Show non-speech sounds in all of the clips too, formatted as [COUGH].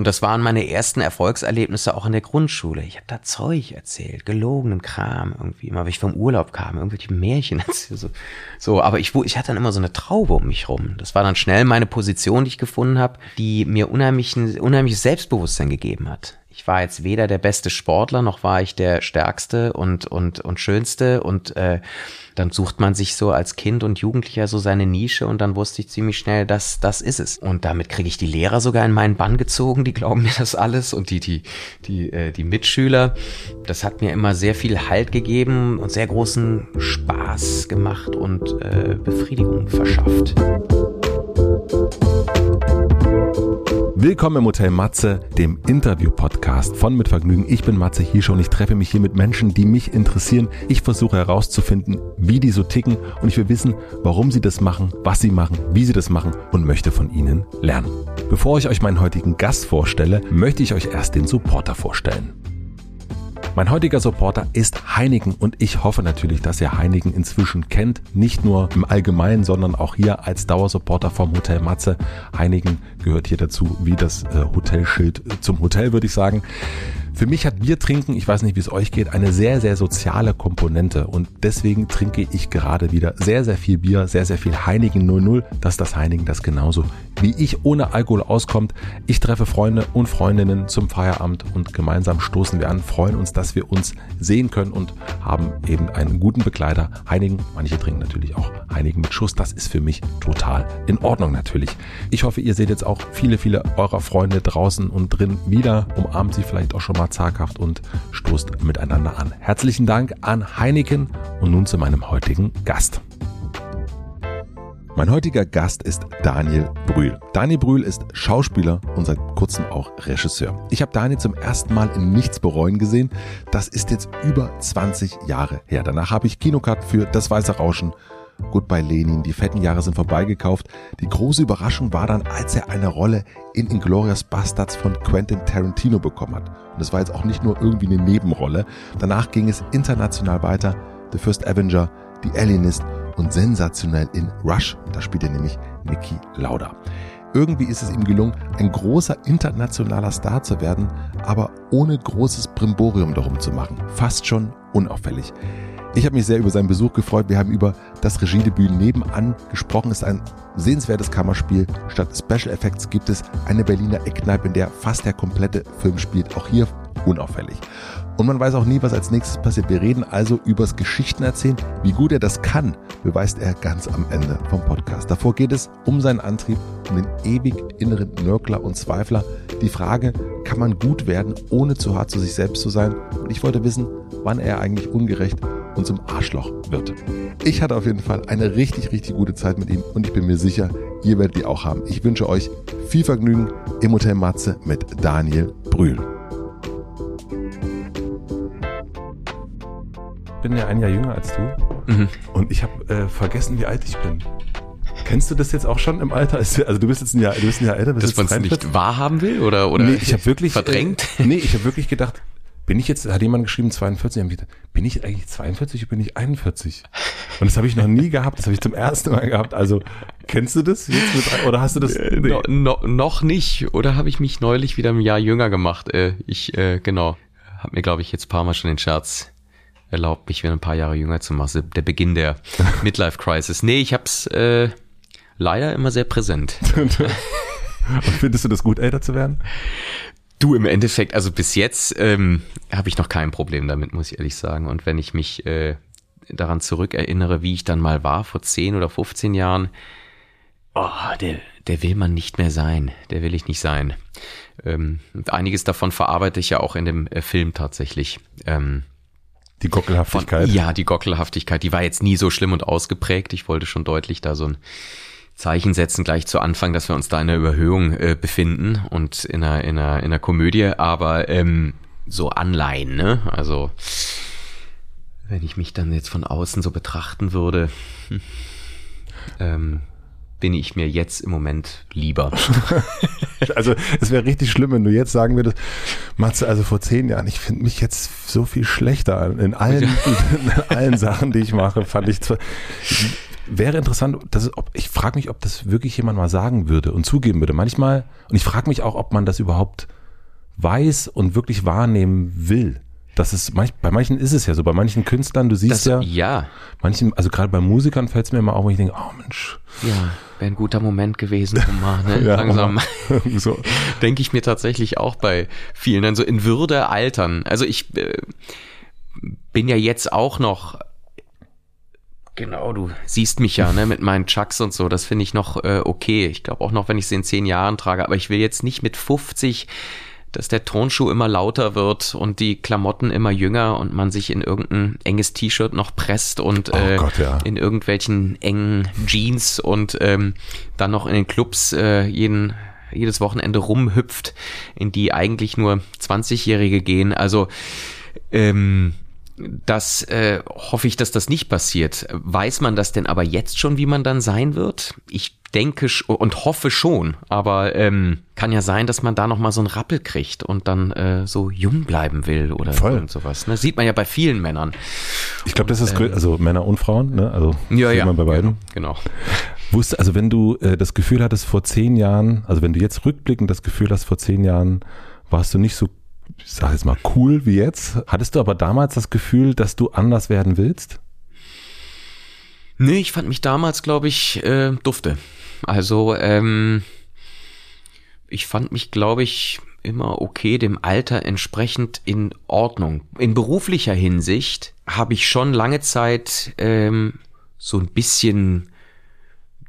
Und das waren meine ersten Erfolgserlebnisse auch in der Grundschule. Ich habe da Zeug erzählt, gelogenen Kram irgendwie, immer wenn ich vom Urlaub kam, irgendwelche Märchen. [LAUGHS] So, so aber ich, ich hatte dann immer so eine Traube um mich rum. Das war dann schnell meine Position, die ich gefunden habe, die mir unheimlich, unheimliches Selbstbewusstsein gegeben hat ich war jetzt weder der beste Sportler, noch war ich der stärkste und, und, und schönste. Und äh, dann sucht man sich so als Kind und Jugendlicher so seine Nische und dann wusste ich ziemlich schnell, dass das ist es. Und damit kriege ich die Lehrer sogar in meinen Bann gezogen, die glauben mir das alles und die, die, die, äh, die Mitschüler. Das hat mir immer sehr viel Halt gegeben und sehr großen Spaß gemacht und äh, Befriedigung verschafft. Willkommen im Hotel Matze, dem Interview-Podcast von Mit Vergnügen. Ich bin Matze Hiescher und ich treffe mich hier mit Menschen, die mich interessieren. Ich versuche herauszufinden, wie die so ticken und ich will wissen, warum sie das machen, was sie machen, wie sie das machen und möchte von ihnen lernen. Bevor ich euch meinen heutigen Gast vorstelle, möchte ich euch erst den Supporter vorstellen. Mein heutiger Supporter ist Heineken und ich hoffe natürlich, dass ihr Heineken inzwischen kennt. Nicht nur im Allgemeinen, sondern auch hier als Dauersupporter vom Hotel Matze. Heineken gehört hier dazu wie das äh, Hotelschild zum Hotel, würde ich sagen. Für mich hat Bier trinken, ich weiß nicht, wie es euch geht, eine sehr, sehr soziale Komponente und deswegen trinke ich gerade wieder sehr, sehr viel Bier, sehr, sehr viel Heineken 00. Das ist das Heineken, das genauso wie ich ohne Alkohol auskommt. Ich treffe Freunde und Freundinnen zum Feierabend und gemeinsam stoßen wir an, freuen uns, dass wir uns sehen können und haben eben einen guten Begleiter. Heineken, manche trinken natürlich auch Heineken mit Schuss. Das ist für mich total in Ordnung natürlich. Ich hoffe, ihr seht jetzt auch viele, viele eurer Freunde draußen und drin wieder, umarmt sie vielleicht auch schon mal zaghaft und stoßt miteinander an. Herzlichen Dank an Heineken und nun zu meinem heutigen Gast. Mein heutiger Gast ist Daniel Brühl. Daniel Brühl ist Schauspieler und seit kurzem auch Regisseur. Ich habe Daniel zum ersten Mal in Nichts bereuen gesehen. Das ist jetzt über 20 Jahre her. Danach habe ich Kinokarten für Das Weiße Rauschen, Goodbye Lenin, die fetten Jahre sind vorbeigekauft. Die große Überraschung war dann, als er eine Rolle in Inglourious Bastards von Quentin Tarantino bekommen hat. Und es war jetzt auch nicht nur irgendwie eine Nebenrolle. Danach ging es international weiter. The First Avenger, The Alienist und sensationell in Rush. Da spielt er nämlich Niki Lauda. Irgendwie ist es ihm gelungen, ein großer internationaler Star zu werden, aber ohne großes Brimborium darum zu machen. Fast schon unauffällig. Ich habe mich sehr über seinen Besuch gefreut. Wir haben über das Regiedebüt nebenan gesprochen. Es ist ein sehenswertes Kammerspiel. Statt Special Effects gibt es eine Berliner Eckkneipe, in der fast der komplette Film spielt. Auch hier unauffällig. Und man weiß auch nie, was als nächstes passiert. Wir reden also übers Geschichten erzählen. Wie gut er das kann, beweist er ganz am Ende vom Podcast. Davor geht es um seinen Antrieb, um den ewig inneren Nörgler und Zweifler. Die Frage, kann man gut werden, ohne zu hart zu sich selbst zu sein? Und ich wollte wissen, wann er eigentlich ungerecht und zum Arschloch wird. Ich hatte auf jeden Fall eine richtig, richtig gute Zeit mit ihm und ich bin mir sicher, ihr werdet die auch haben. Ich wünsche euch viel Vergnügen im Hotel Matze mit Daniel Brühl. Ich bin ja ein Jahr jünger als du mhm. und ich habe äh, vergessen, wie alt ich bin. Kennst du das jetzt auch schon im Alter? Also du bist jetzt ein Jahr, du bist ein Jahr älter. Dass man es nicht wahrhaben will oder oder? Nee, ich habe [LAUGHS] wirklich verdrängt. Äh, nee, ich habe wirklich gedacht, bin ich jetzt, hat jemand geschrieben 42, haben gedacht, bin ich eigentlich 42 oder bin ich 41? Und das habe ich noch nie gehabt, das habe ich zum ersten Mal gehabt. Also kennst du das jetzt mit, oder hast du das? Äh. No, no, noch nicht. Oder habe ich mich neulich wieder ein Jahr jünger gemacht? Äh, ich, äh, genau, habe mir, glaube ich, jetzt paar Mal schon den Scherz erlaubt, mich wieder ein paar Jahre jünger zu machen. Der Beginn der [LAUGHS] Midlife Crisis. Nee, ich hab's äh, leider immer sehr präsent. [LAUGHS] Und findest du das gut, älter zu werden? Du, im Endeffekt, also bis jetzt ähm, habe ich noch kein Problem damit, muss ich ehrlich sagen. Und wenn ich mich äh, daran zurückerinnere, wie ich dann mal war vor 10 oder 15 Jahren, oh, der, der will man nicht mehr sein. Der will ich nicht sein. Ähm, einiges davon verarbeite ich ja auch in dem äh, Film tatsächlich. Ähm, die Gockelhaftigkeit? Von, ja, die Gockelhaftigkeit, die war jetzt nie so schlimm und ausgeprägt. Ich wollte schon deutlich da so ein Zeichen setzen gleich zu Anfang, dass wir uns da in einer Überhöhung äh, befinden und in einer, in einer, in einer Komödie, aber ähm, so Anleihen, ne? Also wenn ich mich dann jetzt von außen so betrachten würde, hm, ähm, bin ich mir jetzt im Moment lieber. [LAUGHS] also es wäre richtig schlimm, wenn du jetzt sagen würdest, Matze, also vor zehn Jahren, ich finde mich jetzt so viel schlechter in allen, [LAUGHS] in allen Sachen, die ich mache, fand ich zwar, wäre interessant, dass, ob, ich frage mich, ob das wirklich jemand mal sagen würde und zugeben würde. Manchmal, und ich frage mich auch, ob man das überhaupt weiß und wirklich wahrnehmen will. Das ist, bei manchen ist es ja so, bei manchen Künstlern, du siehst das, ja, ja, manchen, also gerade bei Musikern fällt es mir immer auf, wenn ich denke, oh Mensch. Ja, wäre ein guter Moment gewesen, [LAUGHS] um mal, ne, ja, langsam. [LAUGHS] so. Denke ich mir tatsächlich auch bei vielen, dann so in Würde altern. Also ich äh, bin ja jetzt auch noch Genau, du siehst mich ja, ne, mit meinen Chucks und so. Das finde ich noch äh, okay. Ich glaube auch noch, wenn ich sie in zehn Jahren trage. Aber ich will jetzt nicht mit 50 dass der Turnschuh immer lauter wird und die Klamotten immer jünger und man sich in irgendein enges T-Shirt noch presst und oh äh, Gott, ja. in irgendwelchen engen Jeans und ähm, dann noch in den Clubs äh, jeden jedes Wochenende rumhüpft, in die eigentlich nur 20-Jährige gehen. Also ähm, das äh, hoffe ich, dass das nicht passiert. Weiß man das denn aber jetzt schon, wie man dann sein wird? Ich denke und hoffe schon, aber ähm, kann ja sein, dass man da noch mal so einen Rappel kriegt und dann äh, so jung bleiben will oder Voll. sowas. Ne? Sieht man ja bei vielen Männern. Ich glaube, das ist ähm, also Männer und Frauen, ne? Also ja, ja, man bei beiden. Genau. genau. Wusste, also wenn du äh, das Gefühl hattest vor zehn Jahren, also wenn du jetzt rückblickend das Gefühl hast, vor zehn Jahren warst du nicht so ich sage jetzt mal cool wie jetzt. Hattest du aber damals das Gefühl, dass du anders werden willst? Nee, ich fand mich damals, glaube ich, äh, dufte. Also, ähm, ich fand mich, glaube ich, immer okay, dem Alter entsprechend in Ordnung. In beruflicher Hinsicht habe ich schon lange Zeit ähm, so ein bisschen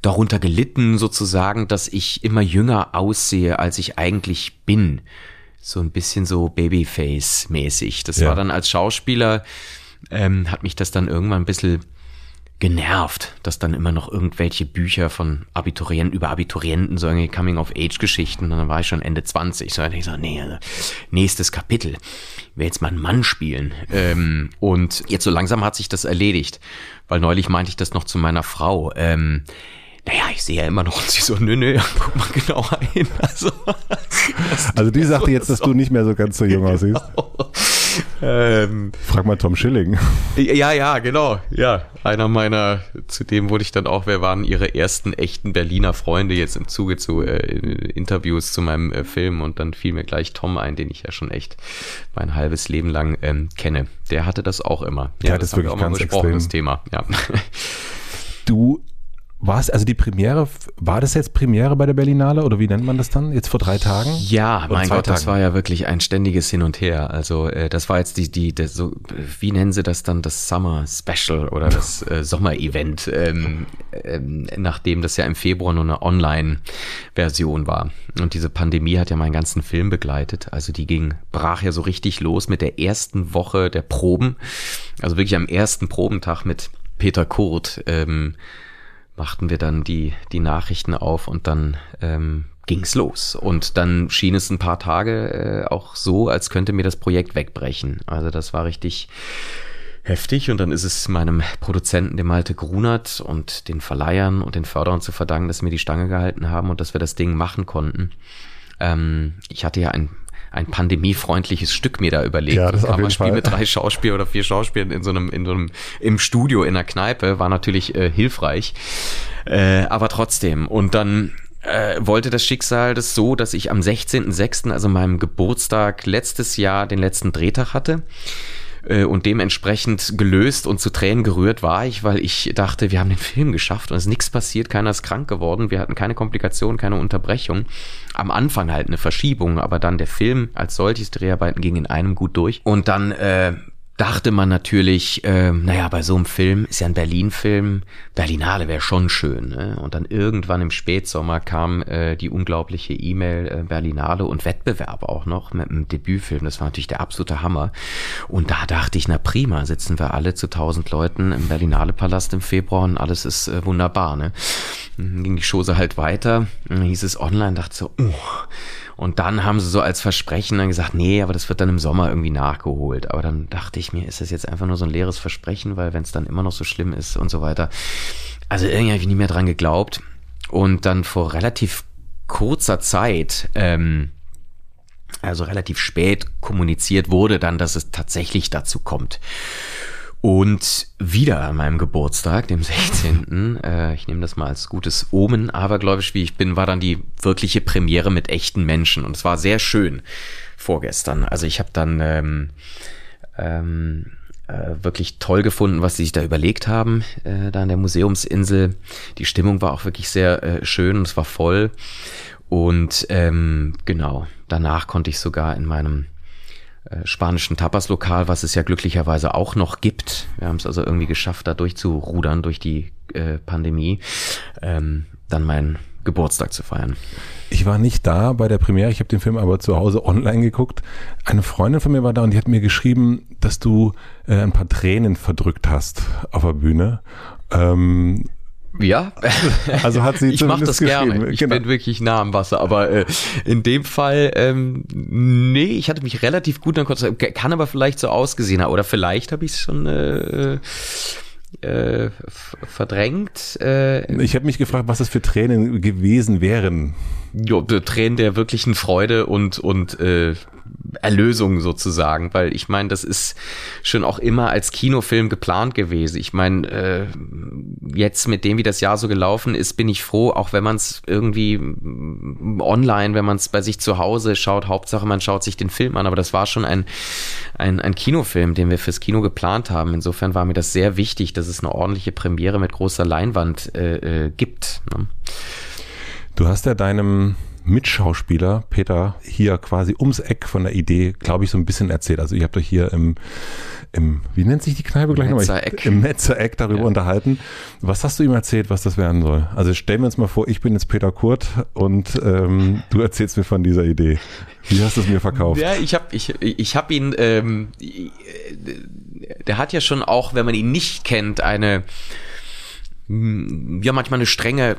darunter gelitten, sozusagen, dass ich immer jünger aussehe, als ich eigentlich bin so ein bisschen so Babyface-mäßig. Das ja. war dann als Schauspieler, ähm, hat mich das dann irgendwann ein bisschen genervt, dass dann immer noch irgendwelche Bücher von Abiturienten über Abiturienten, so irgendwie Coming-of-Age-Geschichten, dann war ich schon Ende 20, so ich so, nee, also, nächstes Kapitel, ich will jetzt mal einen Mann spielen. Ähm, und jetzt so langsam hat sich das erledigt, weil neulich meinte ich das noch zu meiner Frau, ähm, naja, ich sehe ja immer noch, und [LAUGHS] sie so, nö, nö, [LAUGHS] guck mal genauer hin. [LAUGHS] Also, also die sagte so jetzt, dass du nicht mehr so ganz so jung aussiehst. Ähm, Frag mal Tom Schilling. Ja, ja, genau. Ja, einer meiner, zu dem wurde ich dann auch, wer waren ihre ersten echten Berliner Freunde jetzt im Zuge zu äh, Interviews zu meinem äh, Film und dann fiel mir gleich Tom ein, den ich ja schon echt mein halbes Leben lang ähm, kenne. Der hatte das auch immer. Ja, das, das ist wirklich auch mal besprochen, das Thema. Ja. Du war es, also die Premiere, war das jetzt Premiere bei der Berlinale oder wie nennt man das dann? Jetzt vor drei Tagen? Ja, mein Gott, Tagen? das war ja wirklich ein ständiges Hin und Her. Also äh, das war jetzt die, die, der, so, wie nennen sie das dann, das Summer Special oder das [LAUGHS] äh, Sommer-Event, ähm, ähm, nachdem das ja im Februar nur eine Online-Version war. Und diese Pandemie hat ja meinen ganzen Film begleitet. Also die ging, brach ja so richtig los mit der ersten Woche der Proben. Also wirklich am ersten Probentag mit Peter Kurt. Ähm, machten wir dann die, die Nachrichten auf und dann ähm, ging's los. Und dann schien es ein paar Tage äh, auch so, als könnte mir das Projekt wegbrechen. Also das war richtig heftig und dann ist es meinem Produzenten, dem Malte Grunert und den Verleihern und den Förderern zu verdanken, dass mir die Stange gehalten haben und dass wir das Ding machen konnten. Ähm, ich hatte ja ein ein pandemiefreundliches Stück mir da überlegt. Ja, das kam ein Spiel mit drei Schauspielern oder vier Schauspielern in so einem, in so einem, im Studio in der Kneipe, war natürlich äh, hilfreich. Äh, aber trotzdem. Und dann äh, wollte das Schicksal das so, dass ich am 16.06., also meinem Geburtstag letztes Jahr, den letzten Drehtag hatte. Äh, und dementsprechend gelöst und zu Tränen gerührt war ich, weil ich dachte, wir haben den Film geschafft und es ist nichts passiert, keiner ist krank geworden, wir hatten keine Komplikationen, keine Unterbrechung. Am Anfang halt eine Verschiebung, aber dann der Film als solches, Dreharbeiten ging in einem gut durch. Und dann äh, dachte man natürlich, äh, naja, bei so einem Film, ist ja ein Berlin-Film, Berlinale wäre schon schön. Ne? Und dann irgendwann im Spätsommer kam äh, die unglaubliche E-Mail äh, Berlinale und Wettbewerb auch noch mit einem Debütfilm. Das war natürlich der absolute Hammer. Und da dachte ich, na prima, sitzen wir alle zu tausend Leuten im Berlinale-Palast im Februar und alles ist äh, wunderbar. Ne? Dann ging die Chose halt weiter, dann hieß es online, dachte so, oh, und dann haben sie so als Versprechen dann gesagt, nee, aber das wird dann im Sommer irgendwie nachgeholt. Aber dann dachte ich mir, ist das jetzt einfach nur so ein leeres Versprechen, weil wenn es dann immer noch so schlimm ist und so weiter. Also irgendwie habe ich nie mehr dran geglaubt. und dann vor relativ kurzer Zeit, ähm, also relativ spät kommuniziert wurde dann, dass es tatsächlich dazu kommt. Und wieder an meinem Geburtstag, dem 16., [LAUGHS] äh, ich nehme das mal als gutes Omen, abergläubisch wie ich bin, war dann die wirkliche Premiere mit echten Menschen. Und es war sehr schön vorgestern. Also ich habe dann ähm, ähm, äh, wirklich toll gefunden, was sie sich da überlegt haben, äh, da an der Museumsinsel. Die Stimmung war auch wirklich sehr äh, schön und es war voll. Und ähm, genau, danach konnte ich sogar in meinem spanischen Tapas-Lokal, was es ja glücklicherweise auch noch gibt. Wir haben es also irgendwie geschafft, da durchzurudern durch die äh, Pandemie, ähm, dann meinen Geburtstag zu feiern. Ich war nicht da bei der Premiere, ich habe den Film aber zu Hause online geguckt. Eine Freundin von mir war da und die hat mir geschrieben, dass du äh, ein paar Tränen verdrückt hast auf der Bühne. Ähm, ja, [LAUGHS] also hat sie ich mache das gerne. Ich genau. bin wirklich nah am Wasser, aber äh, in dem Fall ähm, nee, ich hatte mich relativ gut dann kann aber vielleicht so ausgesehen haben oder vielleicht habe ich es schon äh, äh, verdrängt. Äh, ich habe mich gefragt, was das für Tränen gewesen wären. Jo, Tränen der wirklichen Freude und und äh, Erlösung sozusagen, weil ich meine, das ist schon auch immer als Kinofilm geplant gewesen. Ich meine, äh, jetzt mit dem, wie das Jahr so gelaufen ist, bin ich froh, auch wenn man es irgendwie online, wenn man es bei sich zu Hause schaut, Hauptsache man schaut sich den Film an, aber das war schon ein, ein, ein Kinofilm, den wir fürs Kino geplant haben. Insofern war mir das sehr wichtig, dass es eine ordentliche Premiere mit großer Leinwand äh, äh, gibt. Ne? Du hast ja deinem Mitschauspieler Peter hier quasi ums Eck von der Idee, glaube ich, so ein bisschen erzählt. Also ihr habt euch hier im, im wie nennt sich die Kneipe gleich nochmal? Im Metzereck darüber ja. unterhalten. Was hast du ihm erzählt, was das werden soll? Also stellen wir uns mal vor, ich bin jetzt Peter Kurt und ähm, du erzählst mir von dieser Idee. Wie hast du es mir verkauft? Ja, ich habe ich, ich hab ihn, ähm, der hat ja schon auch, wenn man ihn nicht kennt, eine ja manchmal eine strenge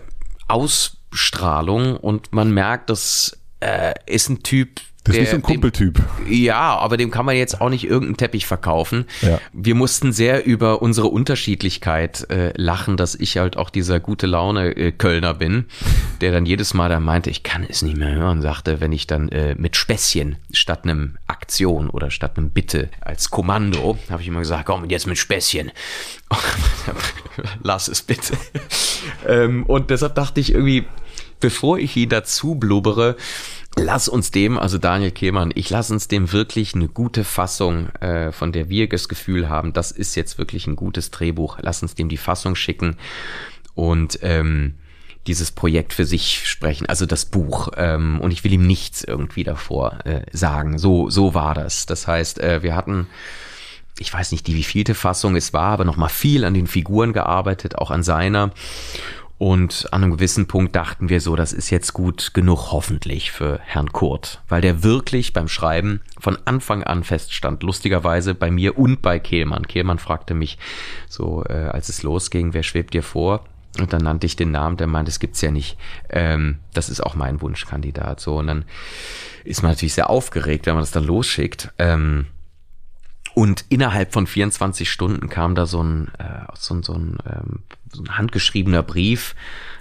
Ausstrahlung und man merkt, das äh, ist ein Typ, das ist nicht so ein Kumpeltyp. ja, aber dem kann man jetzt auch nicht irgendeinen Teppich verkaufen. Ja. Wir mussten sehr über unsere Unterschiedlichkeit äh, lachen, dass ich halt auch dieser gute Laune äh, Kölner bin, der dann jedes Mal dann meinte, ich kann es nicht mehr hören, sagte, wenn ich dann äh, mit Späßchen statt einem Aktion oder statt einem Bitte als Kommando, habe ich immer gesagt, komm jetzt mit Späßchen. [LAUGHS] Lass es bitte. ähm, und deshalb dachte ich irgendwie, bevor ich ihn dazu blubbere, lass uns dem, also Daniel Kehlmann, ich lass uns dem wirklich eine gute Fassung, äh, von der wir das Gefühl haben, das ist jetzt wirklich ein gutes Drehbuch. Lass uns dem die Fassung schicken und ähm, dieses Projekt für sich sprechen, also das Buch. Ähm, und ich will ihm nichts irgendwie davor äh, sagen. So, so war das. Das heißt, äh, wir hatten ich weiß nicht, die wievielte Fassung es war, aber nochmal viel an den Figuren gearbeitet, auch an seiner. Und an einem gewissen Punkt dachten wir so, das ist jetzt gut genug hoffentlich für Herrn Kurt, weil der wirklich beim Schreiben von Anfang an feststand, lustigerweise bei mir und bei Kehlmann. Kehlmann fragte mich so, äh, als es losging, wer schwebt dir vor? Und dann nannte ich den Namen, der meinte, das gibt's ja nicht. Ähm, das ist auch mein Wunschkandidat. So, und dann ist man natürlich sehr aufgeregt, wenn man das dann losschickt. Ähm, und innerhalb von 24 Stunden kam da so ein, äh, so, ein, so, ein, ähm, so ein handgeschriebener Brief,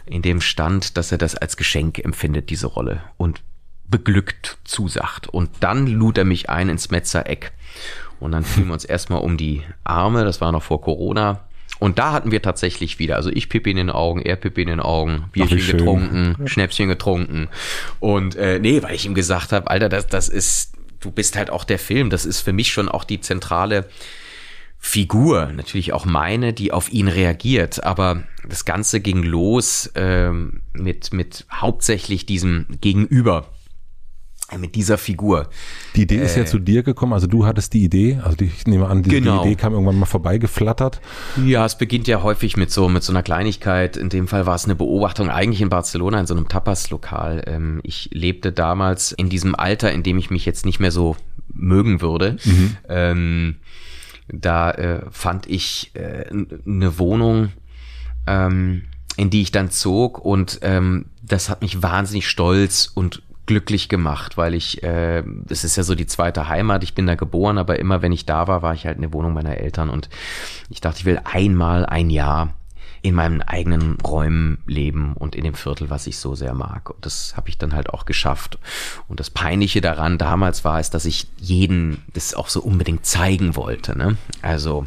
in dem stand, dass er das als Geschenk empfindet, diese Rolle. Und beglückt zusagt. Und dann lud er mich ein ins Metzereck. Und dann fielen wir uns erstmal um die Arme, das war noch vor Corona. Und da hatten wir tatsächlich wieder, also ich Pippi in den Augen, er Pippi in den Augen, Bierchen Ach, getrunken, Schnäpschen getrunken. Und äh, nee, weil ich ihm gesagt habe, Alter, das, das ist, du bist halt auch der Film. Das ist für mich schon auch die zentrale Figur, natürlich auch meine, die auf ihn reagiert. Aber das Ganze ging los ähm, mit, mit hauptsächlich diesem Gegenüber, mit dieser Figur. Die Idee ist ja äh, zu dir gekommen, also du hattest die Idee, also ich nehme an, die, genau. die Idee kam irgendwann mal vorbeigeflattert. Ja, es beginnt ja häufig mit so, mit so einer Kleinigkeit. In dem Fall war es eine Beobachtung eigentlich in Barcelona in so einem Tapas-Lokal. Ähm, ich lebte damals in diesem Alter, in dem ich mich jetzt nicht mehr so mögen würde. Mhm. Ähm, da äh, fand ich äh, eine Wohnung, ähm, in die ich dann zog und ähm, das hat mich wahnsinnig stolz und glücklich gemacht, weil ich, äh, es ist ja so die zweite Heimat, ich bin da geboren, aber immer wenn ich da war, war ich halt in der Wohnung meiner Eltern und ich dachte, ich will einmal ein Jahr in meinen eigenen Räumen leben und in dem Viertel, was ich so sehr mag. Und das habe ich dann halt auch geschafft. Und das Peinliche daran damals war es, dass ich jeden das auch so unbedingt zeigen wollte. Ne? Also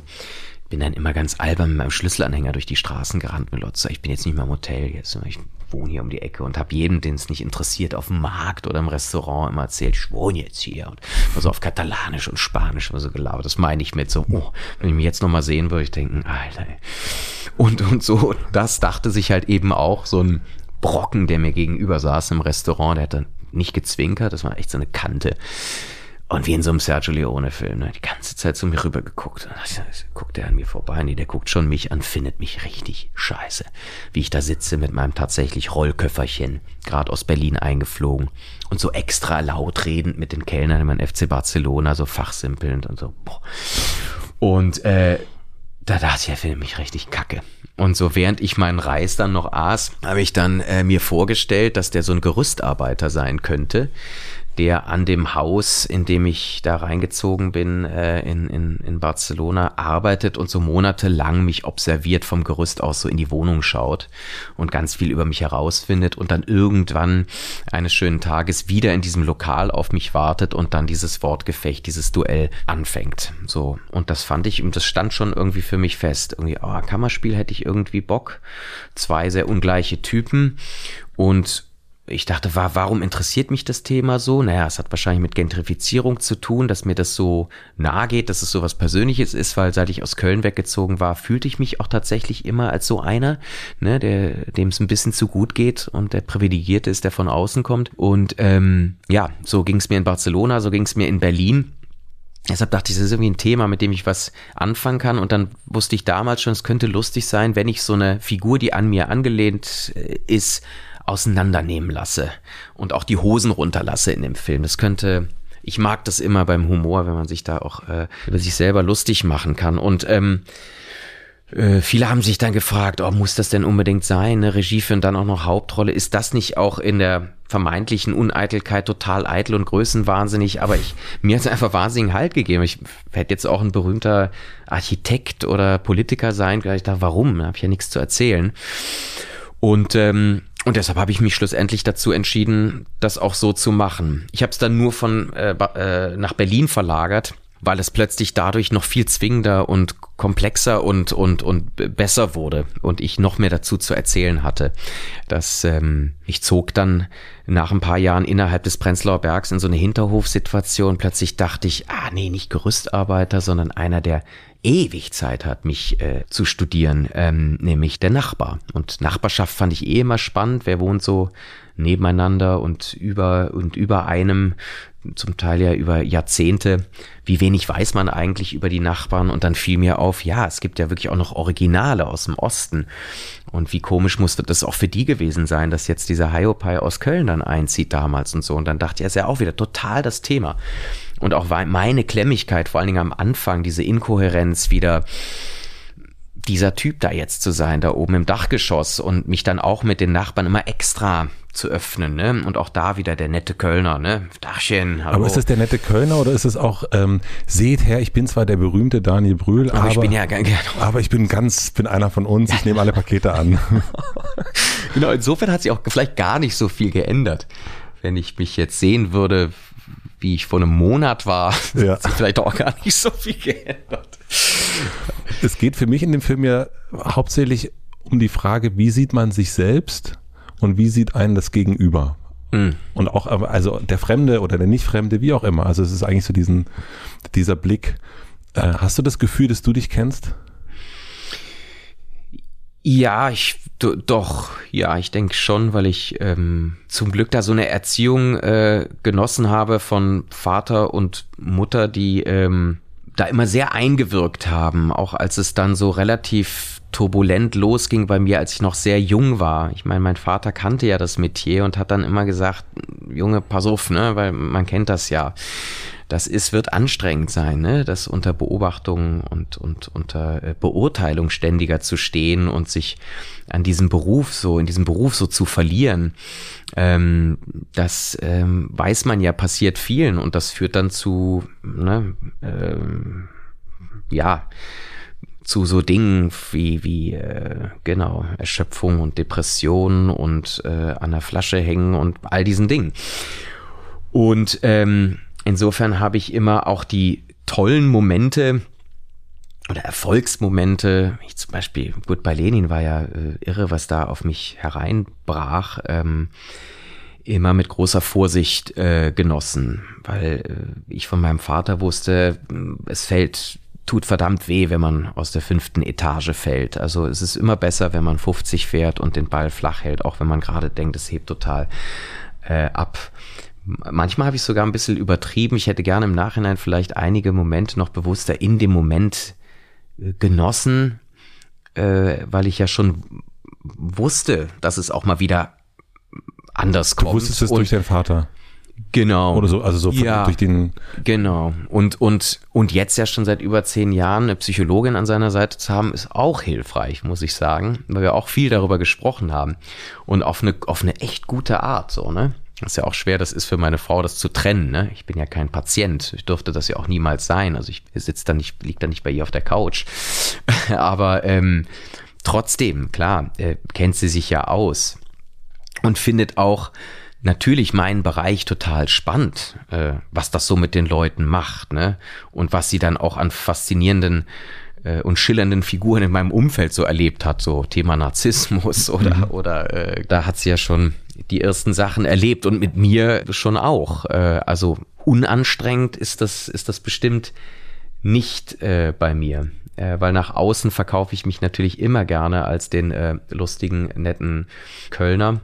bin dann immer ganz albern mit meinem Schlüsselanhänger durch die Straßen gerannt mit Lotzer. Ich bin jetzt nicht mehr im Hotel, jetzt ich wohne hier um die Ecke und habe jedem, den es nicht interessiert, auf dem Markt oder im Restaurant immer erzählt, ich wohne jetzt hier und so auf Katalanisch und Spanisch immer so gelabert. Das meine ich mit so, oh, wenn ich mich jetzt nochmal sehen würde, ich denken, Alter. Ey. Und, und so, das dachte sich halt eben auch so ein Brocken, der mir gegenüber saß im Restaurant, der hat dann nicht gezwinkert, das war echt so eine Kante. Und wie in so einem Sergio Leone-Film, ne? die ganze Zeit zu mir rüber geguckt. Guckt er an mir vorbei? Nee, der guckt schon mich an, findet mich richtig scheiße. Wie ich da sitze mit meinem tatsächlich Rollköfferchen, gerade aus Berlin eingeflogen und so extra laut redend mit den Kellnern in meinem FC Barcelona, so fachsimpelnd und so. Boah. Und äh, da dachte ich, er findet mich richtig kacke. Und so während ich meinen Reis dann noch aß, habe ich dann äh, mir vorgestellt, dass der so ein Gerüstarbeiter sein könnte, der an dem Haus, in dem ich da reingezogen bin, äh, in, in, in Barcelona, arbeitet und so monatelang mich observiert vom Gerüst aus so in die Wohnung schaut und ganz viel über mich herausfindet und dann irgendwann eines schönen Tages wieder in diesem Lokal auf mich wartet und dann dieses Wortgefecht, dieses Duell anfängt. So. Und das fand ich, und das stand schon irgendwie für mich fest. Irgendwie, oh, Kammerspiel hätte ich irgendwie Bock. Zwei sehr ungleiche Typen und ich dachte, war, warum interessiert mich das Thema so? Naja, es hat wahrscheinlich mit Gentrifizierung zu tun, dass mir das so nahe geht, dass es so was Persönliches ist, weil seit ich aus Köln weggezogen war, fühlte ich mich auch tatsächlich immer als so einer, ne, der, dem es ein bisschen zu gut geht und der privilegiert ist, der von außen kommt. Und ähm, ja, so ging es mir in Barcelona, so ging es mir in Berlin. Deshalb dachte ich, das ist irgendwie ein Thema, mit dem ich was anfangen kann. Und dann wusste ich damals schon, es könnte lustig sein, wenn ich so eine Figur, die an mir angelehnt äh, ist, auseinandernehmen lasse und auch die Hosen runterlasse in dem Film. Das könnte, ich mag das immer beim Humor, wenn man sich da auch äh, über sich selber lustig machen kann. Und ähm, äh, viele haben sich dann gefragt, oh, muss das denn unbedingt sein? Eine Regie für und dann auch noch Hauptrolle. Ist das nicht auch in der vermeintlichen Uneitelkeit total eitel und größenwahnsinnig? Aber ich, mir hat es einfach wahnsinnigen Halt gegeben. Ich hätte jetzt auch ein berühmter Architekt oder Politiker sein können. Ich dachte, warum? Da habe ich ja nichts zu erzählen. Und ähm, und deshalb habe ich mich schlussendlich dazu entschieden, das auch so zu machen. Ich habe es dann nur von äh, äh, nach Berlin verlagert, weil es plötzlich dadurch noch viel zwingender und komplexer und und und besser wurde und ich noch mehr dazu zu erzählen hatte. Das ähm, ich zog dann nach ein paar Jahren innerhalb des Prenzlauer Bergs in so eine Hinterhofsituation. Plötzlich dachte ich, ah nee, nicht Gerüstarbeiter, sondern einer, der ewig Zeit hat, mich äh, zu studieren, ähm, nämlich der Nachbar. Und Nachbarschaft fand ich eh immer spannend. Wer wohnt so nebeneinander und über und über einem, zum Teil ja über Jahrzehnte. Wie wenig weiß man eigentlich über die Nachbarn? Und dann fiel mir auf, ja, es gibt ja wirklich auch noch Originale aus dem Osten. Und wie komisch musste das auch für die gewesen sein, dass jetzt dieser Hiopai aus Köln dann einzieht damals und so. Und dann dachte ich, ja, ist ja auch wieder total das Thema. Und auch meine Klemmigkeit, vor allen Dingen am Anfang, diese Inkohärenz wieder dieser Typ da jetzt zu sein, da oben im Dachgeschoss und mich dann auch mit den Nachbarn immer extra zu öffnen, ne? Und auch da wieder der nette Kölner, ne? Dachchen, hallo. Aber ist das der nette Kölner oder ist es auch, ähm, seht her, ich bin zwar der berühmte Daniel Brühl, aber, aber ich bin ja genau. aber ich bin ganz, bin einer von uns, ich nehme alle Pakete an. [LAUGHS] genau, insofern hat sich auch vielleicht gar nicht so viel geändert. Wenn ich mich jetzt sehen würde, wie ich vor einem Monat war, [LAUGHS] ja. hat sich vielleicht auch gar nicht so viel geändert. Es geht für mich in dem Film ja hauptsächlich um die Frage, wie sieht man sich selbst und wie sieht einen das Gegenüber? Mhm. Und auch, also der Fremde oder der Nicht-Fremde, wie auch immer. Also es ist eigentlich so diesen, dieser Blick. Äh, hast du das Gefühl, dass du dich kennst? Ja, ich doch, ja, ich denke schon, weil ich ähm, zum Glück da so eine Erziehung äh, genossen habe von Vater und Mutter, die ähm, da immer sehr eingewirkt haben, auch als es dann so relativ turbulent losging bei mir, als ich noch sehr jung war. Ich meine, mein Vater kannte ja das Metier und hat dann immer gesagt, Junge, pass auf, ne, weil man kennt das ja. Das ist, wird anstrengend sein, ne, das unter Beobachtung und, und unter äh, Beurteilung ständiger zu stehen und sich an diesem Beruf so, in diesem Beruf so zu verlieren. Ähm, das ähm, weiß man ja passiert vielen und das führt dann zu, ne, ähm, ja, zu so Dingen wie, wie äh, genau, Erschöpfung und Depression und äh, an der Flasche hängen und all diesen Dingen. Und ähm, insofern habe ich immer auch die tollen Momente oder Erfolgsmomente, ich zum Beispiel, gut, bei Lenin war ja äh, irre, was da auf mich hereinbrach, ähm, immer mit großer Vorsicht äh, genossen, weil äh, ich von meinem Vater wusste, es fällt tut verdammt weh, wenn man aus der fünften Etage fällt. Also es ist immer besser, wenn man 50 fährt und den Ball flach hält, auch wenn man gerade denkt, es hebt total äh, ab. Manchmal habe ich sogar ein bisschen übertrieben. Ich hätte gerne im Nachhinein vielleicht einige Momente noch bewusster in dem Moment äh, genossen, äh, weil ich ja schon wusste, dass es auch mal wieder anders kommt. Du wusstest es durch deinen Vater. Genau. Oder so, also so ja, durch den. Genau. Und, und, und jetzt ja schon seit über zehn Jahren eine Psychologin an seiner Seite zu haben, ist auch hilfreich, muss ich sagen, weil wir auch viel darüber gesprochen haben. Und auf eine, auf eine echt gute Art, so, ne? Das ist ja auch schwer, das ist für meine Frau, das zu trennen, ne? Ich bin ja kein Patient. Ich durfte das ja auch niemals sein. Also ich sitze da nicht, liegt da nicht bei ihr auf der Couch. [LAUGHS] Aber ähm, trotzdem, klar, äh, kennt sie sich ja aus und findet auch, natürlich meinen Bereich total spannend, äh, was das so mit den Leuten macht, ne? Und was sie dann auch an faszinierenden äh, und schillernden Figuren in meinem Umfeld so erlebt hat, so Thema Narzissmus oder mhm. oder äh, da hat sie ja schon die ersten Sachen erlebt und mit mir schon auch. Äh, also unanstrengend ist das ist das bestimmt nicht äh, bei mir, äh, weil nach außen verkaufe ich mich natürlich immer gerne als den äh, lustigen netten Kölner,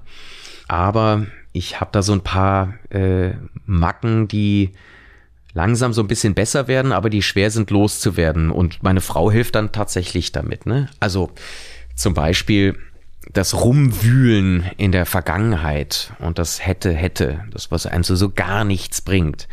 aber ich habe da so ein paar äh, Macken, die langsam so ein bisschen besser werden, aber die schwer sind loszuwerden. Und meine Frau hilft dann tatsächlich damit. Ne? Also zum Beispiel das Rumwühlen in der Vergangenheit und das hätte, hätte, das, was einem so, so gar nichts bringt,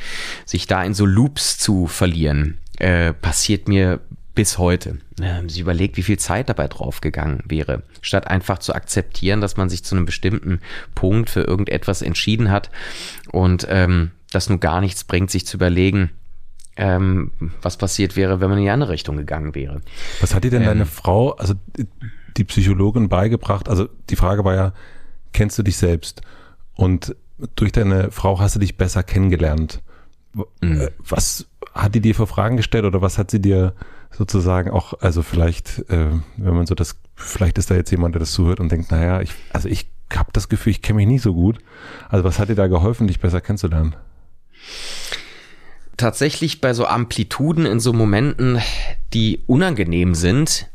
sich da in so Loops zu verlieren, äh, passiert mir bis heute. Sie überlegt, wie viel Zeit dabei draufgegangen wäre, statt einfach zu akzeptieren, dass man sich zu einem bestimmten Punkt für irgendetwas entschieden hat und ähm, das nun gar nichts bringt, sich zu überlegen, ähm, was passiert wäre, wenn man in die andere Richtung gegangen wäre. Was hat dir denn ähm, deine Frau, also die Psychologin beigebracht? Also die Frage war ja, kennst du dich selbst? Und durch deine Frau hast du dich besser kennengelernt. Mhm. Was hat die dir für Fragen gestellt oder was hat sie dir sozusagen auch, also vielleicht, äh, wenn man so das, vielleicht ist da jetzt jemand, der das zuhört und denkt, naja, ich, also ich habe das Gefühl, ich kenne mich nicht so gut. Also was hat dir da geholfen, dich besser kennenzulernen? Tatsächlich bei so Amplituden in so Momenten, die unangenehm sind,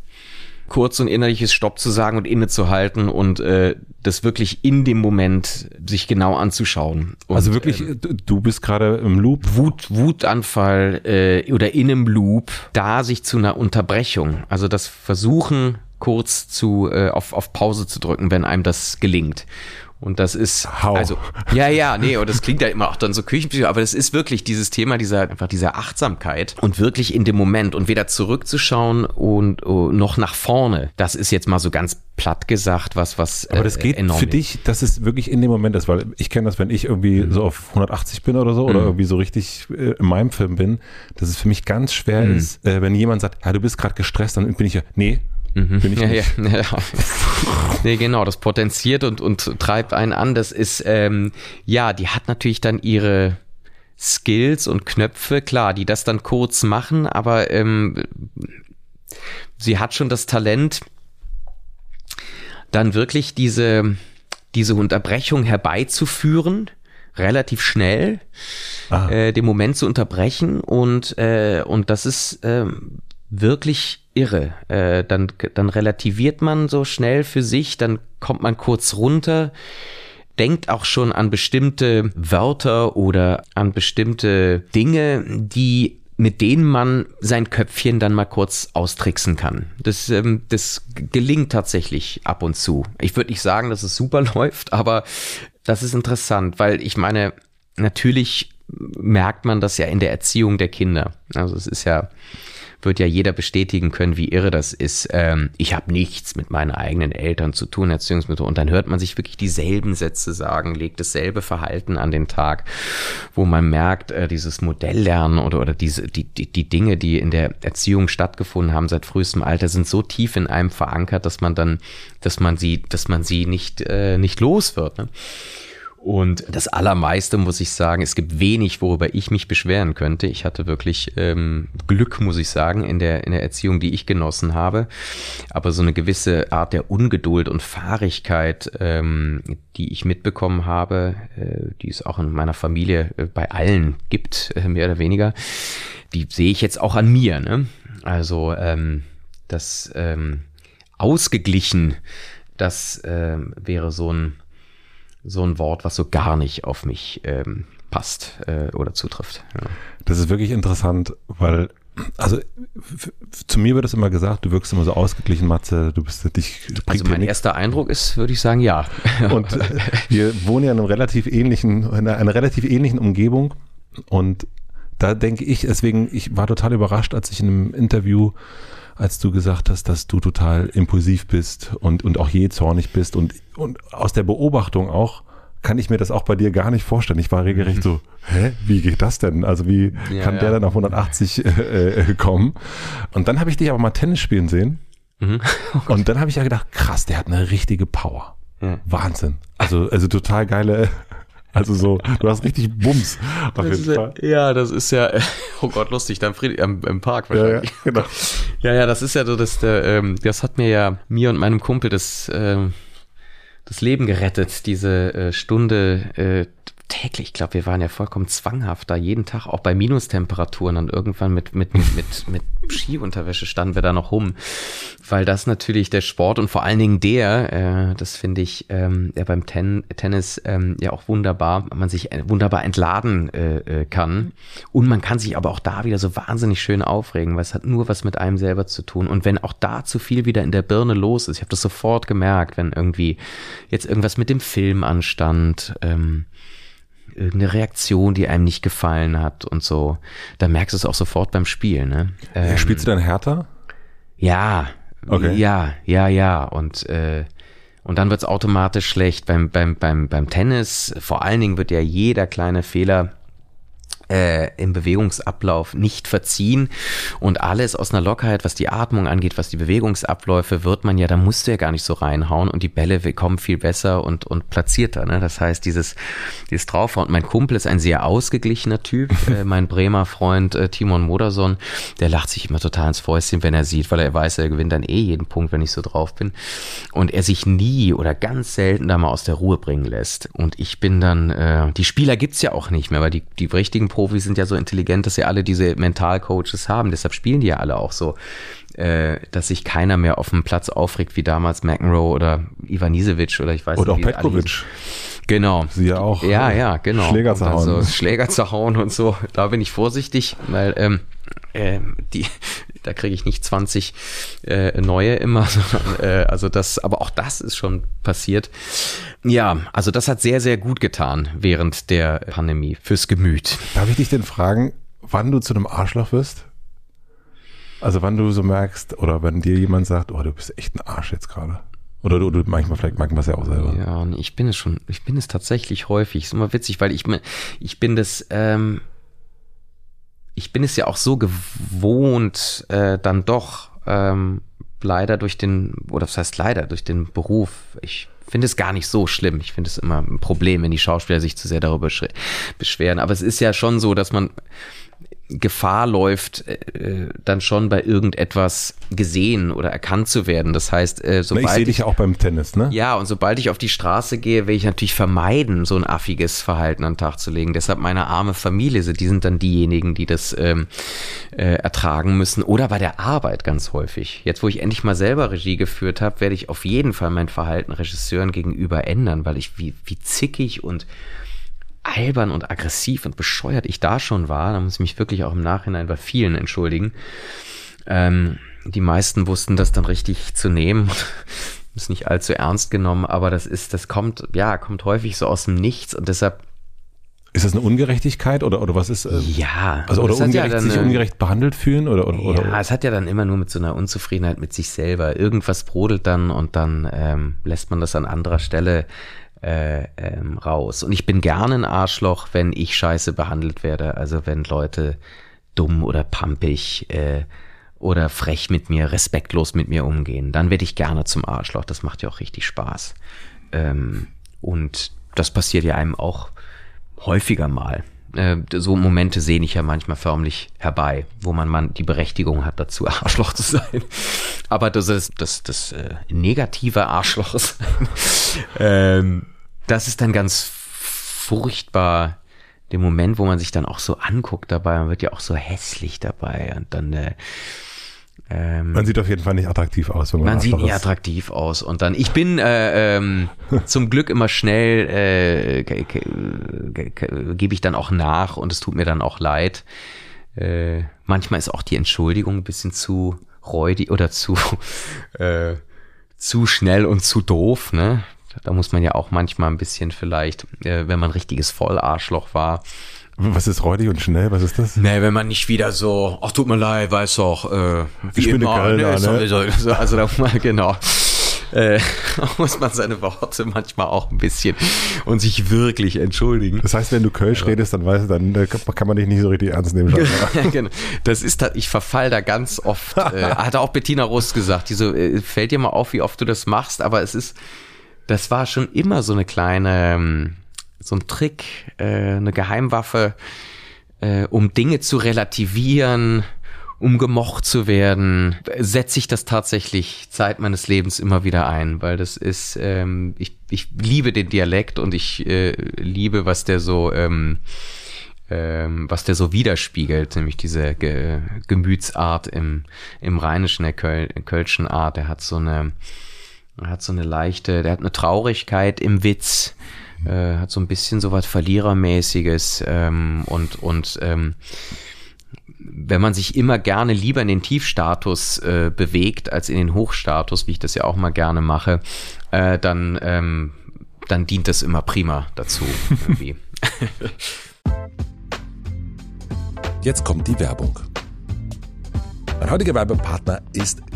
kurz und innerliches Stopp zu sagen und innezuhalten und äh, das wirklich in dem Moment sich genau anzuschauen. Und, also wirklich, ähm, du bist gerade im Loop. Wut, Wutanfall äh, oder in einem Loop, da sich zu einer Unterbrechung, also das Versuchen kurz zu äh, auf, auf Pause zu drücken, wenn einem das gelingt. Und das ist, How? also, ja, ja, nee, und das klingt ja immer auch dann so Küchenpsycho, aber das ist wirklich dieses Thema dieser, einfach dieser Achtsamkeit und wirklich in dem Moment und weder zurückzuschauen und oh, noch nach vorne. Das ist jetzt mal so ganz platt gesagt, was, was. Aber das äh, geht für dich, dass es wirklich in dem Moment ist, weil ich kenne das, wenn ich irgendwie mhm. so auf 180 bin oder so, mhm. oder irgendwie so richtig äh, in meinem Film bin, dass es für mich ganz schwer mhm. ist, äh, wenn jemand sagt, ja, du bist gerade gestresst, dann bin ich ja, nee, Mhm. Bin ich ja, nicht. Ja, [LAUGHS] ja. nee, genau, das potenziert und, und treibt einen an. Das ist, ähm, ja, die hat natürlich dann ihre Skills und Knöpfe, klar, die das dann kurz machen, aber ähm, sie hat schon das Talent, dann wirklich diese, diese Unterbrechung herbeizuführen, relativ schnell, äh, den Moment zu unterbrechen und, äh, und das ist äh, wirklich irre. Äh, dann, dann relativiert man so schnell für sich, dann kommt man kurz runter, denkt auch schon an bestimmte Wörter oder an bestimmte Dinge, die mit denen man sein Köpfchen dann mal kurz austricksen kann. Das, ähm, das gelingt tatsächlich ab und zu. Ich würde nicht sagen, dass es super [LAUGHS] läuft, aber das ist interessant, weil ich meine, natürlich merkt man das ja in der Erziehung der Kinder. Also es ist ja wird ja jeder bestätigen können, wie irre das ist. Ähm, ich habe nichts mit meinen eigenen Eltern zu tun, Erziehungsmittel. Und dann hört man sich wirklich dieselben Sätze sagen, legt dasselbe Verhalten an den Tag, wo man merkt, äh, dieses Modelllernen oder, oder diese, die, die, die Dinge, die in der Erziehung stattgefunden haben seit frühestem Alter, sind so tief in einem verankert, dass man dann, dass man sie, dass man sie nicht, äh, nicht los wird. Ne? Und das Allermeiste muss ich sagen, es gibt wenig, worüber ich mich beschweren könnte. Ich hatte wirklich ähm, Glück, muss ich sagen, in der, in der Erziehung, die ich genossen habe. Aber so eine gewisse Art der Ungeduld und Fahrigkeit, ähm, die ich mitbekommen habe, äh, die es auch in meiner Familie äh, bei allen gibt, äh, mehr oder weniger, die sehe ich jetzt auch an mir. Ne? Also ähm, das ähm, ausgeglichen, das ähm, wäre so ein so ein Wort, was so gar nicht auf mich ähm, passt äh, oder zutrifft. Ja. Das ist wirklich interessant, weil also zu mir wird es immer gesagt, du wirkst immer so ausgeglichen, Matze, du bist dich. Also mein erster Eindruck ist, würde ich sagen, ja. [LAUGHS] Und äh, wir wohnen ja in einem relativ ähnlichen, in einer, einer relativ ähnlichen Umgebung und da denke ich, deswegen, ich war total überrascht, als ich in einem Interview als du gesagt hast, dass du total impulsiv bist und, und auch je zornig bist. Und, und aus der Beobachtung auch kann ich mir das auch bei dir gar nicht vorstellen. Ich war regelrecht mhm. so, hä, wie geht das denn? Also wie ja, kann ja. der dann auf 180 äh, äh, kommen? Und dann habe ich dich aber mal Tennis spielen sehen. Mhm. Oh [LAUGHS] und dann habe ich ja gedacht, krass, der hat eine richtige Power. Ja. Wahnsinn. Also, also total geile also so, du hast richtig Bums. Auf jeden Fall. Ja, das ist ja, [LAUGHS] oh Gott, lustig, dann Fried, im, im Park wahrscheinlich. Ja, ja, [LAUGHS] genau. ja, ja, das ist ja so, dass der, ähm, das hat mir ja, mir und meinem Kumpel das, ähm, das Leben gerettet, diese äh, Stunde äh, täglich, ich glaube, wir waren ja vollkommen zwanghaft da, jeden Tag, auch bei Minustemperaturen und irgendwann mit, mit, mit, mit, mit Skiunterwäsche standen wir da noch rum, weil das natürlich der Sport und vor allen Dingen der, äh, das finde ich ähm, ja beim Ten Tennis ähm, ja auch wunderbar, man sich wunderbar entladen äh, äh, kann. Und man kann sich aber auch da wieder so wahnsinnig schön aufregen, weil es hat nur was mit einem selber zu tun. Und wenn auch da zu viel wieder in der Birne los ist, ich habe das sofort gemerkt, wenn irgendwie jetzt irgendwas mit dem Film anstand, ähm, irgendeine Reaktion, die einem nicht gefallen hat und so. Da merkst du es auch sofort beim Spielen. Ne? Ähm, Spielst du dann härter? Ja, okay. ja, ja, ja. Und äh, und dann wird's automatisch schlecht beim, beim, beim, beim Tennis. Vor allen Dingen wird ja jeder kleine Fehler äh, im Bewegungsablauf nicht verziehen und alles aus einer Lockerheit, was die Atmung angeht, was die Bewegungsabläufe, wird man ja, da musst du ja gar nicht so reinhauen und die Bälle kommen viel besser und, und platzierter. Ne? Das heißt, dieses, dieses Draufhauen. Mein Kumpel ist ein sehr ausgeglichener Typ, [LAUGHS] äh, mein Bremer Freund äh, Timon Moderson, der lacht sich immer total ins Fäustchen, wenn er sieht, weil er weiß, er gewinnt dann eh jeden Punkt, wenn ich so drauf bin. Und er sich nie oder ganz selten da mal aus der Ruhe bringen lässt. Und ich bin dann, äh, die Spieler gibt's ja auch nicht mehr, weil die, die richtigen Pro Profis sind ja so intelligent, dass sie alle diese Mentalcoaches haben. Deshalb spielen die ja alle auch so, äh, dass sich keiner mehr auf dem Platz aufregt wie damals McEnroe oder Ivanisevic oder ich weiß oder nicht. Oder auch Petkovic. Genau. Sie ja auch. Ja, ja, genau. Schläger zu hauen. Also Schläger zu hauen und so. Da bin ich vorsichtig, weil ähm, äh, die, da kriege ich nicht 20 äh, neue immer, [LAUGHS] sondern, äh, also das, aber auch das ist schon passiert. Ja, also das hat sehr, sehr gut getan während der Pandemie fürs Gemüt. Darf ich dich denn fragen, wann du zu einem Arschloch wirst? Also wann du so merkst, oder wenn dir jemand sagt, oh, du bist echt ein Arsch jetzt gerade. Oder du, du manchmal, vielleicht mag man es ja auch selber. Ja, ich bin es schon, ich bin es tatsächlich häufig. Ist immer witzig, weil ich, ich bin das, ähm, ich bin es ja auch so gewohnt, äh, dann doch ähm, leider durch den, oder das heißt leider, durch den Beruf, ich finde es gar nicht so schlimm. Ich finde es immer ein Problem, wenn die Schauspieler sich zu sehr darüber beschweren. Aber es ist ja schon so, dass man Gefahr läuft, äh, dann schon bei irgendetwas gesehen oder erkannt zu werden. Das heißt, äh, sobald. Ich sehe dich ja auch beim Tennis, ne? Ja, und sobald ich auf die Straße gehe, will ich natürlich vermeiden, so ein affiges Verhalten an den Tag zu legen. Deshalb meine arme Familie, die sind dann diejenigen, die das ähm, äh, ertragen müssen. Oder bei der Arbeit ganz häufig. Jetzt, wo ich endlich mal selber Regie geführt habe, werde ich auf jeden Fall mein Verhalten Regisseuren gegenüber ändern, weil ich wie, wie zickig und albern und aggressiv und bescheuert ich da schon war, da muss ich mich wirklich auch im Nachhinein bei vielen entschuldigen. Ähm, die meisten wussten das dann richtig zu nehmen. [LAUGHS] ist nicht allzu ernst genommen, aber das ist, das kommt, ja, kommt häufig so aus dem Nichts und deshalb Ist das eine Ungerechtigkeit oder, oder was ist? Äh, ja. Also oder ungerecht, ja sich ungerecht behandelt fühlen oder, oder, ja, oder? es hat ja dann immer nur mit so einer Unzufriedenheit mit sich selber. Irgendwas brodelt dann und dann ähm, lässt man das an anderer Stelle äh, ähm, raus. Und ich bin gerne ein Arschloch, wenn ich scheiße behandelt werde. Also wenn Leute dumm oder pampig äh, oder frech mit mir, respektlos mit mir umgehen, dann werde ich gerne zum Arschloch. Das macht ja auch richtig Spaß. Ähm, und das passiert ja einem auch häufiger mal. Äh, so Momente sehne ich ja manchmal förmlich herbei, wo man, man die Berechtigung hat, dazu [LAUGHS] Arschloch zu sein. Aber das ist das, das äh, negative Arschloch sein, [LAUGHS] ähm, das ist dann ganz furchtbar der Moment, wo man sich dann auch so anguckt dabei, man wird ja auch so hässlich dabei und dann äh, ähm, man sieht auf jeden Fall nicht attraktiv aus. Wenn man man sieht nicht attraktiv aus. Und dann, ich bin äh, ähm, [LAUGHS] zum Glück immer schnell, äh, gebe ich dann auch nach und es tut mir dann auch leid. Äh, manchmal ist auch die Entschuldigung ein bisschen zu räudig oder zu, [LAUGHS] äh, zu schnell und zu doof. Ne? Da muss man ja auch manchmal ein bisschen vielleicht, äh, wenn man ein richtiges Vollarschloch war, was ist räudig und schnell? Was ist das? Nee, wenn man nicht wieder so, ach tut mir leid, weiß doch, äh, wie ich bin immer, Kölner, ne? ne? Also da mal, genau. Äh, [LAUGHS] muss man seine Worte manchmal auch ein bisschen und sich wirklich entschuldigen. Das heißt, wenn du Kölsch redest, dann weißt du, dann äh, kann man dich nicht so richtig ernst nehmen. [LAUGHS] genau. Das ist, ich verfall da ganz oft. Äh, [LAUGHS] hat auch Bettina Rust gesagt. Die so, äh, fällt dir mal auf, wie oft du das machst, aber es ist, das war schon immer so eine kleine, ähm, so ein Trick, äh, eine Geheimwaffe, äh, um Dinge zu relativieren, um gemocht zu werden, setze ich das tatsächlich Zeit meines Lebens immer wieder ein, weil das ist, ähm, ich, ich liebe den Dialekt und ich äh, liebe, was der so, ähm, ähm, was der so widerspiegelt, nämlich diese Ge Gemütsart im, im Rheinischen, der Köl Kölschen Art. Der hat so eine, hat so eine leichte, der hat eine Traurigkeit im Witz, äh, hat so ein bisschen so was Verlierermäßiges ähm, und, und ähm, wenn man sich immer gerne lieber in den Tiefstatus äh, bewegt als in den Hochstatus, wie ich das ja auch mal gerne mache, äh, dann, ähm, dann dient das immer prima dazu. Irgendwie. [LAUGHS] Jetzt kommt die Werbung. Mein heutiger Werbepartner ist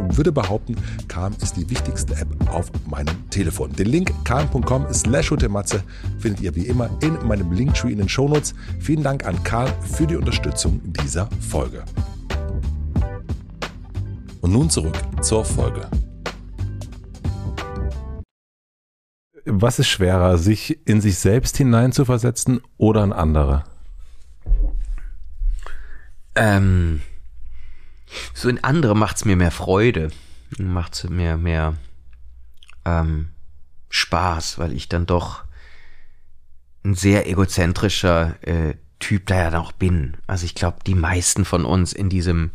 und würde behaupten, Calm ist die wichtigste App auf meinem Telefon. Den Link calm.com slash findet ihr wie immer in meinem Linktree in den Shownotes. Vielen Dank an Calm für die Unterstützung dieser Folge. Und nun zurück zur Folge. Was ist schwerer, sich in sich selbst hineinzuversetzen oder in andere? Ähm, so in andere macht's mir mehr Freude, macht's mir mehr ähm, Spaß, weil ich dann doch ein sehr egozentrischer äh, Typ da ja noch bin. Also ich glaube, die meisten von uns in diesem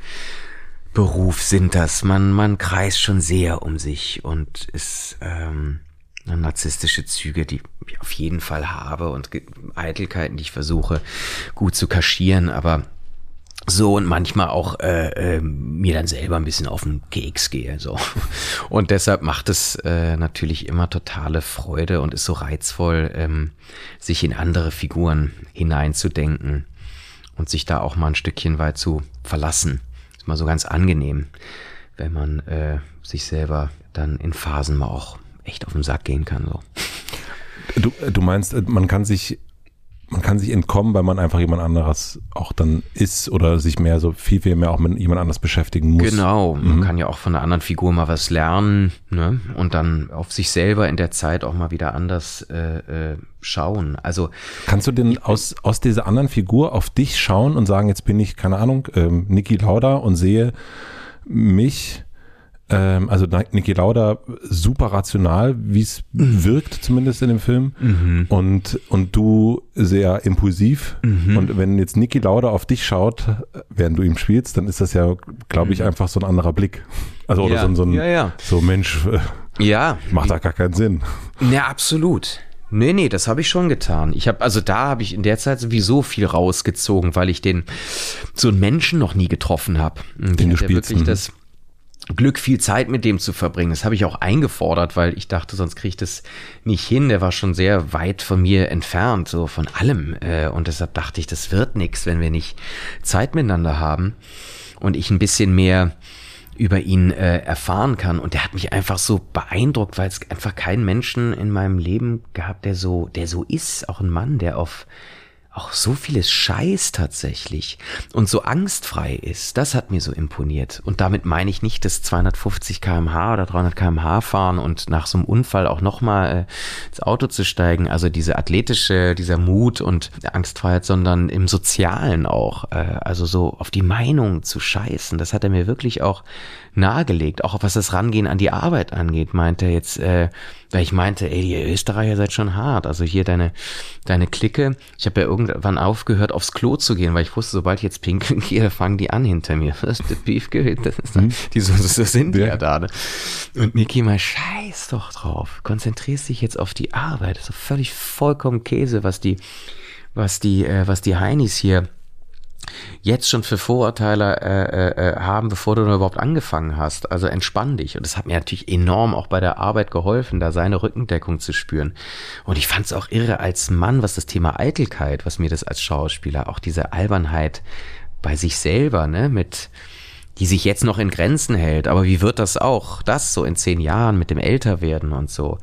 Beruf sind das. Man, man kreist schon sehr um sich und ist ähm, narzisstische Züge, die ich auf jeden Fall habe und Eitelkeiten, die ich versuche gut zu kaschieren, aber so und manchmal auch äh, äh, mir dann selber ein bisschen auf den Keks gehe so. [LAUGHS] Und deshalb macht es äh, natürlich immer totale Freude und ist so reizvoll ähm, sich in andere Figuren hineinzudenken und sich da auch mal ein Stückchen weit zu verlassen. Ist mal so ganz angenehm wenn man äh, sich selber dann in Phasen mal auch echt auf den Sack gehen kann so. Du du meinst man kann sich man kann sich entkommen, weil man einfach jemand anderes auch dann ist oder sich mehr so viel, viel mehr auch mit jemand anders beschäftigen muss. Genau, man mhm. kann ja auch von einer anderen Figur mal was lernen ne? und dann auf sich selber in der Zeit auch mal wieder anders äh, äh, schauen. Also kannst du denn aus, aus dieser anderen Figur auf dich schauen und sagen, jetzt bin ich, keine Ahnung, ähm, Niki Lauda und sehe mich ähm, also Niki Lauda super rational, wie es mhm. wirkt zumindest in dem Film mhm. und, und du sehr impulsiv mhm. und wenn jetzt Niki Lauda auf dich schaut, während du ihm spielst, dann ist das ja, glaube ich, mhm. einfach so ein anderer Blick. Also oder ja. so, so ein ja, ja. so Mensch, äh, ja. macht da gar keinen Sinn. Ja, absolut. Nee, nee, das habe ich schon getan. Ich habe also da habe ich in der Zeit sowieso viel rausgezogen, weil ich den so einen Menschen noch nie getroffen habe. Den du spielst. Wirklich mhm. das Glück, viel Zeit mit dem zu verbringen. Das habe ich auch eingefordert, weil ich dachte, sonst kriege ich das nicht hin. Der war schon sehr weit von mir entfernt, so von allem. Äh, und deshalb dachte ich, das wird nichts, wenn wir nicht Zeit miteinander haben und ich ein bisschen mehr über ihn äh, erfahren kann. Und der hat mich einfach so beeindruckt, weil es einfach keinen Menschen in meinem Leben gab, der so, der so ist. Auch ein Mann, der auf auch so vieles Scheiß tatsächlich und so angstfrei ist, das hat mir so imponiert. Und damit meine ich nicht das 250 kmh oder 300 kmh fahren und nach so einem Unfall auch nochmal äh, ins Auto zu steigen. Also diese athletische, dieser Mut und Angstfreiheit, sondern im Sozialen auch. Äh, also so auf die Meinung zu scheißen. Das hat er mir wirklich auch nahegelegt, auch was das Rangehen an die Arbeit angeht, meinte er jetzt, äh, weil ich meinte, ey, ihr Österreicher seid schon hart. Also hier deine, deine Clique. Ich habe ja irgendwann aufgehört, aufs Klo zu gehen, weil ich wusste, sobald ich jetzt pinkeln [LAUGHS] gehe, fangen die an hinter mir. Das ist der Beefgate, das ist dann, mhm. die so, so sind ja. ja da. Ne? Und Niki mal, scheiß doch drauf. Konzentrierst dich jetzt auf die Arbeit. Das ist völlig vollkommen Käse, was die, was die, äh, was die Heinis hier jetzt schon für Vorurteile äh, äh, äh, haben, bevor du überhaupt angefangen hast. Also entspann dich. Und das hat mir natürlich enorm auch bei der Arbeit geholfen, da seine Rückendeckung zu spüren. Und ich fand es auch irre als Mann, was das Thema Eitelkeit, was mir das als Schauspieler, auch diese Albernheit bei sich selber, ne, mit die sich jetzt noch in Grenzen hält. Aber wie wird das auch, das so in zehn Jahren mit dem Älterwerden und so?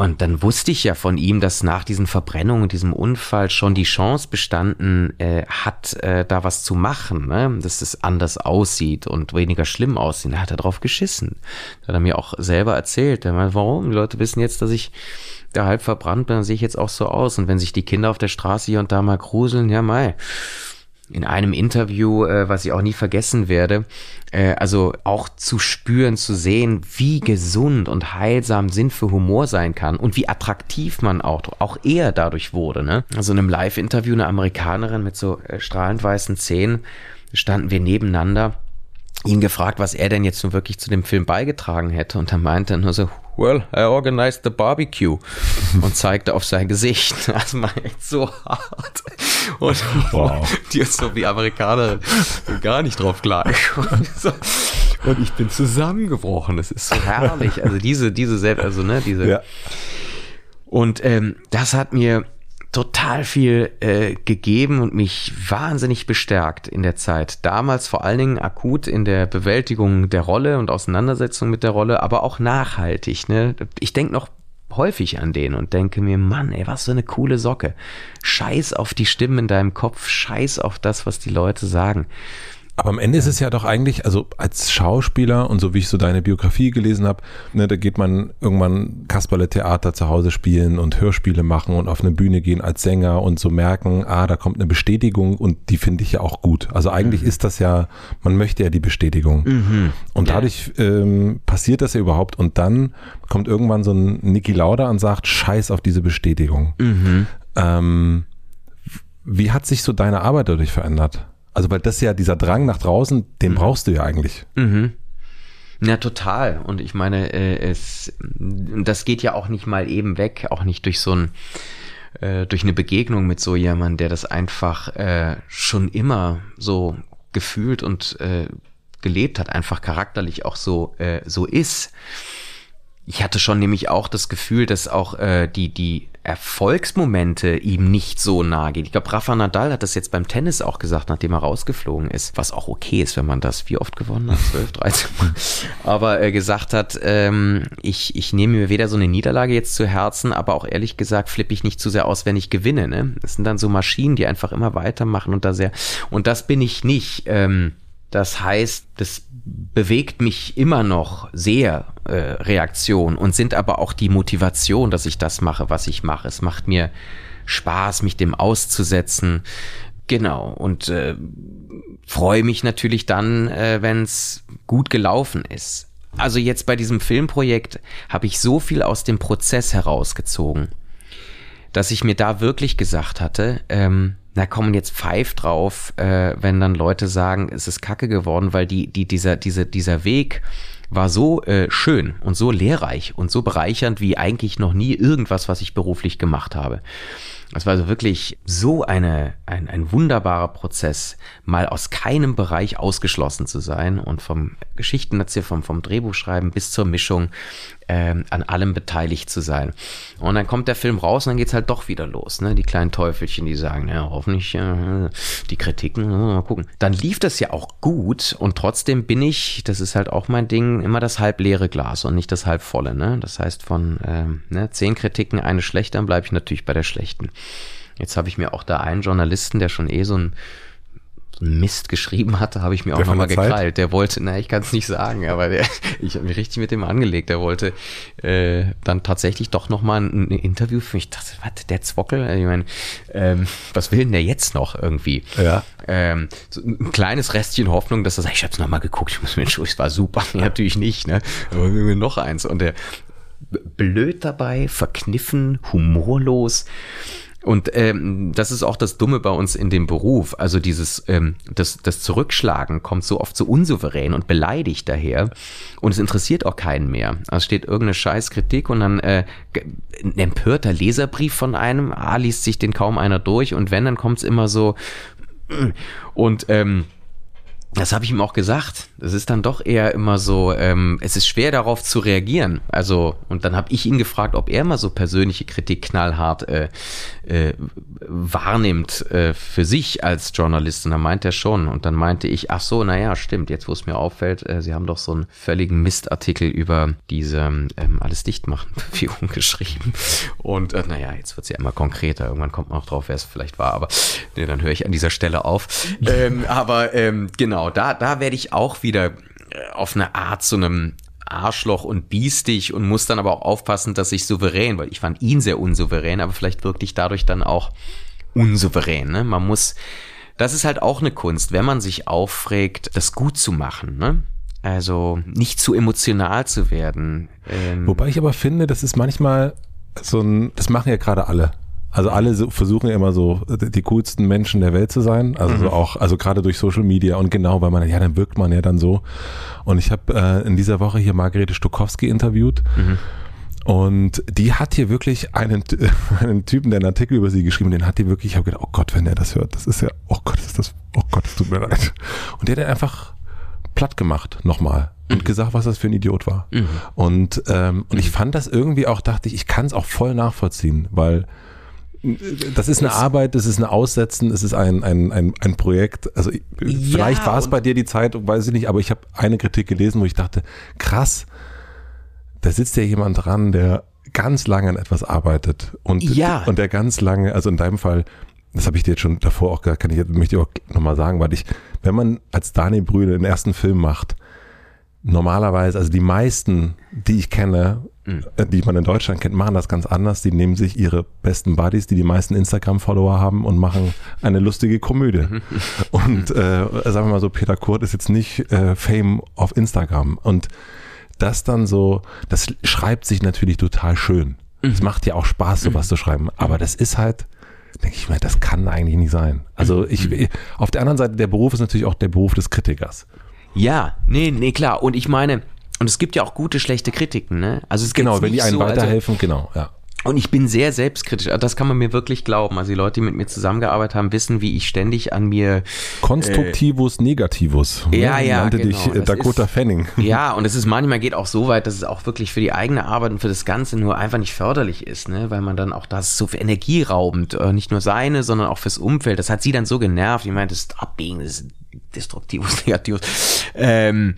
Und dann wusste ich ja von ihm, dass nach diesen Verbrennungen, diesem Unfall schon die Chance bestanden äh, hat, äh, da was zu machen, ne? dass es anders aussieht und weniger schlimm aussieht. Da hat er drauf geschissen. Da hat er mir auch selber erzählt. Er meinte, warum? Die Leute wissen jetzt, dass ich da halb verbrannt bin, dann sehe ich jetzt auch so aus. Und wenn sich die Kinder auf der Straße hier und da mal gruseln, ja mei in einem Interview, äh, was ich auch nie vergessen werde, äh, also auch zu spüren, zu sehen, wie gesund und heilsam Sinn für Humor sein kann und wie attraktiv man auch, auch eher dadurch wurde. Ne? Also in einem Live-Interview eine Amerikanerin mit so äh, strahlend weißen Zähnen standen wir nebeneinander ihn gefragt, was er denn jetzt nun wirklich zu dem Film beigetragen hätte. Und dann meinte er nur so, well, I organized the barbecue. Und zeigte auf sein Gesicht. [LAUGHS] Das war echt so hart. Und wow. die ist so wie Amerikanerin gar nicht drauf klar. [LAUGHS] Und ich bin zusammengebrochen. Das ist so herrlich. Also diese, diese selbst, also ne, diese. Ja. Und ähm, das hat mir total viel äh, gegeben und mich wahnsinnig bestärkt in der Zeit. Damals vor allen Dingen akut in der Bewältigung der Rolle und Auseinandersetzung mit der Rolle, aber auch nachhaltig. Ne? Ich denke noch häufig an den und denke mir, Mann, ey, was für eine coole Socke. Scheiß auf die Stimmen in deinem Kopf, scheiß auf das, was die Leute sagen. Aber am Ende ist es ja doch eigentlich, also als Schauspieler und so wie ich so deine Biografie gelesen habe, ne, da geht man irgendwann Kasperle Theater zu Hause spielen und Hörspiele machen und auf eine Bühne gehen als Sänger und so merken, ah, da kommt eine Bestätigung und die finde ich ja auch gut. Also eigentlich mhm. ist das ja, man möchte ja die Bestätigung. Mhm. Und dadurch ähm, passiert das ja überhaupt und dann kommt irgendwann so ein Niki Lauda und sagt, scheiß auf diese Bestätigung. Mhm. Ähm, wie hat sich so deine Arbeit dadurch verändert? Also, weil das ja dieser Drang nach draußen, den mhm. brauchst du ja eigentlich. Mhm. Ja, total. Und ich meine, äh, es, das geht ja auch nicht mal eben weg, auch nicht durch so ein, äh, durch eine Begegnung mit so jemandem, der das einfach äh, schon immer so gefühlt und gelebt hat, einfach charakterlich auch so, so ist ich hatte schon nämlich auch das Gefühl, dass auch die, die Erfolgsmomente ihm nicht so nahe gehen. Ich glaube, Rafa Nadal hat das jetzt beim Tennis auch gesagt, nachdem er rausgeflogen ist, was auch okay ist, wenn man das wie oft gewonnen hat, [LAUGHS] 12, 13 Mal. Aber er gesagt hat, ähm, ich, ich nehme mir weder so eine Niederlage jetzt zu Herzen, aber auch ehrlich gesagt flippe ich nicht zu sehr aus, wenn ich gewinne. Ne? Das sind dann so Maschinen, die einfach immer weitermachen und da sehr, und das bin ich nicht. Ähm, das heißt, das bewegt mich immer noch sehr äh, Reaktion und sind aber auch die Motivation, dass ich das mache, was ich mache. Es macht mir Spaß, mich dem auszusetzen. Genau. Und äh, freue mich natürlich dann, äh, wenn es gut gelaufen ist. Also jetzt bei diesem Filmprojekt habe ich so viel aus dem Prozess herausgezogen, dass ich mir da wirklich gesagt hatte, ähm, na kommen jetzt pfeift drauf, äh, wenn dann Leute sagen, es ist kacke geworden, weil die, die, dieser, dieser, dieser Weg war so äh, schön und so lehrreich und so bereichernd wie eigentlich noch nie irgendwas, was ich beruflich gemacht habe. Es war also wirklich so eine, ein, ein wunderbarer Prozess, mal aus keinem Bereich ausgeschlossen zu sein und vom Geschichtenerzählen, vom, vom Drehbuchschreiben bis zur Mischung ähm, an allem beteiligt zu sein. Und dann kommt der Film raus und dann geht's halt doch wieder los. Ne? Die kleinen Teufelchen, die sagen, ja, hoffentlich äh, die Kritiken, mal gucken. Dann lief das ja auch gut und trotzdem bin ich, das ist halt auch mein Ding, immer das halb leere Glas und nicht das halb volle. Ne? Das heißt, von ähm, ne, zehn Kritiken eine schlechte, dann bleibe ich natürlich bei der schlechten. Jetzt habe ich mir auch da einen Journalisten, der schon eh so ein Mist geschrieben hatte, habe ich mir auch nochmal gekrallt. Der wollte, na, ich kann es nicht sagen, aber der, [LAUGHS] ich habe mich richtig mit dem angelegt. Der wollte äh, dann tatsächlich doch nochmal ein, ein Interview für mich. Ich dachte, was, der Zwockel? Ich meine, ähm, was will denn der jetzt noch irgendwie? Ja. Ähm, so ein kleines Restchen Hoffnung, dass er sagt, ich habe es nochmal geguckt, ich muss mir es war super. Nee, [LAUGHS] natürlich nicht, ne? Aber noch eins. Und der blöd dabei, verkniffen, humorlos. Und ähm, das ist auch das Dumme bei uns in dem Beruf. Also dieses ähm, das, das Zurückschlagen kommt so oft so unsouverän und beleidigt daher. Und es interessiert auch keinen mehr. Also steht irgendeine Scheißkritik und dann äh, ein empörter Leserbrief von einem, ah, liest sich den kaum einer durch und wenn, dann kommt es immer so und ähm, das habe ich ihm auch gesagt. Das ist dann doch eher immer so, ähm, es ist schwer darauf zu reagieren. Also, und dann habe ich ihn gefragt, ob er mal so persönliche Kritik knallhart äh, äh, wahrnimmt äh, für sich als Journalist. Und dann meint er schon. Und dann meinte ich, ach so, naja, stimmt, jetzt wo es mir auffällt, äh, sie haben doch so einen völligen Mistartikel über diese ähm, alles dichtmachen [LAUGHS] Bewegung geschrieben. Und äh, naja, jetzt wird es ja immer konkreter. Irgendwann kommt man auch drauf, wer es vielleicht war. Aber nee, dann höre ich an dieser Stelle auf. [LAUGHS] ähm, aber ähm, genau genau, da, da werde ich auch wieder äh, auf eine Art zu einem Arschloch und biestig und muss dann aber auch aufpassen, dass ich souverän, weil ich fand ihn sehr unsouverän, aber vielleicht wirklich dadurch dann auch unsouverän. Ne? Man muss, das ist halt auch eine Kunst, wenn man sich aufregt, das gut zu machen. Ne? Also nicht zu emotional zu werden. Ähm Wobei ich aber finde, das ist manchmal so ein, das machen ja gerade alle. Also alle so, versuchen ja immer so die coolsten Menschen der Welt zu sein. Also mhm. so auch, also gerade durch Social Media und genau, weil man, ja, dann wirkt man ja dann so. Und ich habe äh, in dieser Woche hier Margarete Stokowski interviewt. Mhm. Und die hat hier wirklich einen, [LAUGHS] einen Typen, der einen Artikel über sie geschrieben, den hat die wirklich, ich habe gedacht, oh Gott, wenn der das hört, das ist ja, oh Gott, ist das, oh Gott, es tut mir leid. Und der hat einfach platt gemacht, nochmal. Und mhm. gesagt, was das für ein Idiot war. Mhm. Und, ähm, und ich fand das irgendwie auch, dachte ich, ich kann es auch voll nachvollziehen, weil das ist eine Arbeit, das ist ein Aussetzen, es ist ein, ein, ein, ein Projekt. Also vielleicht ja, war es bei dir die Zeit, weiß ich nicht, aber ich habe eine Kritik gelesen, wo ich dachte, krass, da sitzt ja jemand dran, der ganz lange an etwas arbeitet und, ja. und der ganz lange, also in deinem Fall, das habe ich dir jetzt schon davor auch gesagt, kann ich jetzt, möchte ich auch nochmal sagen, weil ich, wenn man als Daniel Brühl den ersten Film macht, normalerweise, also die meisten, die ich kenne, mhm. die man in Deutschland kennt, machen das ganz anders. Die nehmen sich ihre besten Buddies, die die meisten Instagram-Follower haben und machen eine lustige Komödie. Mhm. [LAUGHS] Und äh, sagen wir mal so, Peter Kurt ist jetzt nicht äh, Fame auf Instagram. Und das dann so, das schreibt sich natürlich total schön. Es mhm. macht ja auch Spaß, sowas zu schreiben. Aber das ist halt, denke ich mir, das kann eigentlich nicht sein. Also ich, auf der anderen Seite, der Beruf ist natürlich auch der Beruf des Kritikers. Ja, nee, nee, klar. Und ich meine, und es gibt ja auch gute, schlechte Kritiken, ne? Also es genau, wenn die einen so, also weiterhelfen, also, genau, ja. Und ich bin sehr selbstkritisch. Also das kann man mir wirklich glauben. Also die Leute, die mit mir zusammengearbeitet haben, wissen, wie ich ständig an mir. Konstruktivus äh, Negativus. Ja, ne? ja. Nannte genau. dich äh, Dakota ist, Fanning. [LAUGHS] Ja, und es ist manchmal geht auch so weit, dass es auch wirklich für die eigene Arbeit und für das Ganze nur einfach nicht förderlich ist, ne? Weil man dann auch das so energieraubend, äh, nicht nur seine, sondern auch fürs Umfeld. Das hat sie dann so genervt. Ich ist Abbiegen, das ist Destruktivus, [LAUGHS] Negativus. Ähm,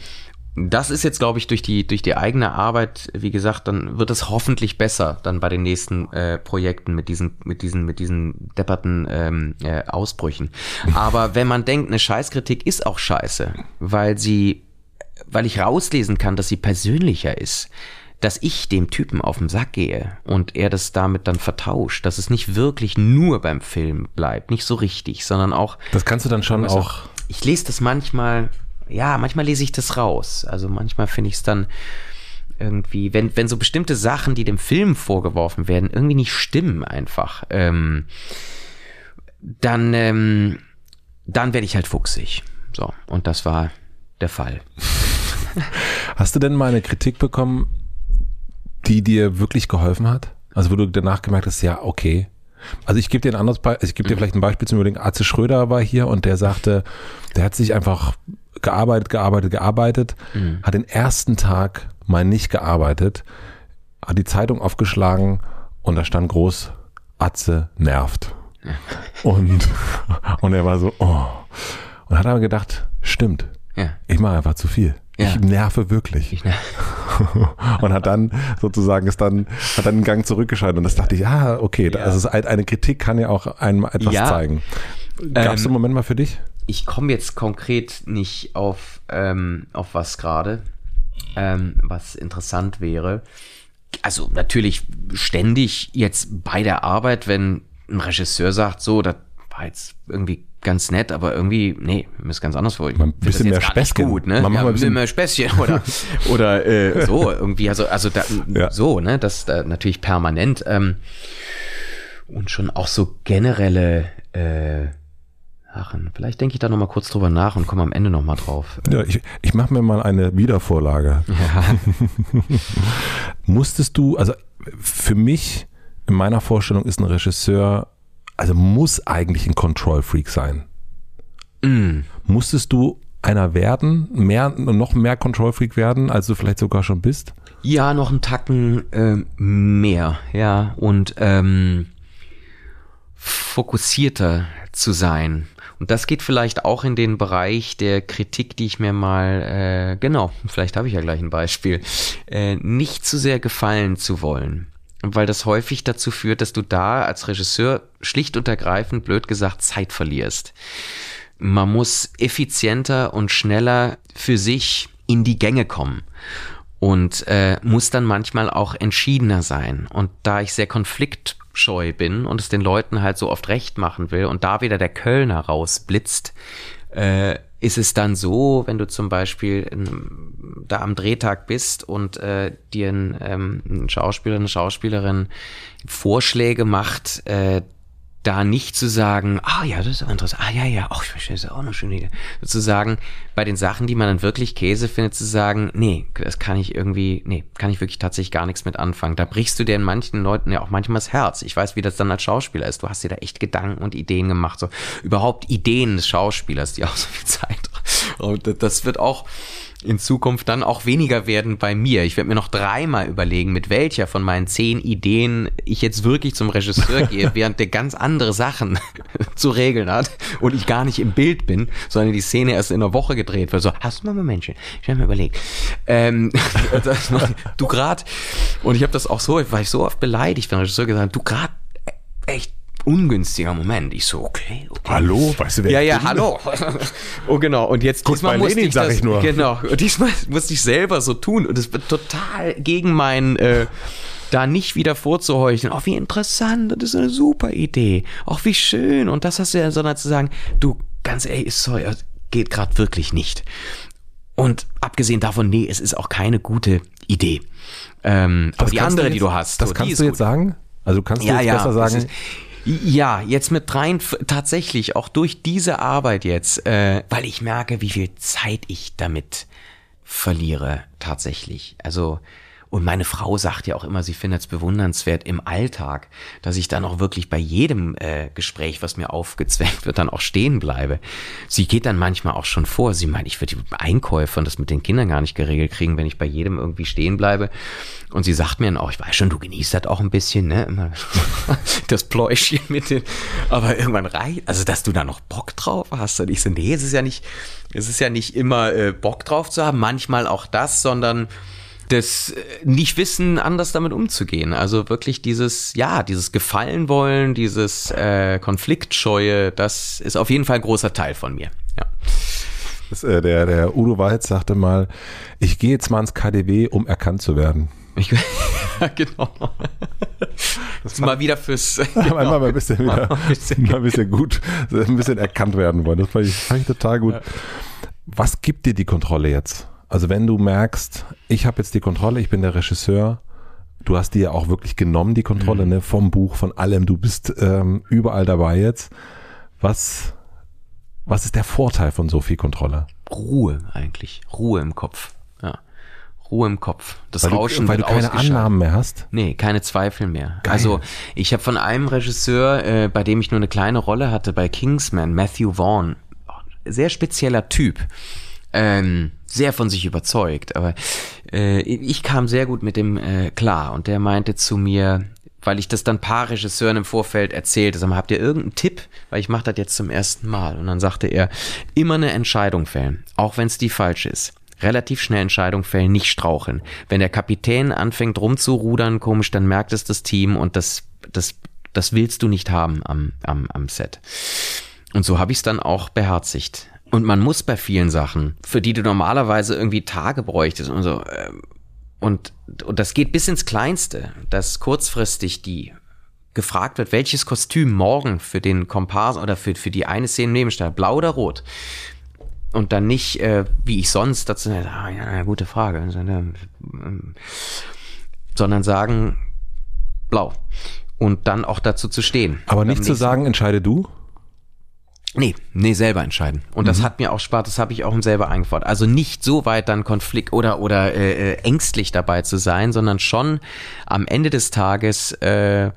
das ist jetzt, glaube ich, durch die, durch die eigene Arbeit, wie gesagt, dann wird es hoffentlich besser dann bei den nächsten äh, Projekten mit diesen, mit diesen, mit diesen depperten ähm, äh, Ausbrüchen. Aber wenn man denkt, eine Scheißkritik ist auch scheiße, weil sie, weil ich rauslesen kann, dass sie persönlicher ist, dass ich dem Typen auf den Sack gehe und er das damit dann vertauscht, dass es nicht wirklich nur beim Film bleibt, nicht so richtig, sondern auch. Das kannst du dann schon auch. Ich lese das manchmal ja, manchmal lese ich das raus. Also manchmal finde ich es dann irgendwie, wenn, wenn so bestimmte Sachen, die dem Film vorgeworfen werden, irgendwie nicht stimmen einfach, ähm, dann, ähm, dann werde ich halt fuchsig. So, und das war der Fall. [LAUGHS] Hast du denn mal eine Kritik bekommen, die dir wirklich geholfen hat? Also wo du danach gemerkt hast, ja, okay. Also ich gebe dir ein anderes Beispiel, also ich gebe dir mhm. vielleicht ein Beispiel zum Überlegen. Arze Schröder war hier und der sagte, der hat sich einfach gearbeitet, gearbeitet, gearbeitet, mhm. hat den ersten Tag mal nicht gearbeitet, hat die Zeitung aufgeschlagen und da stand groß, Atze nervt. Ja. [LAUGHS] Und, und er war so, oh. Und hat aber gedacht, stimmt, ja. ich mache einfach zu viel. Ja. Ich nerve wirklich. Ich nerv. [LAUGHS] und hat dann sozusagen ist dann, hat dann einen Gang zurückgeschaltet und das dachte ich, ja, okay, ja. also eine Kritik kann ja auch einem etwas ja. zeigen. Gab es ähm, einen Moment mal für dich? ich komme jetzt konkret nicht auf, ähm, auf was gerade, ähm, was interessant wäre. Also natürlich ständig jetzt bei der Arbeit, wenn ein Regisseur sagt, so, das war jetzt irgendwie ganz nett, aber irgendwie, nee, mir ist ganz anders vor. Ich ein bisschen mehr Späßchen. Gut, ne? Man ja, ein bisschen mehr Späßchen [LAUGHS] oder, oder äh, [LAUGHS] so irgendwie, also, also da, [LAUGHS] ja. so, ne? Das da natürlich permanent. Ähm, und schon auch so generelle äh, Aachen. Vielleicht denke ich da nochmal kurz drüber nach und komme am Ende nochmal drauf. Ja, ich, ich mache mir mal eine Wiedervorlage. Ja. Musstest du, also für mich, in meiner Vorstellung ist ein Regisseur, also muss eigentlich ein Control-Freak sein. Mm. Musstest du einer werden, mehr, noch mehr Control-Freak werden, als du vielleicht sogar schon bist? Ja, noch einen Tacken äh, mehr, ja. Und ähm, fokussierter zu sein. Und das geht vielleicht auch in den Bereich der Kritik, die ich mir mal, äh, genau, vielleicht habe ich ja gleich ein Beispiel, äh, nicht zu sehr gefallen zu wollen. Weil das häufig dazu führt, dass du da als Regisseur schlicht und ergreifend, blöd gesagt, Zeit verlierst. Man muss effizienter und schneller für sich in die Gänge kommen und äh, muss dann manchmal auch entschiedener sein. Und da ich sehr konflikt scheu bin und es den Leuten halt so oft recht machen will und da wieder der Kölner rausblitzt, äh, ist es dann so, wenn du zum Beispiel in, da am Drehtag bist und äh, dir ein, ähm, ein Schauspieler, eine Schauspielerin Vorschläge macht, äh, da nicht zu sagen, ah ja, das ist auch interessant, ah ja, ja, ach, das ist auch eine schöne Idee. Sozusagen bei den Sachen, die man dann wirklich Käse findet, zu sagen, nee, das kann ich irgendwie, nee, kann ich wirklich tatsächlich gar nichts mit anfangen. Da brichst du dir in manchen Leuten ja auch manchmal das Herz. Ich weiß, wie das dann als Schauspieler ist. Du hast dir da echt Gedanken und Ideen gemacht, so überhaupt Ideen des Schauspielers, die auch so viel Zeit. Und das wird auch, in Zukunft dann auch weniger werden bei mir. Ich werde mir noch dreimal überlegen, mit welcher von meinen zehn Ideen ich jetzt wirklich zum Regisseur [LAUGHS] gehe, während der ganz andere Sachen [LAUGHS] zu regeln hat und ich gar nicht im Bild bin, sondern die Szene erst in einer Woche gedreht wird. So, hast du mal Momentchen? Ich habe mir überlegt. Ähm, [LAUGHS] du grad, und ich habe das auch so, war ich so oft beleidigt, wenn der Regisseur gesagt hat, du grad echt ungünstiger Moment. Ich so, okay, okay. Hallo, weißt du, wer Ja, ja, bin? hallo. [LAUGHS] oh, genau. Und jetzt Guck diesmal musste Lenin, ich das, ich nur. genau. Und diesmal [LAUGHS] musste ich selber so tun und es wird total gegen mein, äh, da nicht wieder vorzuheucheln. Ach, wie interessant, das ist eine super Idee. Ach, wie schön. Und das hast du ja, sondern zu sagen, du, ganz ehrlich, sorry, geht gerade wirklich nicht. Und abgesehen davon, nee, es ist auch keine gute Idee. Ähm, aber die andere, jetzt, die du hast, das so, kannst du jetzt gut. sagen? Also kannst du ja, jetzt ja, besser sagen? Ja, jetzt mit rein tatsächlich auch durch diese Arbeit jetzt, äh, weil ich merke, wie viel Zeit ich damit verliere tatsächlich. Also Und meine Frau sagt ja auch immer, sie findet es bewundernswert im Alltag, dass ich dann auch wirklich bei jedem äh, Gespräch, was mir aufgezwängt wird, dann auch stehen bleibe. Sie geht dann manchmal auch schon vor. Sie meint, ich würde die Einkäufe und das mit den Kindern gar nicht geregelt kriegen, wenn ich bei jedem irgendwie stehen bleibe. Und sie sagt mir dann auch, ich weiß schon, du genießt das auch ein bisschen, ne? Immer [LAUGHS] das Pläuschchen mit den, aber irgendwann reicht, also dass du da noch Bock drauf hast. Und ich so, nee, es ist ja nicht, es ist ja nicht immer äh, Bock drauf zu haben, manchmal auch das, sondern das äh, nicht wissen, anders damit umzugehen. Also wirklich dieses, ja, dieses Gefallen wollen, dieses äh, Konfliktscheue, das ist auf jeden Fall ein großer Teil von mir. Ja. Das, äh, der, der Udo Walz sagte mal, ich gehe jetzt mal ins KDW, um erkannt zu werden. Ich, ja, [LAUGHS] genau. Das mal wieder fürs. [LAUGHS] Genau. Einmal mal ein bisschen wieder, mal ein bisschen gut, ein bisschen erkannt werden wollen. Das fand ich, fand ich total gut. Ja. Was gibt dir die Kontrolle jetzt? Also wenn du merkst, ich habe jetzt die Kontrolle, ich bin der Regisseur, du hast dir ja auch wirklich genommen, die Kontrolle, mhm. ne, vom Buch, von allem, du bist ähm, überall dabei jetzt. Was, was ist der Vorteil von so viel Kontrolle? Ruhe eigentlich, Ruhe im Kopf. Ja. Ruhe im Kopf. Das weil Rauschen du, Weil du keine Annahmen mehr hast? Nee, keine Zweifel mehr. Geil. Also ich habe von einem Regisseur, äh, bei dem ich nur eine kleine Rolle hatte, bei Kingsman, Matthew Vaughn, sehr spezieller Typ ähm, sehr von sich überzeugt. Aber äh, ich kam sehr gut mit dem äh, klar und der meinte zu mir, weil ich das dann paar Regisseuren im Vorfeld erzählte, sag mal, habt ihr irgendeinen Tipp? Weil ich mache das jetzt zum ersten Mal. Und dann sagte er, immer eine Entscheidung fällen, auch wenn es die falsche ist. Relativ schnell Entscheidung fällen, nicht straucheln. Wenn der Kapitän anfängt rumzurudern, komisch, dann merkt es das Team und das, das, das willst du nicht haben am, am, am Set. Und so habe ich es dann auch beherzigt. Und man muss bei vielen Sachen, für die du normalerweise irgendwie Tage bräuchtest und so, ähm, und, und das geht bis ins Kleinste, dass kurzfristig die gefragt wird, welches Kostüm morgen für den Komparsen oder für, für die eine Szene nehmen statt blau oder rot. Und dann nicht, äh, wie ich sonst dazu, ah, ja, eine gute Frage, ähm, sondern sagen blau. Und dann auch dazu zu stehen. Aber nicht zu sagen, entscheide du? Nee, nee, selber entscheiden. Und das mhm. hat mir auch Spaß, das habe ich auch selber eingefordert. Also nicht so weit dann Konflikt oder oder äh, äh, ängstlich dabei zu sein, sondern schon am Ende des Tages äh,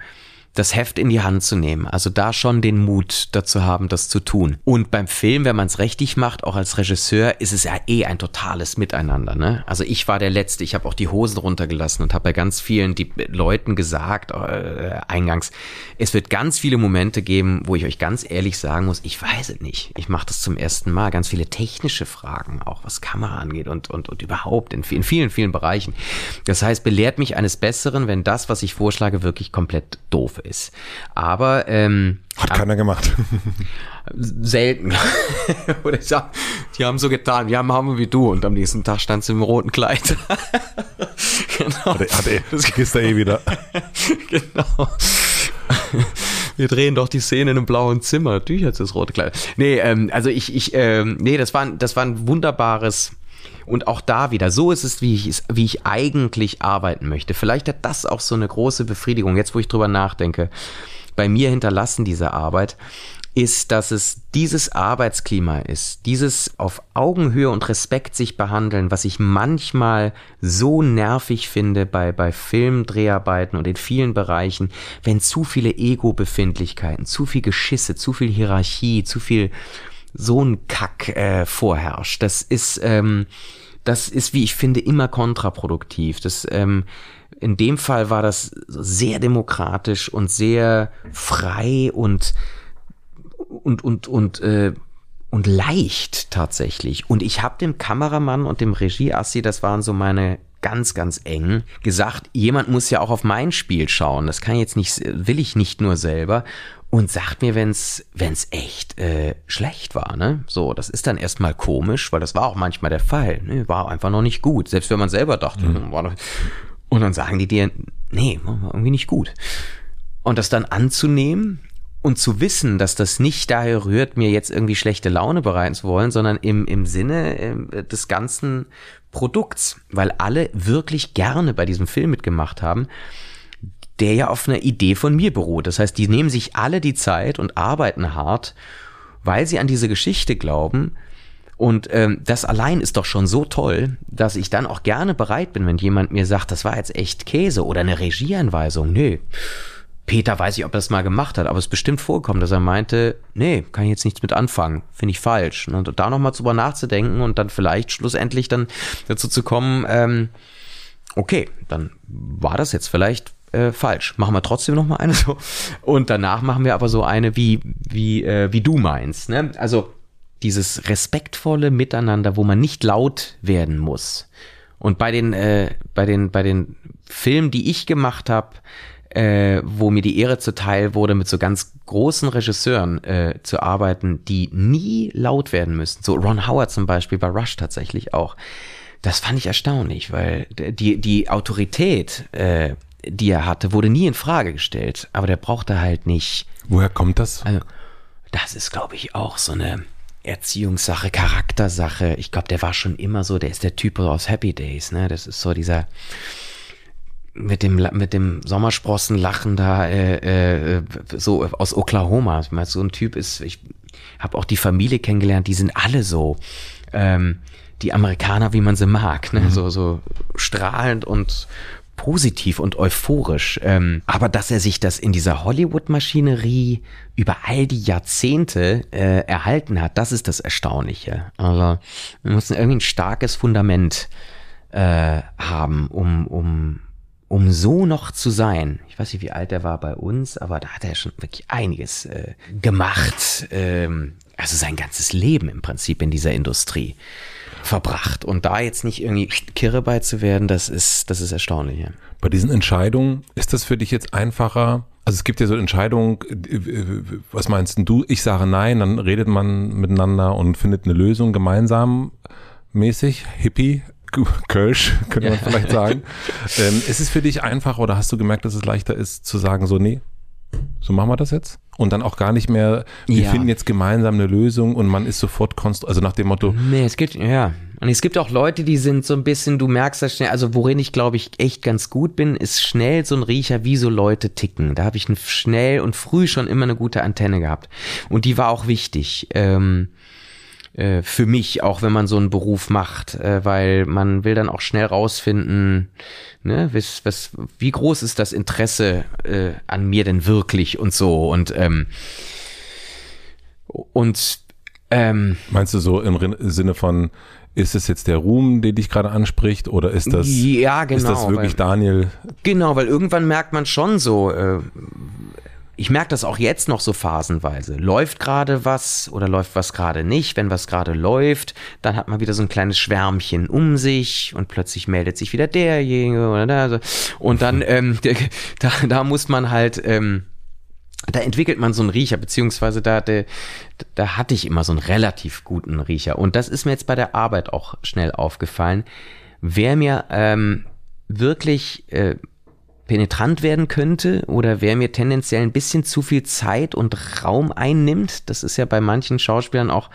das Heft in die Hand zu nehmen. Also da schon den Mut dazu haben, das zu tun. Und beim Film, wenn man es richtig macht, auch als Regisseur, ist es ja eh ein totales Miteinander. Ne? Also ich war der Letzte, ich habe auch die Hosen runtergelassen und habe bei ganz vielen die Leuten gesagt, äh, eingangs, es wird ganz viele Momente geben, wo ich euch ganz ehrlich sagen muss, ich weiß es nicht. Ich mache das zum ersten Mal. Ganz viele technische Fragen, auch was Kamera angeht und, und, und überhaupt in, in vielen, vielen Bereichen. Das heißt, belehrt mich eines Besseren, wenn das, was ich vorschlage, wirklich komplett doof ist. Aber ähm, hat keiner gemacht. [LAUGHS] Selten. [LAUGHS] Oder ich sag, die haben so getan, ja, machen wir wie du. Und am nächsten Tag stand sie im roten Kleid. [LAUGHS] genau. Hat, hat er, das gehst eh wieder. genau. Wir drehen doch die Szene in einem blauen Zimmer. Natürlich hat das rote Kleid. Nee, ähm, also ich, ich, ähm, nee, das war, das war ein wunderbares, und auch da wieder, so ist es, wie ich, wie ich eigentlich arbeiten möchte. Vielleicht hat das auch so eine große Befriedigung, jetzt wo ich drüber nachdenke, bei mir hinterlassen diese Arbeit, ist, dass es dieses Arbeitsklima ist, dieses auf Augenhöhe und Respekt sich behandeln, was ich manchmal so nervig finde bei, bei Filmdreharbeiten und in vielen Bereichen, wenn zu viele Ego-Befindlichkeiten, zu viel Geschisse, zu viel Hierarchie, zu viel so ein Kack äh, vorherrscht. Das ist, ähm, das ist, wie ich finde, immer kontraproduktiv. Das, ähm, in dem Fall war das sehr demokratisch und sehr frei und und und und äh, und leicht tatsächlich. Und ich habe dem Kameramann und dem Regieassi, das waren so meine ganz, ganz eng, gesagt, jemand muss ja auch auf mein Spiel schauen. Das kann jetzt nicht, will ich nicht nur selber und sagt mir, wenn's wenn's echt äh, schlecht war, ne? So, das ist dann erstmal komisch, weil das war auch manchmal der Fall, ne? War einfach noch nicht gut, selbst wenn man selber dachte, mhm. war noch und dann sagen die dir, nee, war irgendwie nicht gut. Und das dann anzunehmen und zu wissen, dass das nicht daher rührt, mir jetzt irgendwie schlechte Laune bereiten zu wollen, sondern im, im Sinne äh, des ganzen Produkts, weil alle wirklich gerne bei diesem Film mitgemacht haben der ja auf einer Idee von mir beruht. Das heißt, die nehmen sich alle die Zeit und arbeiten hart, weil sie an diese Geschichte glauben Und ähm, das allein ist doch schon so toll, dass ich dann auch gerne bereit bin, wenn jemand mir sagt, das war jetzt echt Käse oder eine Regieanweisung. Nö. Peter weiß ich, ob er das mal gemacht hat, aber es ist bestimmt vorgekommen, dass er meinte, nee, kann ich jetzt nichts mit anfangen, finde ich falsch. Und da nochmal drüber nachzudenken und dann vielleicht schlussendlich dann dazu zu kommen, ähm, okay, dann war das jetzt vielleicht äh, falsch. Machen wir trotzdem noch mal eine so. Und danach machen wir aber so eine, wie, wie, äh, wie du meinst. Ne? Also dieses respektvolle Miteinander, wo man nicht laut werden muss. Und bei den, äh, bei den, bei den Filmen, die ich gemacht habe, äh, wo mir die Ehre zuteil wurde, mit so ganz großen Regisseuren äh, zu arbeiten, die nie laut werden müssen. So Ron Howard zum Beispiel bei Rush tatsächlich auch. Das fand ich erstaunlich, weil die, die Autorität, äh, die er hatte, wurde nie in Frage gestellt. Aber der brauchte halt nicht. Woher kommt das? Also, das ist, glaube ich, auch so eine Erziehungssache, Charaktersache. Ich glaube, der war schon immer so, der ist der Typ aus Happy Days, ne? Das ist so dieser mit dem mit dem Sommersprossenlachen da äh, äh, so aus Oklahoma. Ich meine, so ein Typ ist. Ich habe auch die Familie kennengelernt. Die sind alle so. Ähm, die Amerikaner, wie man sie mag, ne? Mhm. so so strahlend und positiv und euphorisch. Ähm, aber dass er sich das in dieser Hollywood-Maschinerie über all die Jahrzehnte äh, erhalten hat, das ist das Erstaunliche. Also wir müssen irgendwie ein starkes Fundament äh, haben, um, um, um so noch zu sein. Ich weiß nicht, wie alt er war bei uns, aber da hat er schon wirklich einiges äh, gemacht. Ähm, also sein ganzes Leben im Prinzip in dieser Industrie verbracht. Und da jetzt nicht irgendwie kirre bei zu werden, das ist, das ist erstaunlich. Ja. Bei diesen Entscheidungen, ist das für dich jetzt einfacher? Also es gibt ja so Entscheidungen, was meinst du? Ich sage nein, dann redet man miteinander und findet eine Lösung gemeinsam mäßig, Hippie, Kölsch, könnte man vielleicht sagen. [LAUGHS] ähm, ist es für dich einfacher oder hast du gemerkt, dass es leichter ist zu sagen, so nee, so machen wir das jetzt? Und dann auch gar nicht mehr, wir ja. finden jetzt gemeinsam eine Lösung und man ist sofort konstru also nach dem Motto. Nee, es gibt, ja. Und es gibt auch Leute, die sind so ein bisschen, du merkst das schnell, also worin ich glaube ich echt ganz gut bin, ist schnell so ein Riecher, wie so Leute ticken. Da habe ich schnell und früh schon immer eine gute Antenne gehabt. Und die war auch wichtig. Ähm, äh, für mich, auch wenn man so einen Beruf macht, äh, weil man will dann auch schnell rausfinden, ne, was, was, wie groß ist das Interesse äh, an mir denn wirklich und so und ähm, und ähm, meinst du so im Sinne von ist es jetzt der Ruhm, der dich gerade anspricht, oder ist das, ja, genau, ist das wirklich weil, Daniel? Genau, weil irgendwann merkt man schon so, äh, ich merke das auch jetzt noch so phasenweise. Läuft gerade was oder läuft was gerade nicht? Wenn was gerade läuft, dann hat man wieder so ein kleines Schwärmchen um sich und plötzlich meldet sich wieder derjenige oder da. Und dann, [LAUGHS] ähm, da, da muss man halt, ähm, da entwickelt man so einen Riecher, beziehungsweise da, da, da hatte ich immer so einen relativ guten Riecher. Und das ist mir jetzt bei der Arbeit auch schnell aufgefallen. Wer mir ähm, wirklich äh, penetrant werden könnte oder wer mir tendenziell ein bisschen zu viel Zeit und Raum einnimmt. Das ist ja bei manchen Schauspielern auch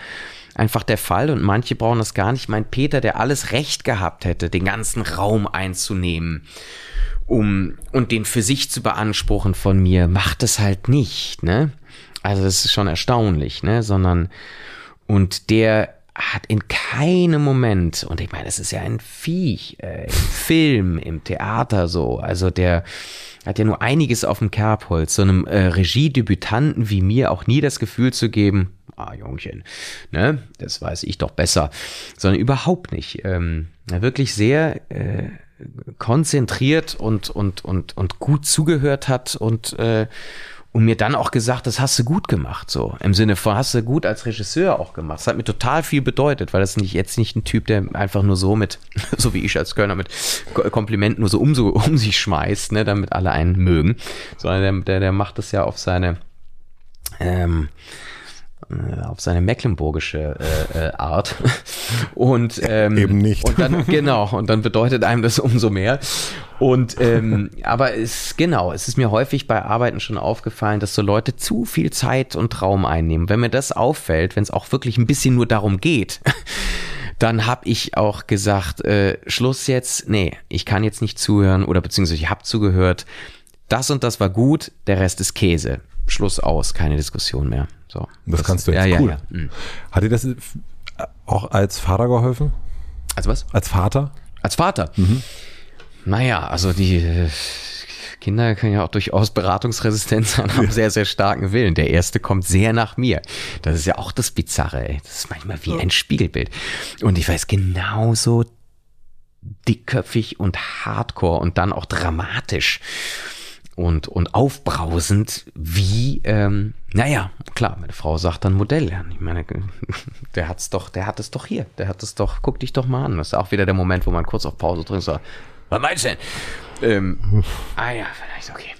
einfach der Fall und manche brauchen das gar nicht. Mein Peter, der alles Recht gehabt hätte, den ganzen Raum einzunehmen, um und den für sich zu beanspruchen von mir, macht es halt nicht, ne? Also das ist schon erstaunlich, ne? Sondern und der hat in keinem Moment, und ich meine, es ist ja ein Viech, äh, im [LAUGHS] Film, im Theater so, also der hat ja nur einiges auf dem Kerbholz, so einem äh, Regiedebütanten wie mir auch nie das Gefühl zu geben, ah, Jungchen, ne, das weiß ich doch besser, sondern überhaupt nicht. Ähm, wirklich sehr äh, konzentriert und, und, und, und gut zugehört hat und äh, und mir dann auch gesagt, das hast du gut gemacht, so im Sinne von hast du gut als Regisseur auch gemacht. Das hat mir total viel bedeutet, weil das nicht jetzt nicht ein Typ, der einfach nur so mit, [LAUGHS] so wie ich als Kölner mit Komplimenten nur so um, so um sich schmeißt, ne, damit alle einen mögen, sondern der, der, der macht das ja auf seine ähm, äh, auf seine mecklenburgische äh, äh, Art. [LAUGHS] Und ähm, eben nicht. und dann [LAUGHS] genau und dann bedeutet einem das umso mehr. Und ähm, aber es genau es ist mir häufig bei Arbeiten schon aufgefallen dass so Leute zu viel Zeit und Raum einnehmen. Wenn mir das auffällt wenn es auch wirklich ein bisschen nur darum geht [LAUGHS] dann habe ich auch gesagt äh, Schluss jetzt. Nee ich kann jetzt nicht zuhören oder beziehungsweise ich habe zugehört. Das und das war gut der Rest ist Käse Schluss aus keine Diskussion mehr so, das, das kannst du jetzt ja, cool. Ja, ja. Mhm. Hat dir das auch als Vater geholfen? Also was? Als Vater? Als Vater? Mhm. Naja, also die äh, Kinder können ja auch durchaus beratungsresistent sein, haben ja. sehr, sehr starken Willen. Der erste kommt sehr nach mir. Das ist ja auch das Bizarre, ey. Das ist manchmal wie ein Spiegelbild. Und ich weiß genauso dickköpfig und hardcore und dann auch dramatisch und, und aufbrausend, wie, ähm, naja, klar, meine Frau sagt dann Modell. Ich meine, [LAUGHS] der hat's doch, der hat es doch hier, der hat es doch, guck dich doch mal an. Das ist auch wieder der Moment, wo man kurz auf Pause drückt und sagt, was meinst du denn? Ähm, ah ja, vielleicht, okay.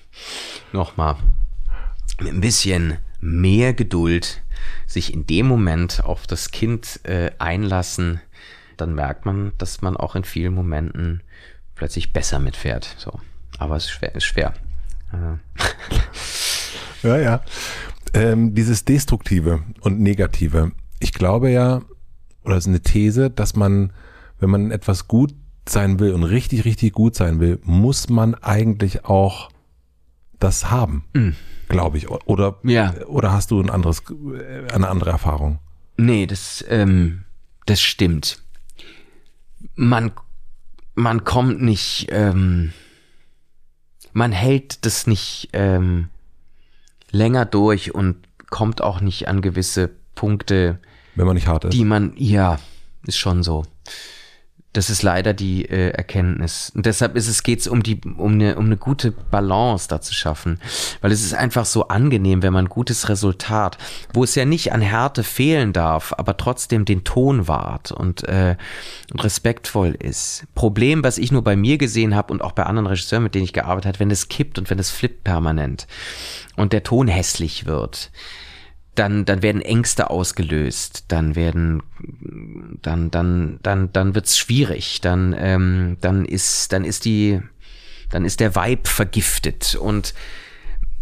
Nochmal. Mit ein bisschen mehr Geduld sich in dem Moment auf das Kind äh, einlassen, dann merkt man, dass man auch in vielen Momenten plötzlich besser mitfährt. So. Aber es ist schwer. Ist schwer. [LAUGHS] ja, ja. Ähm, dieses Destruktive und Negative. Ich glaube ja, oder es ist eine These, dass man, wenn man etwas gut sein will und richtig, richtig gut sein will, muss man eigentlich auch das haben, mm. glaube ich. Oder, ja. oder hast du ein anderes, äh, eine andere Erfahrung? Nee, das, ähm, das stimmt. Man, man kommt nicht, ähm, man hält das nicht ähm, länger durch und kommt auch nicht an gewisse Punkte, wenn man nicht hart ist. Die man, ja, ist schon so. Das ist leider die äh, Erkenntnis. Und deshalb ist es geht's um die um eine um eine gute Balance da zu schaffen, weil es ist einfach so angenehm, wenn man ein gutes Resultat, wo es ja nicht an Härte fehlen darf, aber trotzdem den Ton wahrt und, äh, und respektvoll ist. Problem, was ich nur bei mir gesehen habe und auch bei anderen Regisseuren, mit denen ich gearbeitet habe, wenn es kippt und wenn es flippt permanent und der Ton hässlich wird dann, dann werden Ängste ausgelöst, dann werden, dann, dann, dann, dann wird's schwierig, dann, ähm, dann ist, dann ist die, dann ist der Vibe vergiftet und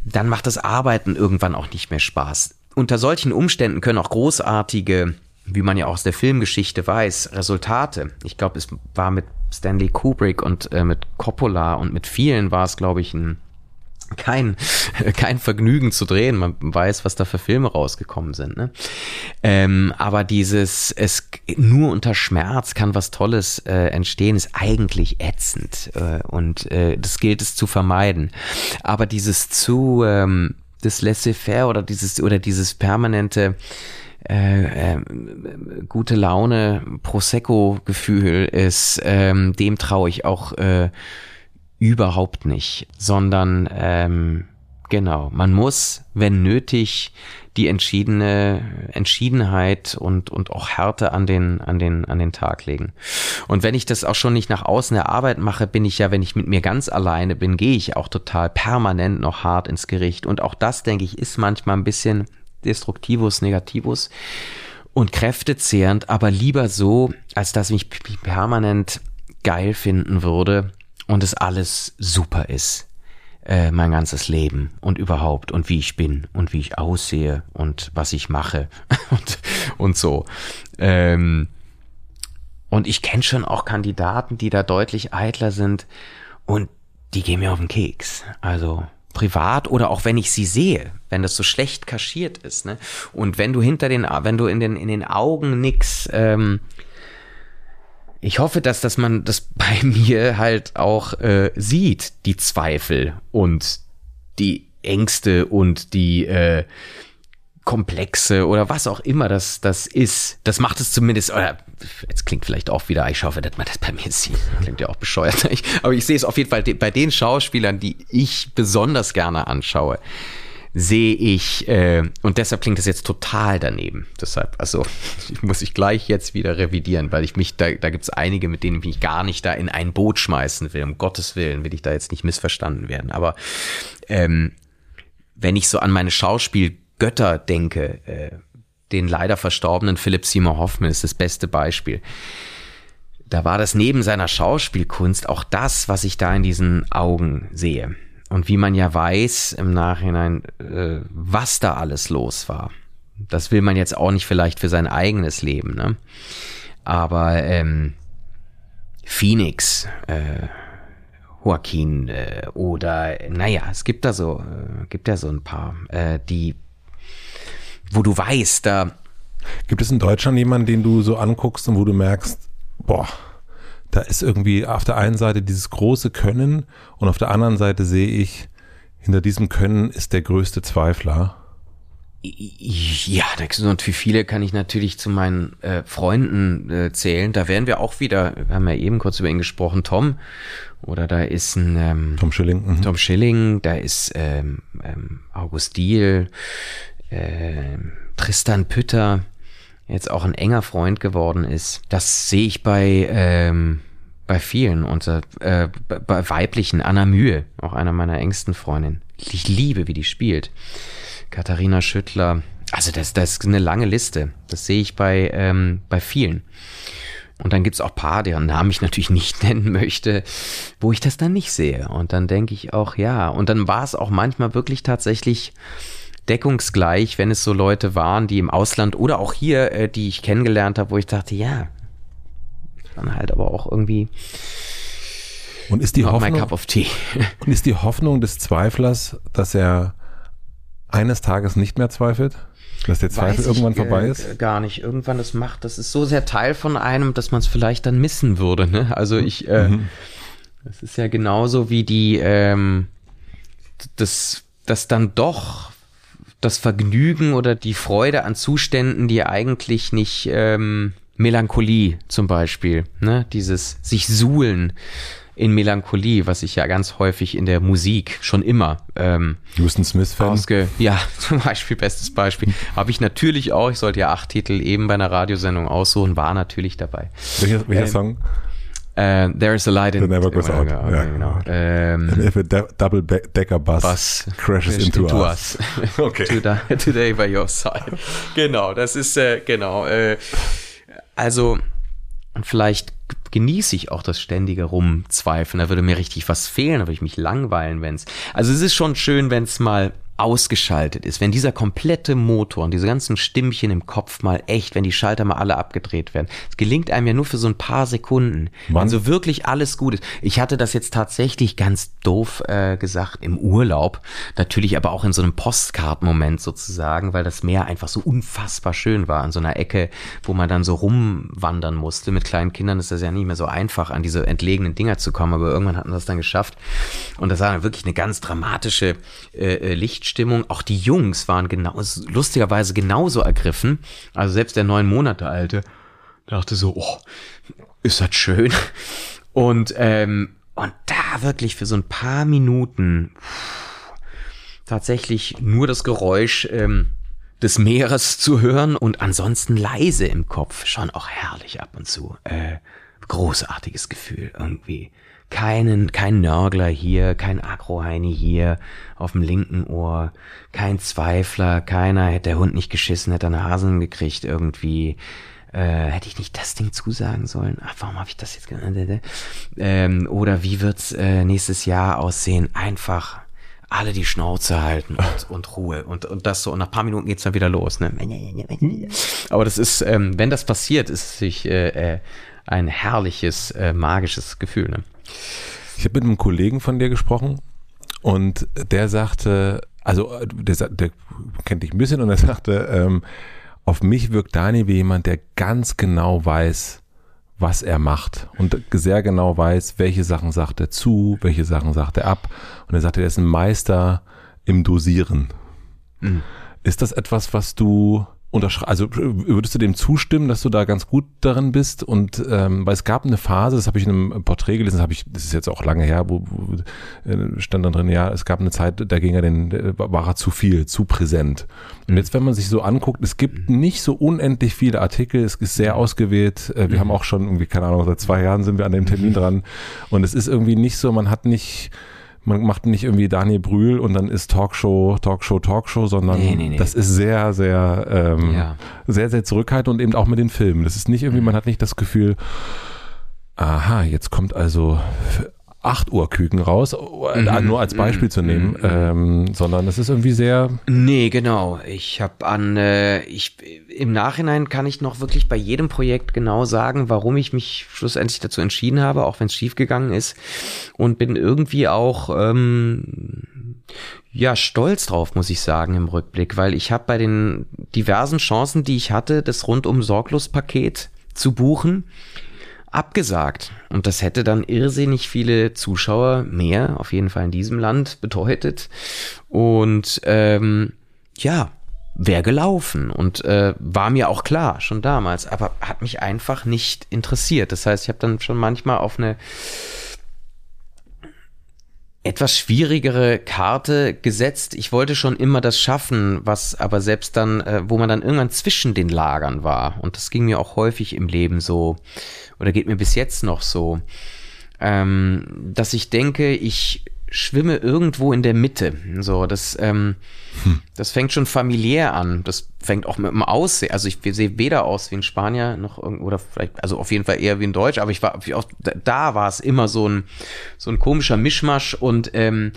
dann macht das Arbeiten irgendwann auch nicht mehr Spaß. Unter solchen Umständen können auch großartige, wie man ja auch aus der Filmgeschichte weiß, Resultate. Ich glaube, es war mit Stanley Kubrick und äh, mit Coppola und mit vielen war es, glaube ich, ein kein, kein Vergnügen zu drehen. Man weiß, was da für Filme rausgekommen sind. Ne? Ähm, aber dieses, es nur unter Schmerz kann was Tolles äh, entstehen, ist eigentlich ätzend. Äh, und äh, das gilt es zu vermeiden. Aber dieses zu, ähm, das laissez-faire oder dieses, oder dieses permanente, äh, äh, gute Laune Prosecco-Gefühl ist, ähm, dem traue ich auch äh, überhaupt nicht, sondern ähm, genau, man muss, wenn nötig, die entschiedene Entschiedenheit und und auch Härte an den an den an den Tag legen. Und wenn ich das auch schon nicht nach außen der Arbeit mache, bin ich ja, wenn ich mit mir ganz alleine bin, gehe ich auch total permanent noch hart ins Gericht. Und auch das, denke ich, ist manchmal ein bisschen destruktivus, negativus und kräftezehrend, aber lieber so, als dass ich mich permanent geil finden würde und es alles super ist. Äh, mein ganzes Leben und überhaupt und wie ich bin und wie ich aussehe und was ich mache [LAUGHS] und, und so. Ähm, und ich kenne schon auch Kandidaten, die da deutlich eitler sind und die gehen mir auf den Keks. Also privat oder auch wenn ich sie sehe, wenn das so schlecht kaschiert ist, ne? Und wenn du hinter den, wenn du in den in den Augen nix ähm, ich hoffe, dass, dass man das [LAUGHS] bei mir halt auch äh, sieht, die Zweifel und die Ängste und die äh, Komplexe oder was auch immer das, das ist. Das macht es zumindest, oder jetzt klingt vielleicht auch wieder, ich hoffe, dass man das bei mir sieht. Klingt ja auch bescheuert. [LAUGHS] aber ich sehe es auf jeden Fall bei den Schauspielern, die ich besonders gerne anschaue sehe ich, äh, und deshalb klingt das jetzt total daneben. Deshalb, also [LAUGHS] muss ich gleich jetzt wieder revidieren, weil ich mich, da, da gibt es einige, mit denen ich mich gar nicht da in ein Boot schmeißen will. Um Gottes Willen will ich da jetzt nicht missverstanden werden. Aber ähm, wenn ich so an meine Schauspielgötter denke, äh, den leider verstorbenen Philip Seymour Hoffman ist das beste Beispiel. Da war das neben seiner Schauspielkunst auch das, was ich da in diesen Augen sehe und wie man ja weiß im Nachhinein, äh, was da alles los war. Das will man jetzt auch nicht vielleicht für sein eigenes Leben, ne? Aber ähm, Phoenix, äh, Joaquin äh, oder naja, es gibt da so, äh, gibt ja so ein paar, äh, die, wo du weißt, da Gibt es in Deutschland jemanden, den du so anguckst und wo du merkst, boah, da ist irgendwie auf der einen Seite dieses große Können und auf der anderen Seite sehe ich, hinter diesem Können ist der größte Zweifler. Ja, und wie viele kann ich natürlich zu meinen äh, Freunden äh, zählen. Da wären wir auch wieder, wir haben ja eben kurz über ihn gesprochen, Tom. Oder da ist ein ähm, Tom Schilling. Mhm. Tom Schilling, da ist ähm, ähm, August Diel, äh, Tristan Pütter, jetzt auch ein enger Freund geworden ist. Das sehe ich bei ähm, bei vielen und äh, bei weiblichen Anna Mühe, auch einer meiner engsten Freundinnen. Ich liebe, wie die spielt. Katharina Schüttler. Also das, das ist eine lange Liste. Das sehe ich bei, ähm, bei vielen. Und dann gibt's auch paar, deren Namen ich natürlich nicht [LAUGHS] nennen möchte, wo ich das dann nicht sehe. Und dann denke ich auch, ja. Und dann war es auch manchmal wirklich tatsächlich deckungsgleich, wenn es so Leute waren, die im Ausland oder auch hier, äh, die ich kennengelernt habe, wo ich dachte, ja, dann halt aber auch irgendwie und ist die Hoffnung, my cup of tea. [LAUGHS] Und ist die Hoffnung des Zweiflers, dass er eines Tages nicht mehr zweifelt? Dass der Zweifel irgendwann vorbei ist? Gar nicht. Irgendwann das macht, das ist so sehr Teil von einem, dass man es vielleicht dann missen würde. Ne? Also ich, äh, mhm. das ist ja genauso wie die, ähm, das, das dann doch das Vergnügen oder die Freude an Zuständen, die eigentlich nicht ähm, Melancholie zum Beispiel, ne? dieses sich suhlen, in Melancholie, was ich ja ganz häufig in der Musik schon immer ähm, Houston Smith Fan. Ausge ja, [LAUGHS] zum Beispiel bestes Beispiel. Habe ich natürlich auch. Ich sollte ja acht Titel eben bei einer Radiosendung aussuchen, war natürlich dabei. Welcher, welcher ähm, Song? Uh, there is a light in the never goes out. Okay, ja. genau. And if a double decker bus, bus crashes into, into us. us. [LAUGHS] [LAUGHS] okay. [LAUGHS] Today by your side. Genau, das ist äh, genau. Äh, also vielleicht genieße ich auch das ständige Rumzweifeln. Da würde mir richtig was fehlen, da würde ich mich langweilen, wenn's. Also es ist schon schön, wenn es mal ausgeschaltet ist, wenn dieser komplette Motor und diese ganzen Stimmchen im Kopf mal echt, wenn die Schalter mal alle abgedreht werden. Es gelingt einem ja nur für so ein paar Sekunden, Wann? wenn so wirklich alles gut ist. Ich hatte das jetzt tatsächlich ganz doof äh, gesagt im Urlaub, natürlich aber auch in so einem Postcard-Moment sozusagen, weil das Meer einfach so unfassbar schön war an so einer Ecke, wo man dann so rumwandern musste. Mit kleinen Kindern ist das ja nicht mehr so einfach, an diese entlegenen Dinger zu kommen, aber irgendwann hatten wir das dann geschafft. Und das war dann wirklich eine ganz dramatische äh, äh Licht Stimmung. Auch die Jungs waren genau, lustigerweise genauso ergriffen. Also selbst der neun Monate alte dachte so, oh, ist das schön. Und, ähm, und da wirklich für so ein paar Minuten tatsächlich nur das Geräusch ähm, des Meeres zu hören und ansonsten leise im Kopf. Schon auch herrlich ab und zu. Äh, großartiges Gefühl irgendwie keinen, kein Nörgler hier, kein Agroheini hier auf dem linken Ohr, kein Zweifler, keiner, hätte der Hund nicht geschissen, hätte einen Hasen gekriegt irgendwie. Äh, hätte ich nicht das Ding zusagen sollen? Ach, warum habe ich das jetzt genannt? Ähm, oder wie wird's äh, nächstes Jahr aussehen? Einfach alle die Schnauze halten und, und Ruhe und, und das so. Und nach paar Minuten geht's dann wieder los. Ne? Aber das ist, ähm, wenn das passiert, ist sich äh, äh, ein herrliches, äh, magisches Gefühl. Ne? Ich habe mit einem Kollegen von dir gesprochen und der sagte, also der, der kennt dich ein bisschen und er [LAUGHS] sagte, ähm, auf mich wirkt Dani wie jemand, der ganz genau weiß, was er macht und sehr genau weiß, welche Sachen sagt er zu, welche Sachen sagt er ab. Und er sagte, er ist ein Meister im Dosieren. Mhm. Ist das etwas, was du also würdest du dem zustimmen, dass du da ganz gut darin bist? Und ähm, weil es gab eine Phase, das habe ich in einem Porträt gelesen, das habe ich, das ist jetzt auch lange her, wo, wo äh, stand dann drin, ja, es gab eine Zeit, da ging er den, war er zu viel, zu präsent. Und jetzt, wenn man sich so anguckt, es gibt nicht so unendlich viele Artikel, es ist sehr ausgewählt. Äh, wir mhm. haben auch schon irgendwie, keine Ahnung, seit zwei Jahren sind wir an dem Termin dran. Und es ist irgendwie nicht so, man hat nicht man macht nicht irgendwie Daniel Brühl und dann ist Talkshow, Talkshow, Talkshow, sondern nee, nee, nee. das ist sehr, sehr, ähm, ja. sehr, sehr zurückhaltend und eben auch mit den Filmen. Das ist nicht irgendwie, mhm. man hat nicht das Gefühl, aha, jetzt kommt also 8 Uhr Küken raus, äh, mhm. nur als Beispiel mhm. zu nehmen, mhm. ähm, sondern es ist irgendwie sehr. Nee, genau. Ich habe an, äh, ich im Nachhinein kann ich noch wirklich bei jedem Projekt genau sagen, warum ich mich schlussendlich dazu entschieden habe, auch wenn es schiefgegangen ist und bin irgendwie auch ähm, ja stolz drauf, muss ich sagen, im Rückblick, weil ich habe bei den diversen Chancen, die ich hatte, das rundum sorglos Paket zu buchen, abgesagt. Und das hätte dann irrsinnig viele Zuschauer mehr, auf jeden Fall in diesem Land, bedeutet. Und ähm, ja, wäre gelaufen und äh, war mir auch klar schon damals, aber hat mich einfach nicht interessiert. Das heißt, ich habe dann schon manchmal auf eine etwas schwierigere Karte gesetzt. Ich wollte schon immer das schaffen, was aber selbst dann, äh, wo man dann irgendwann zwischen den Lagern war. Und das ging mir auch häufig im Leben so, oder geht mir bis jetzt noch so, ähm, dass ich denke, ich schwimme irgendwo in der Mitte. So, das, ähm, hm. das fängt schon familiär an. Das fängt auch mit dem Aussehen. Also ich sehe weder aus wie ein Spanier noch oder vielleicht, also auf jeden Fall eher wie ein Deutsch, aber ich war auch, da war es immer so ein, so ein komischer Mischmasch und ähm,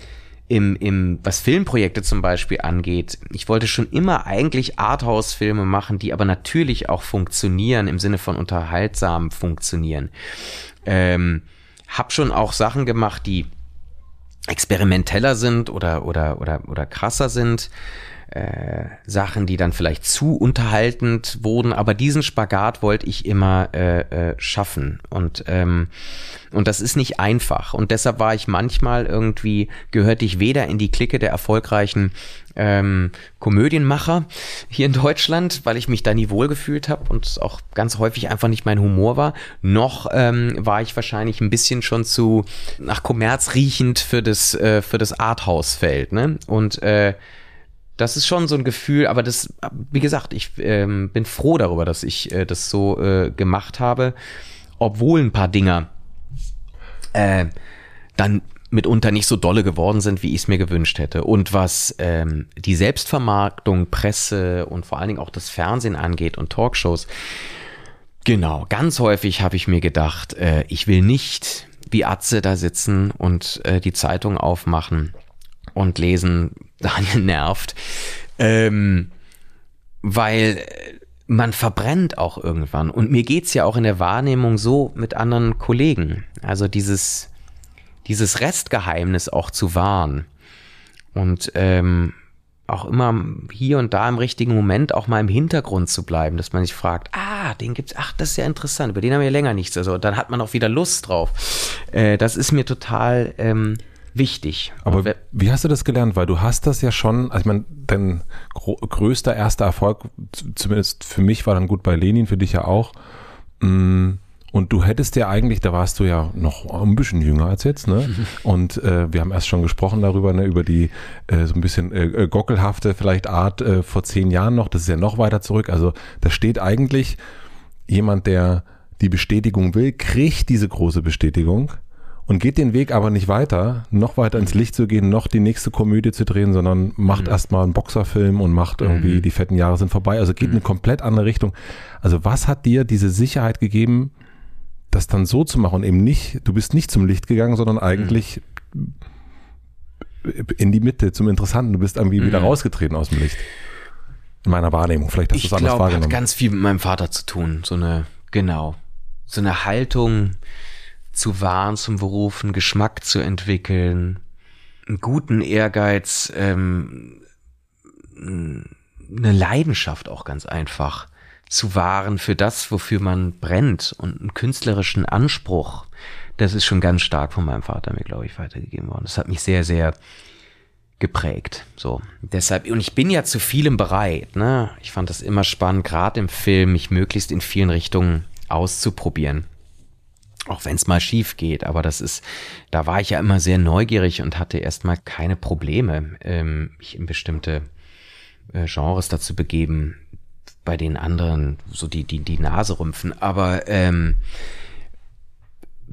im, im, was Filmprojekte zum Beispiel angeht, ich wollte schon immer eigentlich Arthouse-Filme machen, die aber natürlich auch funktionieren, im Sinne von unterhaltsam funktionieren. Ähm, hab schon auch Sachen gemacht, die experimenteller sind oder, oder, oder, oder krasser sind. Äh, Sachen, die dann vielleicht zu unterhaltend wurden, aber diesen Spagat wollte ich immer äh, äh, schaffen und ähm, und das ist nicht einfach und deshalb war ich manchmal irgendwie gehörte ich weder in die Clique der erfolgreichen ähm, Komödienmacher hier in Deutschland, weil ich mich da nie wohlgefühlt habe und auch ganz häufig einfach nicht mein Humor war. Noch ähm, war ich wahrscheinlich ein bisschen schon zu nach Kommerz riechend für das äh, für das Arthouse-Feld. Ne? Und äh, das ist schon so ein Gefühl, aber das, wie gesagt, ich ähm, bin froh darüber, dass ich äh, das so äh, gemacht habe, obwohl ein paar Dinger äh, dann mitunter nicht so dolle geworden sind, wie ich es mir gewünscht hätte. Und was ähm, die Selbstvermarktung, Presse und vor allen Dingen auch das Fernsehen angeht und Talkshows, genau, ganz häufig habe ich mir gedacht, äh, ich will nicht wie Atze da sitzen und äh, die Zeitung aufmachen und lesen, [LAUGHS] Daniel nervt, ähm, weil man verbrennt auch irgendwann. Und mir geht's ja auch in der Wahrnehmung so mit anderen Kollegen. Also dieses dieses Restgeheimnis auch zu wahren und ähm, auch immer hier und da im richtigen Moment auch mal im Hintergrund zu bleiben, dass man sich fragt, ah, den gibt's, ach, das ist ja interessant, über den haben wir länger nichts, also dann hat man auch wieder Lust drauf. Äh, das ist mir total ähm, wichtig. Aber wie hast du das gelernt? Weil du hast das ja schon, also ich meine, dein größter erster Erfolg, zumindest für mich war dann gut bei Lenin, für dich ja auch. Mm, und du hättest ja eigentlich, da warst du ja noch ein bisschen jünger als jetzt, ne? [LAUGHS] Und äh, wir haben erst schon gesprochen darüber, ne, über die äh, so ein bisschen äh, äh, gockelhafte vielleicht Art äh, vor zehn Jahren noch. Das ist ja noch weiter zurück. Also da steht eigentlich jemand, der die Bestätigung will, kriegt diese große Bestätigung und geht den Weg aber nicht weiter, noch weiter ins Licht zu gehen, noch die nächste Komödie zu drehen, sondern macht mhm. erstmal einen Boxerfilm und macht irgendwie mhm. die fetten Jahre sind vorbei. Also geht mhm. in eine komplett andere Richtung. Also was hat dir diese Sicherheit gegeben, das dann so zu machen und eben nicht, du bist nicht zum Licht gegangen, sondern eigentlich mhm. in die Mitte, zum Interessanten. Du bist irgendwie mhm. wieder rausgetreten aus dem Licht. In meiner Wahrnehmung. Vielleicht hast du es anders wahrgenommen. hat ganz viel mit meinem Vater zu tun. So eine, genau. So eine Haltung zu wahren zum Beruf, einen Geschmack zu entwickeln, einen guten Ehrgeiz, ähm, eine Leidenschaft auch ganz einfach zu wahren für das, wofür man brennt und einen künstlerischen Anspruch. Das ist schon ganz stark von meinem Vater mir, glaube ich, weitergegeben worden. Das hat mich sehr, sehr geprägt. So. Deshalb, und ich bin ja zu vielem bereit, ne? Ich fand das immer spannend, gerade im Film, mich möglichst in vielen Richtungen auszuprobieren. Auch wenn es mal schief geht, aber das ist, da war ich ja immer sehr neugierig und hatte erstmal keine Probleme, ähm, mich in bestimmte äh, Genres dazu begeben, bei den anderen so die, die, die Nase rümpfen, aber ähm,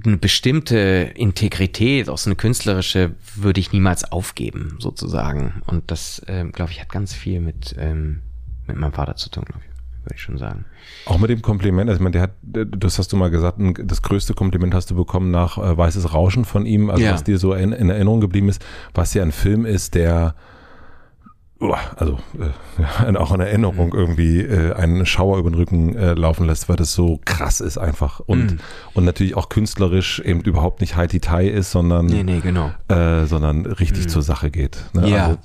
eine bestimmte Integrität, auch so eine künstlerische, würde ich niemals aufgeben, sozusagen. Und das, ähm, glaube ich, hat ganz viel mit, ähm, mit meinem Vater zu tun, glaube ich, würde ich schon sagen. Auch mit dem Kompliment, also ich meine, der hat, das hast du mal gesagt, das größte Kompliment hast du bekommen nach äh, Weißes Rauschen von ihm, also ja. was dir so in, in Erinnerung geblieben ist, was ja ein Film ist, der also äh, [LAUGHS] auch in Erinnerung irgendwie äh, einen Schauer über den Rücken äh, laufen lässt, weil das so krass ist einfach und mm. und natürlich auch künstlerisch eben überhaupt nicht High Tai ist, sondern nee, nee, genau. äh, sondern richtig mm. zur Sache geht. Ne? Ja. Also,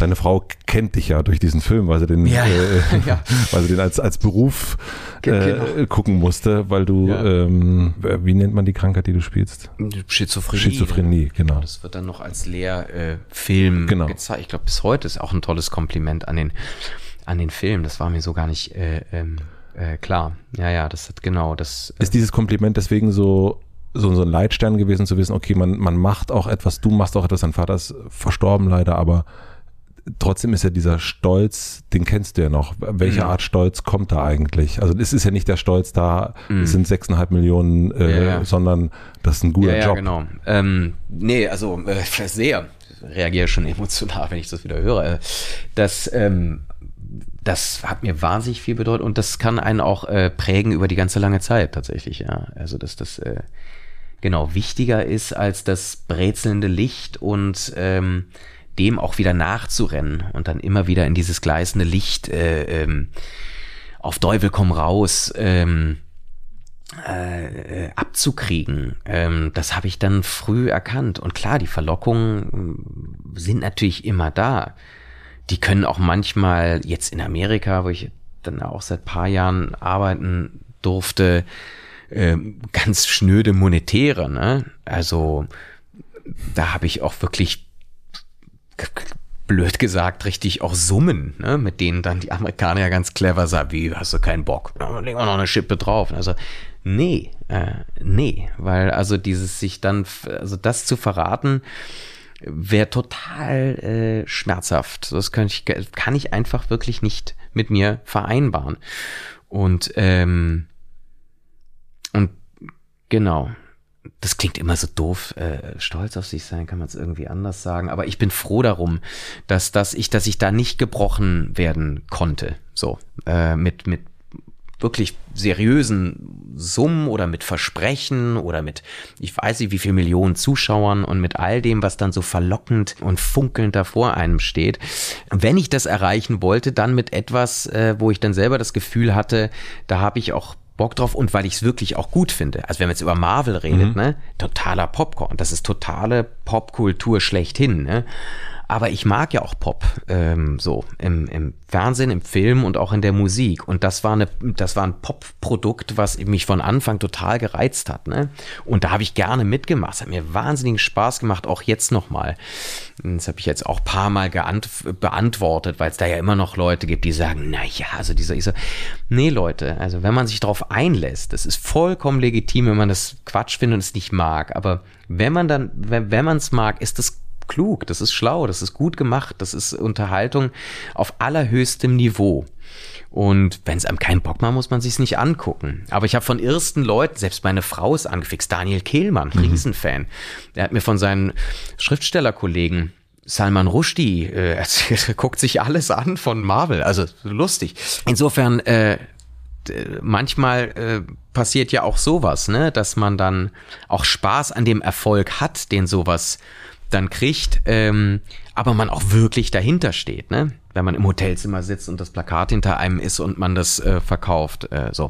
deine Frau kennt dich ja durch diesen Film, weil sie den, ja. äh, [LAUGHS] ja. [LAUGHS] weil sie den als als Beruf äh, genau. gucken musste, weil du ja. ähm, wie nennt man die Krankheit, die du spielst? Schizophrenie. Schizophrenie, genau. Das wird dann noch als Lehrfilm genau. gezeigt. Ich glaube, bis heute ist auch ein tolles tolles Kompliment an den, an den Film. Das war mir so gar nicht äh, ähm, äh, klar. Ja, ja, das hat genau das. Äh ist dieses Kompliment deswegen so so, so ein Leitstern gewesen zu wissen, okay, man, man macht auch etwas, du machst auch etwas, dein Vater ist verstorben leider, aber trotzdem ist ja dieser Stolz, den kennst du ja noch. Welche mhm. Art Stolz kommt da eigentlich? Also es ist ja nicht der Stolz da, mhm. es sind sechseinhalb Millionen, äh, ja, ja. sondern das ist ein guter ja, ja, Job. genau. Ähm, nee, also äh, sehr reagiere schon [LAUGHS] emotional, wenn ich das wieder höre. Das, ähm, das hat mir wahnsinnig viel bedeutet und das kann einen auch äh, prägen über die ganze lange Zeit tatsächlich, ja. Also dass das äh, genau wichtiger ist als das brezelnde Licht und ähm, dem auch wieder nachzurennen und dann immer wieder in dieses gleißende Licht äh, ähm, auf Teufel komm raus ähm, äh, abzukriegen. Ähm, das habe ich dann früh erkannt. Und klar, die Verlockungen äh, sind natürlich immer da. Die können auch manchmal jetzt in Amerika, wo ich dann auch seit paar Jahren arbeiten durfte, äh, ganz schnöde monetäre. Ne? Also da habe ich auch wirklich blöd gesagt, richtig auch Summen, ne, mit denen dann die Amerikaner ja ganz clever sagen, wie, hast du keinen Bock? Legen wir noch eine Schippe drauf. Also Nee, äh, nee, weil also dieses sich dann, also das zu verraten, wäre total äh, schmerzhaft. Das kann ich, kann ich einfach wirklich nicht mit mir vereinbaren. Und, ähm, und genau, das klingt immer so doof, äh, stolz auf sich sein, kann man es irgendwie anders sagen. Aber ich bin froh darum, dass, dass ich, dass ich da nicht gebrochen werden konnte. So, äh, mit, mit wirklich seriösen Summen oder mit Versprechen oder mit, ich weiß nicht, wie viel Millionen Zuschauern und mit all dem, was dann so verlockend und funkelnd da vor einem steht. Wenn ich das erreichen wollte, dann mit etwas, äh, wo ich dann selber das Gefühl hatte, da habe ich auch Bock drauf und weil ich es wirklich auch gut finde. Also wenn man jetzt über Marvel redet, mhm. ne, totaler Popcorn, das ist totale Popkultur schlechthin, ne? Aber ich mag ja auch Pop, ähm, so im, im Fernsehen, im Film und auch in der Musik. Und das war eine, das war ein Pop-Produkt, was mich von Anfang total gereizt hat. Ne? Und da habe ich gerne mitgemacht. Es hat mir wahnsinnig Spaß gemacht, auch jetzt nochmal. Das habe ich jetzt auch paar Mal beantwortet, weil es da ja immer noch Leute gibt, die sagen, na ja, also dieser, ich so, nee Leute, also wenn man sich darauf einlässt, das ist vollkommen legitim, wenn man das Quatsch findet und es nicht mag. Aber wenn man dann, wenn, wenn man es mag, ist das klug, das ist schlau, das ist gut gemacht, das ist Unterhaltung auf allerhöchstem Niveau. Und wenn es einem keinen Bock macht, muss man sich's nicht angucken. Aber ich habe von ersten Leuten, selbst meine Frau ist angefixt, Daniel Kehlmann, mhm. Riesenfan. Er hat mir von seinen Schriftstellerkollegen Salman Rushdie äh, [LAUGHS] erzählt, guckt sich alles an von Marvel, also lustig. Insofern, äh, manchmal äh, passiert ja auch sowas, ne, dass man dann auch Spaß an dem Erfolg hat, den sowas dann kriegt, ähm, aber man auch wirklich dahinter steht, ne? Wenn man im Hotelzimmer sitzt und das Plakat hinter einem ist und man das äh, verkauft, äh, so.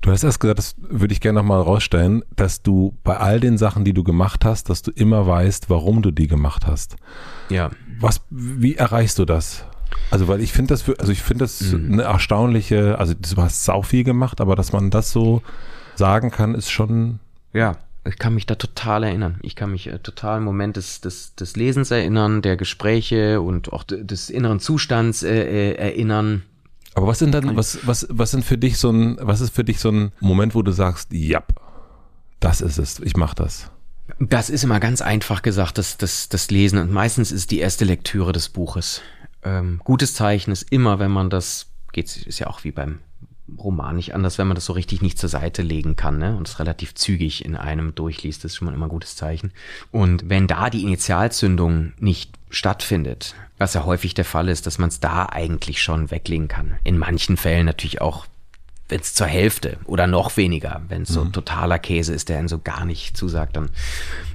Du hast erst gesagt, das würde ich gerne nochmal rausstellen, dass du bei all den Sachen, die du gemacht hast, dass du immer weißt, warum du die gemacht hast. Ja. Was, wie erreichst du das? Also, weil ich finde das, für, also ich finde das mhm. eine erstaunliche, also du hast sau viel gemacht, aber dass man das so sagen kann, ist schon. Ja ich kann mich da total erinnern. Ich kann mich äh, total im Moment des, des, des Lesens erinnern, der Gespräche und auch des inneren Zustands äh, äh, erinnern. Aber was sind dann, was, was, was sind für dich so ein, was ist für dich so ein Moment, wo du sagst, ja, das ist es, ich mach das? Das ist immer ganz einfach gesagt, das, das, das Lesen. Und meistens ist die erste Lektüre des Buches. Ähm, gutes Zeichen ist immer, wenn man das, geht, ist ja auch wie beim Roman nicht anders, wenn man das so richtig nicht zur Seite legen kann ne? und es relativ zügig in einem durchliest. Das ist schon mal immer ein gutes Zeichen. Und wenn da die Initialzündung nicht stattfindet, was ja häufig der Fall ist, dass man es da eigentlich schon weglegen kann. In manchen Fällen natürlich auch wenn es zur Hälfte oder noch weniger, wenn es so mhm. totaler Käse ist, der einen so gar nicht zusagt, dann,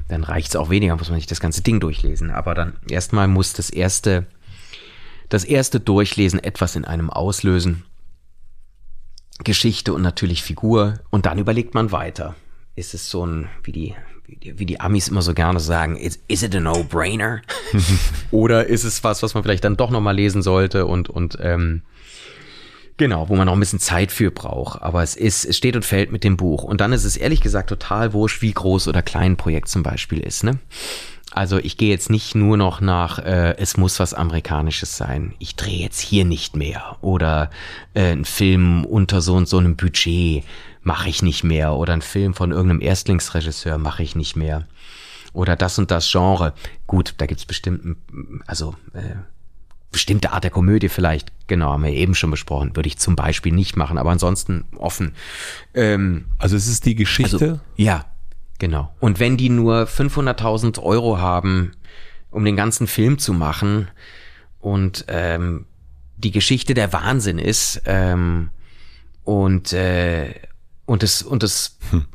dann reicht es auch weniger, muss man nicht das ganze Ding durchlesen. Aber dann erstmal muss das erste das erste Durchlesen etwas in einem auslösen. Geschichte und natürlich Figur und dann überlegt man weiter. Ist es so ein, wie die, wie die Amis immer so gerne sagen, is, is it a no-brainer? [LAUGHS] Oder ist es was, was man vielleicht dann doch nochmal lesen sollte und, und ähm, Genau, wo man noch ein bisschen Zeit für braucht. Aber es ist, es steht und fällt mit dem Buch. Und dann ist es ehrlich gesagt total wurscht, wie groß oder klein ein Projekt zum Beispiel ist. Ne? Also ich gehe jetzt nicht nur noch nach, äh, es muss was Amerikanisches sein. Ich drehe jetzt hier nicht mehr. Oder äh, ein Film unter so und so einem Budget mache ich nicht mehr. Oder ein Film von irgendeinem Erstlingsregisseur mache ich nicht mehr. Oder das und das Genre. Gut, da gibt's bestimmt, also äh, bestimmte Art der Komödie vielleicht, genau, haben wir eben schon besprochen, würde ich zum Beispiel nicht machen, aber ansonsten offen. Ähm, also es ist die Geschichte? Also, ja, genau. Und wenn die nur 500.000 Euro haben, um den ganzen Film zu machen und ähm, die Geschichte der Wahnsinn ist ähm, und äh, und es und es hm.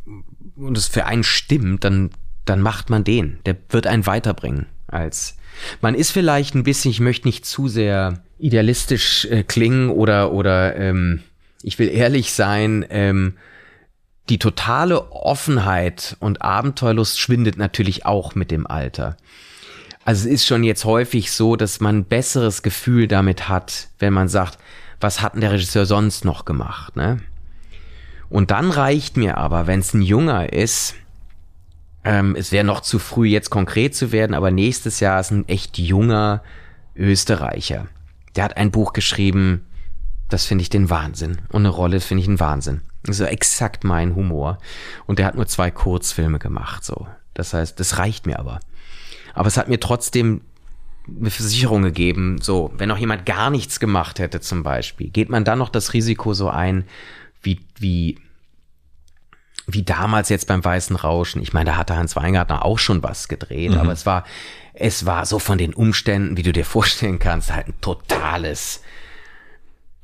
und es für einen stimmt, dann dann macht man den. Der wird einen weiterbringen als man ist vielleicht ein bisschen, ich möchte nicht zu sehr idealistisch äh, klingen oder, oder ähm, ich will ehrlich sein, ähm, die totale Offenheit und Abenteuerlust schwindet natürlich auch mit dem Alter. Also es ist schon jetzt häufig so, dass man ein besseres Gefühl damit hat, wenn man sagt, was hat denn der Regisseur sonst noch gemacht, ne? Und dann reicht mir aber, wenn es ein Junger ist, ähm, es wäre noch zu früh, jetzt konkret zu werden, aber nächstes Jahr ist ein echt junger Österreicher. Der hat ein Buch geschrieben, das finde ich den Wahnsinn. Und eine Rolle finde ich ein Wahnsinn. So exakt mein Humor. Und der hat nur zwei Kurzfilme gemacht, so. Das heißt, das reicht mir aber. Aber es hat mir trotzdem eine Versicherung gegeben, so, wenn noch jemand gar nichts gemacht hätte zum Beispiel, geht man dann noch das Risiko so ein, wie, wie wie damals jetzt beim Weißen Rauschen. Ich meine, da hatte Hans Weingartner auch schon was gedreht, mhm. aber es war, es war so von den Umständen, wie du dir vorstellen kannst, halt ein totales.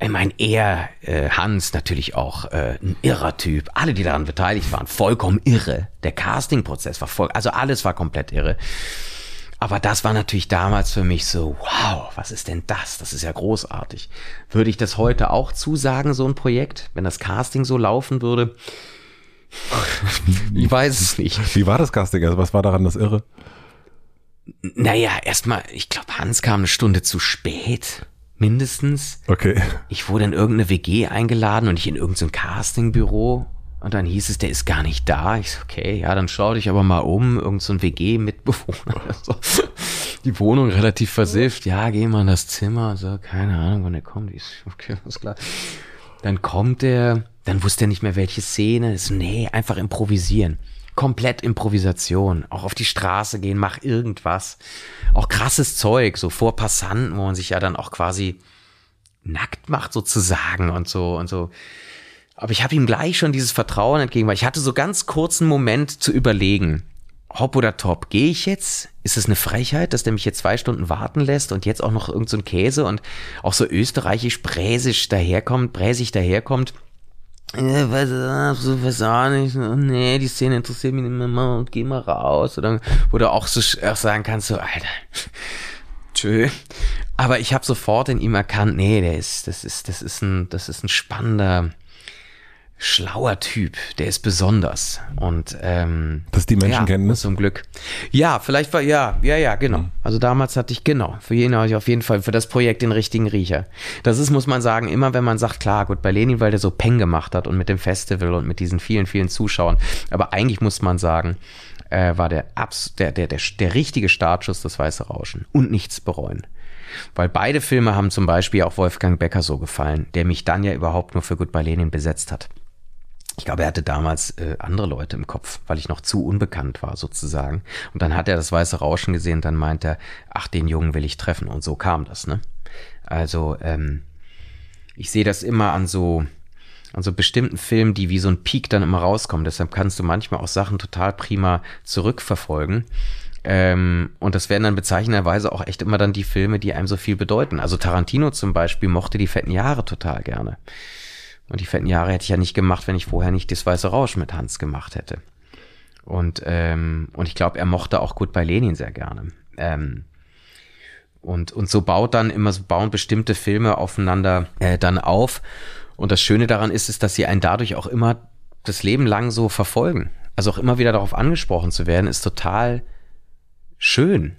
Ich meine, er, äh, Hans natürlich auch äh, ein irrer Typ. Alle, die daran beteiligt waren, vollkommen irre. Der Castingprozess war voll, also alles war komplett irre. Aber das war natürlich damals für mich so, wow, was ist denn das? Das ist ja großartig. Würde ich das heute auch zusagen, so ein Projekt, wenn das Casting so laufen würde? [LAUGHS] ich weiß es nicht. Wie war das Casting? Also was war daran das Irre? Naja, erstmal, ich glaube, Hans kam eine Stunde zu spät, mindestens. Okay. Ich wurde in irgendeine WG eingeladen und nicht in irgendein Castingbüro. Und dann hieß es, der ist gar nicht da. Ich so, okay, ja, dann schau dich aber mal um, irgend so ein WG-Mitbewohner. So. Die Wohnung relativ versifft. Ja, geh mal in das Zimmer. So, keine Ahnung, wann der kommt. Ich so, okay, alles klar. Dann kommt der, dann wusste er nicht mehr, welche Szene. ist. nee, einfach improvisieren. Komplett Improvisation. Auch auf die Straße gehen, mach irgendwas. Auch krasses Zeug, so vor Passanten, wo man sich ja dann auch quasi nackt macht sozusagen und so und so. Aber ich habe ihm gleich schon dieses Vertrauen entgegen, weil ich hatte so ganz kurzen Moment zu überlegen. Hopp oder top, gehe ich jetzt? Ist es eine Frechheit, dass der mich jetzt zwei Stunden warten lässt und jetzt auch noch irgend so Käse und auch so österreichisch bräsisch daherkommt, bräsig daherkommt? Ja, weiß, so weiß auch nicht. Nee, die Szene interessiert mich nicht mehr und geh mal raus. Oder du auch so auch sagen kannst, so, Alter, [LAUGHS] tschö. Aber ich habe sofort in ihm erkannt, nee, der ist, das ist, das ist ein, das ist ein spannender, schlauer Typ, der ist besonders. Und ähm, das ist die Menschenkenntnis. Ja, zum Glück. Ja, vielleicht war ja, ja, ja, genau. Mhm. Also damals hatte ich genau für jeden habe ich auf jeden Fall für das Projekt den richtigen Riecher. Das ist, muss man sagen, immer wenn man sagt, klar, gut, bei Lenin, weil der so Peng gemacht hat und mit dem Festival und mit diesen vielen, vielen Zuschauern. Aber eigentlich muss man sagen, äh, war der, Abs der, der, der, der richtige Startschuss das Weiße Rauschen und nichts bereuen. Weil beide Filme haben zum Beispiel auch Wolfgang Becker so gefallen, der mich dann ja überhaupt nur für Goodbye Lenin besetzt hat. Ich glaube, er hatte damals äh, andere Leute im Kopf, weil ich noch zu unbekannt war sozusagen. Und dann hat er das weiße Rauschen gesehen dann meint er, ach, den Jungen will ich treffen. Und so kam das, ne? Also, ähm, ich sehe das immer an so, an so bestimmten Filmen, die wie so ein Peak dann immer rauskommen. Deshalb kannst du manchmal auch Sachen total prima zurückverfolgen. Ähm, und das werden dann bezeichnenderweise auch echt immer dann die Filme, die einem so viel bedeuten. Also Tarantino zum Beispiel mochte die fetten Jahre total gerne. Und die fetten Jahre hätte ich ja nicht gemacht, wenn ich vorher nicht das Weiße Rausch mit Hans gemacht hätte. Und, ähm, und ich glaube, er mochte auch gut bei Lenin sehr gerne. Ähm, Und, und so baut dann immer, so bauen bestimmte Filme aufeinander äh, dann auf. Und das Schöne daran ist, ist, dass sie einen dadurch auch immer das Leben lang so verfolgen. Also auch immer wieder darauf angesprochen zu werden, ist total schön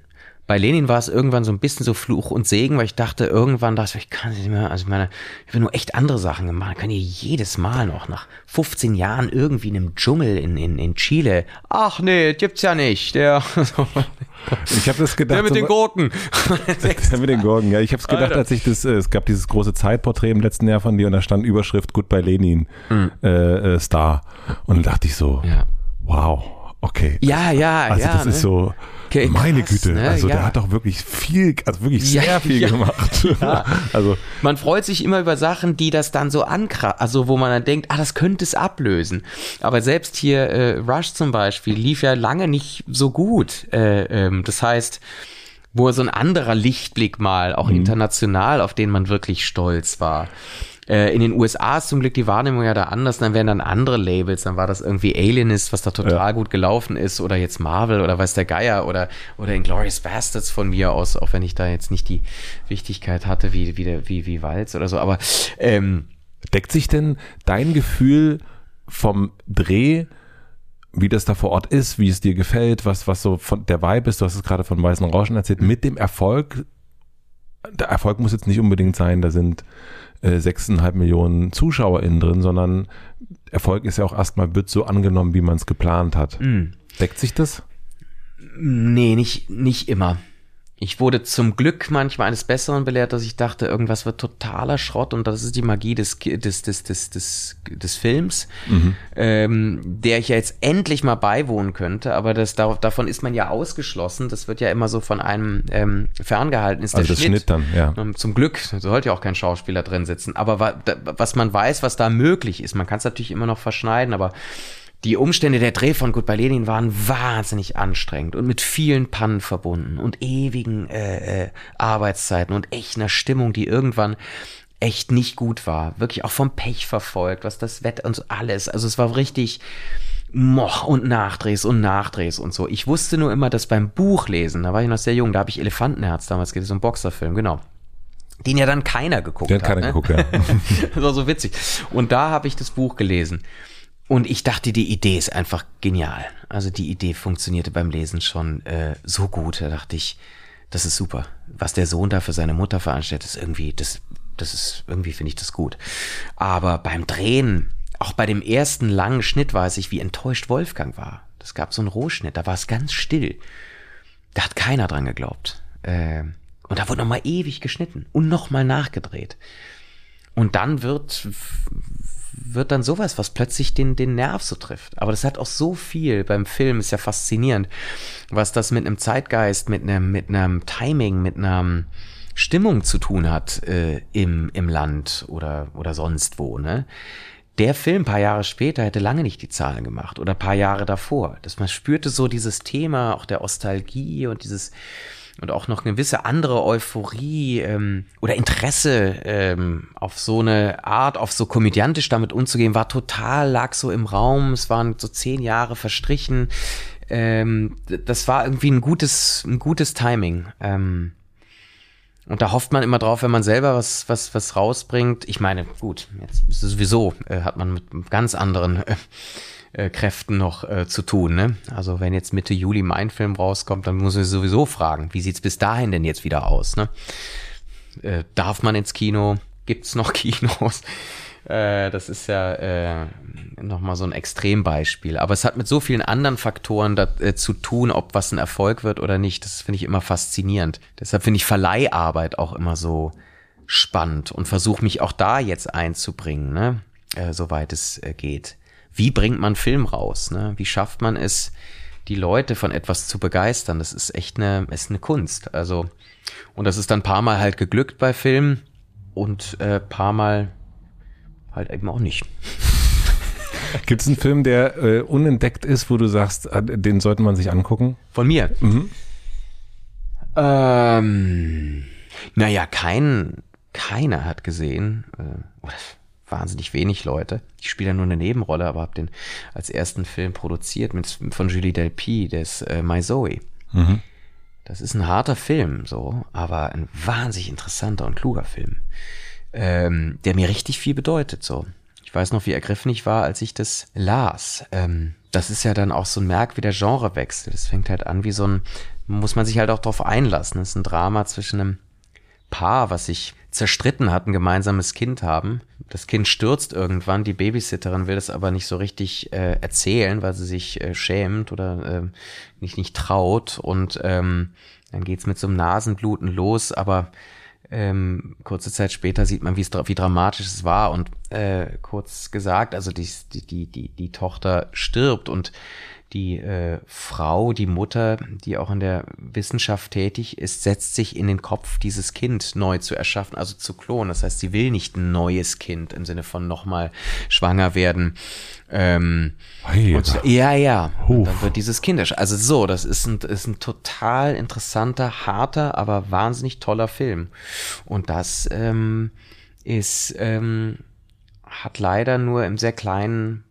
bei Lenin war es irgendwann so ein bisschen so Fluch und Segen, weil ich dachte, irgendwann dachte ich, ich kann nicht mehr, also ich meine, ich will nur echt andere Sachen gemacht. Ich kann hier jedes Mal noch nach 15 Jahren irgendwie in einem Dschungel in, in, in Chile. Ach nee, gibt's ja nicht. Der, [LAUGHS] ich habe das gedacht. Der mit den Gurken. [LAUGHS] der mit den Gurken, ja. Ich habe es gedacht, Alter. als ich das, äh, es gab dieses große Zeitporträt im letzten Jahr von dir und da stand Überschrift Goodbye Lenin, mhm. äh, äh, Star. Und dann dachte ich so, ja. wow, okay. Ja, ja, also ja. das ne? ist so, Okay, Meine krass, Güte, ne? also ja. der hat doch wirklich viel, also wirklich sehr ja, viel ja, gemacht. [LAUGHS] [LAUGHS] also man freut sich immer über Sachen, die das dann so ankratzen, also wo man dann denkt, ah, das könnte es ablösen. Aber selbst hier äh, Rush zum Beispiel lief ja lange nicht so gut. Äh, ähm, das heißt, wo so ein anderer Lichtblick mal, auch mhm. international, auf den man wirklich stolz war. Äh, in den USA ist zum Glück die Wahrnehmung ja da anders. Dann wären dann andere Labels. Dann war das irgendwie Alienist, was da total ja. gut gelaufen ist. Oder jetzt Marvel oder weiß der Geier. Oder, oder Inglourious Bastards von mir aus. Auch wenn ich da jetzt nicht die Wichtigkeit hatte wie, wie, der, wie, wie Walz oder so. Aber ähm, deckt sich denn dein Gefühl vom Dreh wie das da vor Ort ist, wie es dir gefällt, was, was so von der Vibe ist, du hast es gerade von Weißen Rauschen erzählt, mit dem Erfolg. Der Erfolg muss jetzt nicht unbedingt sein, da sind äh, 6,5 Millionen ZuschauerInnen drin, sondern Erfolg ist ja auch erstmal, wird so angenommen, wie man es geplant hat. Mm. Deckt sich das? Nee, nicht, nicht immer. Ich wurde zum Glück manchmal eines Besseren belehrt, dass ich dachte, irgendwas wird totaler Schrott und das ist die Magie des, des, des, des, des, des Films, mhm. ähm, der ich ja jetzt endlich mal beiwohnen könnte, aber das, davon ist man ja ausgeschlossen. Das wird ja immer so von einem ähm, ferngehalten. Ist also der Schnitt, Schnitt dann, ja. Ähm, zum Glück sollte ja auch kein Schauspieler drin sitzen. Aber was man weiß, was da möglich ist, man kann es natürlich immer noch verschneiden, aber die Umstände der Dreh von Goodbye Lenin waren wahnsinnig anstrengend und mit vielen Pannen verbunden und ewigen äh, äh, Arbeitszeiten und echt einer Stimmung, die irgendwann echt nicht gut war. Wirklich auch vom Pech verfolgt, was das Wetter und so alles. Also es war richtig Moch und Nachdrehs und Nachdrehs und so. Ich wusste nur immer, dass beim Buchlesen, da war ich noch sehr jung, da habe ich Elefantenherz damals gelesen, so ein Boxerfilm, genau den ja dann keiner geguckt Den hat. Den hat keiner ne? geguckt, ja. [LAUGHS] das war so witzig. Und da habe ich das Buch gelesen. Und ich dachte, die Idee ist einfach genial. Also die Idee funktionierte beim Lesen schon äh, so gut. Da dachte ich, das ist super. Was der Sohn da für seine Mutter veranstaltet, ist irgendwie, das, das ist, irgendwie finde ich das gut. Aber beim Drehen, auch bei dem ersten langen Schnitt weiß ich, wie enttäuscht Wolfgang war. Das gab so einen Rohschnitt, da war es ganz still. Da hat keiner dran geglaubt. Äh, und da wurde nochmal ewig geschnitten und nochmal nachgedreht. Und dann wird wird dann sowas, was plötzlich den, den Nerv so trifft. Aber das hat auch so viel beim Film, ist ja faszinierend, was das mit einem Zeitgeist, mit einem, mit einem Timing, mit einer Stimmung zu tun hat äh, im, im Land oder, oder sonst wo, ne? Der Film paar Jahre später hätte lange nicht die Zahlen gemacht oder paar Jahre davor. Dass man spürte so dieses Thema auch der Nostalgie und dieses, und auch noch eine gewisse andere Euphorie ähm, oder Interesse ähm, auf so eine Art, auf so komödiantisch damit umzugehen, war total, lag so im Raum. Es waren so zehn Jahre verstrichen. Ähm, das war irgendwie ein gutes, ein gutes Timing. Ähm, und da hofft man immer drauf, wenn man selber was, was, was rausbringt. Ich meine, gut, jetzt sowieso äh, hat man mit ganz anderen äh, äh, Kräften noch äh, zu tun. Ne? Also wenn jetzt Mitte Juli mein Film rauskommt, dann muss ich sowieso fragen, wie sieht's bis dahin denn jetzt wieder aus? Ne? Äh, darf man ins Kino? Gibt's noch [LAUGHS] Kinos? Äh, das ist ja äh, nochmal so ein Extrembeispiel. Aber es hat mit so vielen anderen Faktoren da, äh, zu tun, ob was ein Erfolg wird oder nicht. Das finde ich immer faszinierend. Deshalb finde ich Verleiharbeit auch immer so spannend und versuche mich auch da jetzt einzubringen, ne? äh, soweit es äh, geht wie bringt man Film raus? Ne? Wie schafft man es, die Leute von etwas zu begeistern? Das ist echt eine, ist eine Kunst. Also, und das ist dann ein paar Mal halt geglückt bei Filmen und äh, paar Mal halt eben auch nicht. [LAUGHS] Gibt es einen Film, der äh, unentdeckt ist, wo du sagst, äh, den sollte man sich angucken? Von mir? Mhm. Ähm, naja, kein, keiner hat gesehen, äh, wahnsinnig wenig Leute. Ich spiele ja nur eine Nebenrolle, aber habe den als ersten Film produziert mit, von Julie Delpy, des äh, My Zoe. Mhm. das ist ein harter Film, so, aber ein wahnsinnig interessanter und kluger Film, ähm, der mir richtig viel bedeutet, so. Ich weiß noch, wie ergriffen ich war, als ich das las. Ähm, das ist ja dann auch so ein merkwürdiger Genrewechsel. Das fängt halt an wie so ein, muss man sich halt auch drauf einlassen. Das ist ein Drama zwischen einem Paar, was sich zerstritten hat, ein gemeinsames Kind haben. Das Kind stürzt irgendwann, die Babysitterin will das aber nicht so richtig äh, erzählen, weil sie sich äh, schämt oder äh, nicht, nicht traut. Und ähm, dann geht's mit so einem Nasenbluten los, aber ähm, kurze Zeit später sieht man, wie, dramatisch es war. Und äh, kurz gesagt, also die, die, die, die Tochter stirbt und die äh, Frau, die Mutter, die auch in der Wissenschaft tätig ist, setzt sich in den Kopf, dieses Kind neu zu erschaffen, also zu klonen. Das heißt, sie will nicht ein neues Kind im Sinne von nochmal schwanger werden. Ähm, und, ja, ja. Und dann wird dieses Kind Also so, das ist ein, ist ein total interessanter, harter, aber wahnsinnig toller Film. Und das ähm, ist, ähm, hat leider nur im sehr kleinen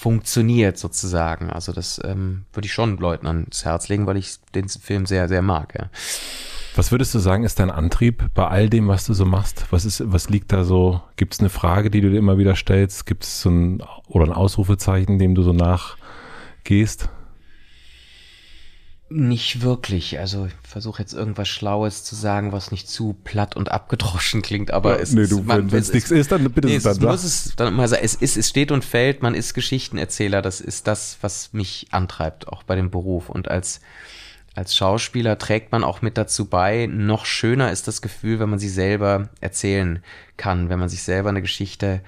funktioniert sozusagen. Also das ähm, würde ich schon Leuten ans Herz legen, weil ich den Film sehr, sehr mag. Ja. Was würdest du sagen, ist dein Antrieb bei all dem, was du so machst? Was ist, was liegt da so? Gibt es eine Frage, die du dir immer wieder stellst? Gibt es so ein oder ein Ausrufezeichen, dem du so nachgehst? Nicht wirklich. Also ich versuche jetzt irgendwas Schlaues zu sagen, was nicht zu platt und abgedroschen klingt, aber ja, es nee, du, wenn es nichts ist, dann bitte nee, es dann muss es dann immer sagen, es ist, es steht und fällt, man ist Geschichtenerzähler, das ist das, was mich antreibt, auch bei dem Beruf. Und als, als Schauspieler trägt man auch mit dazu bei, noch schöner ist das Gefühl, wenn man sie selber erzählen kann, wenn man sich selber eine Geschichte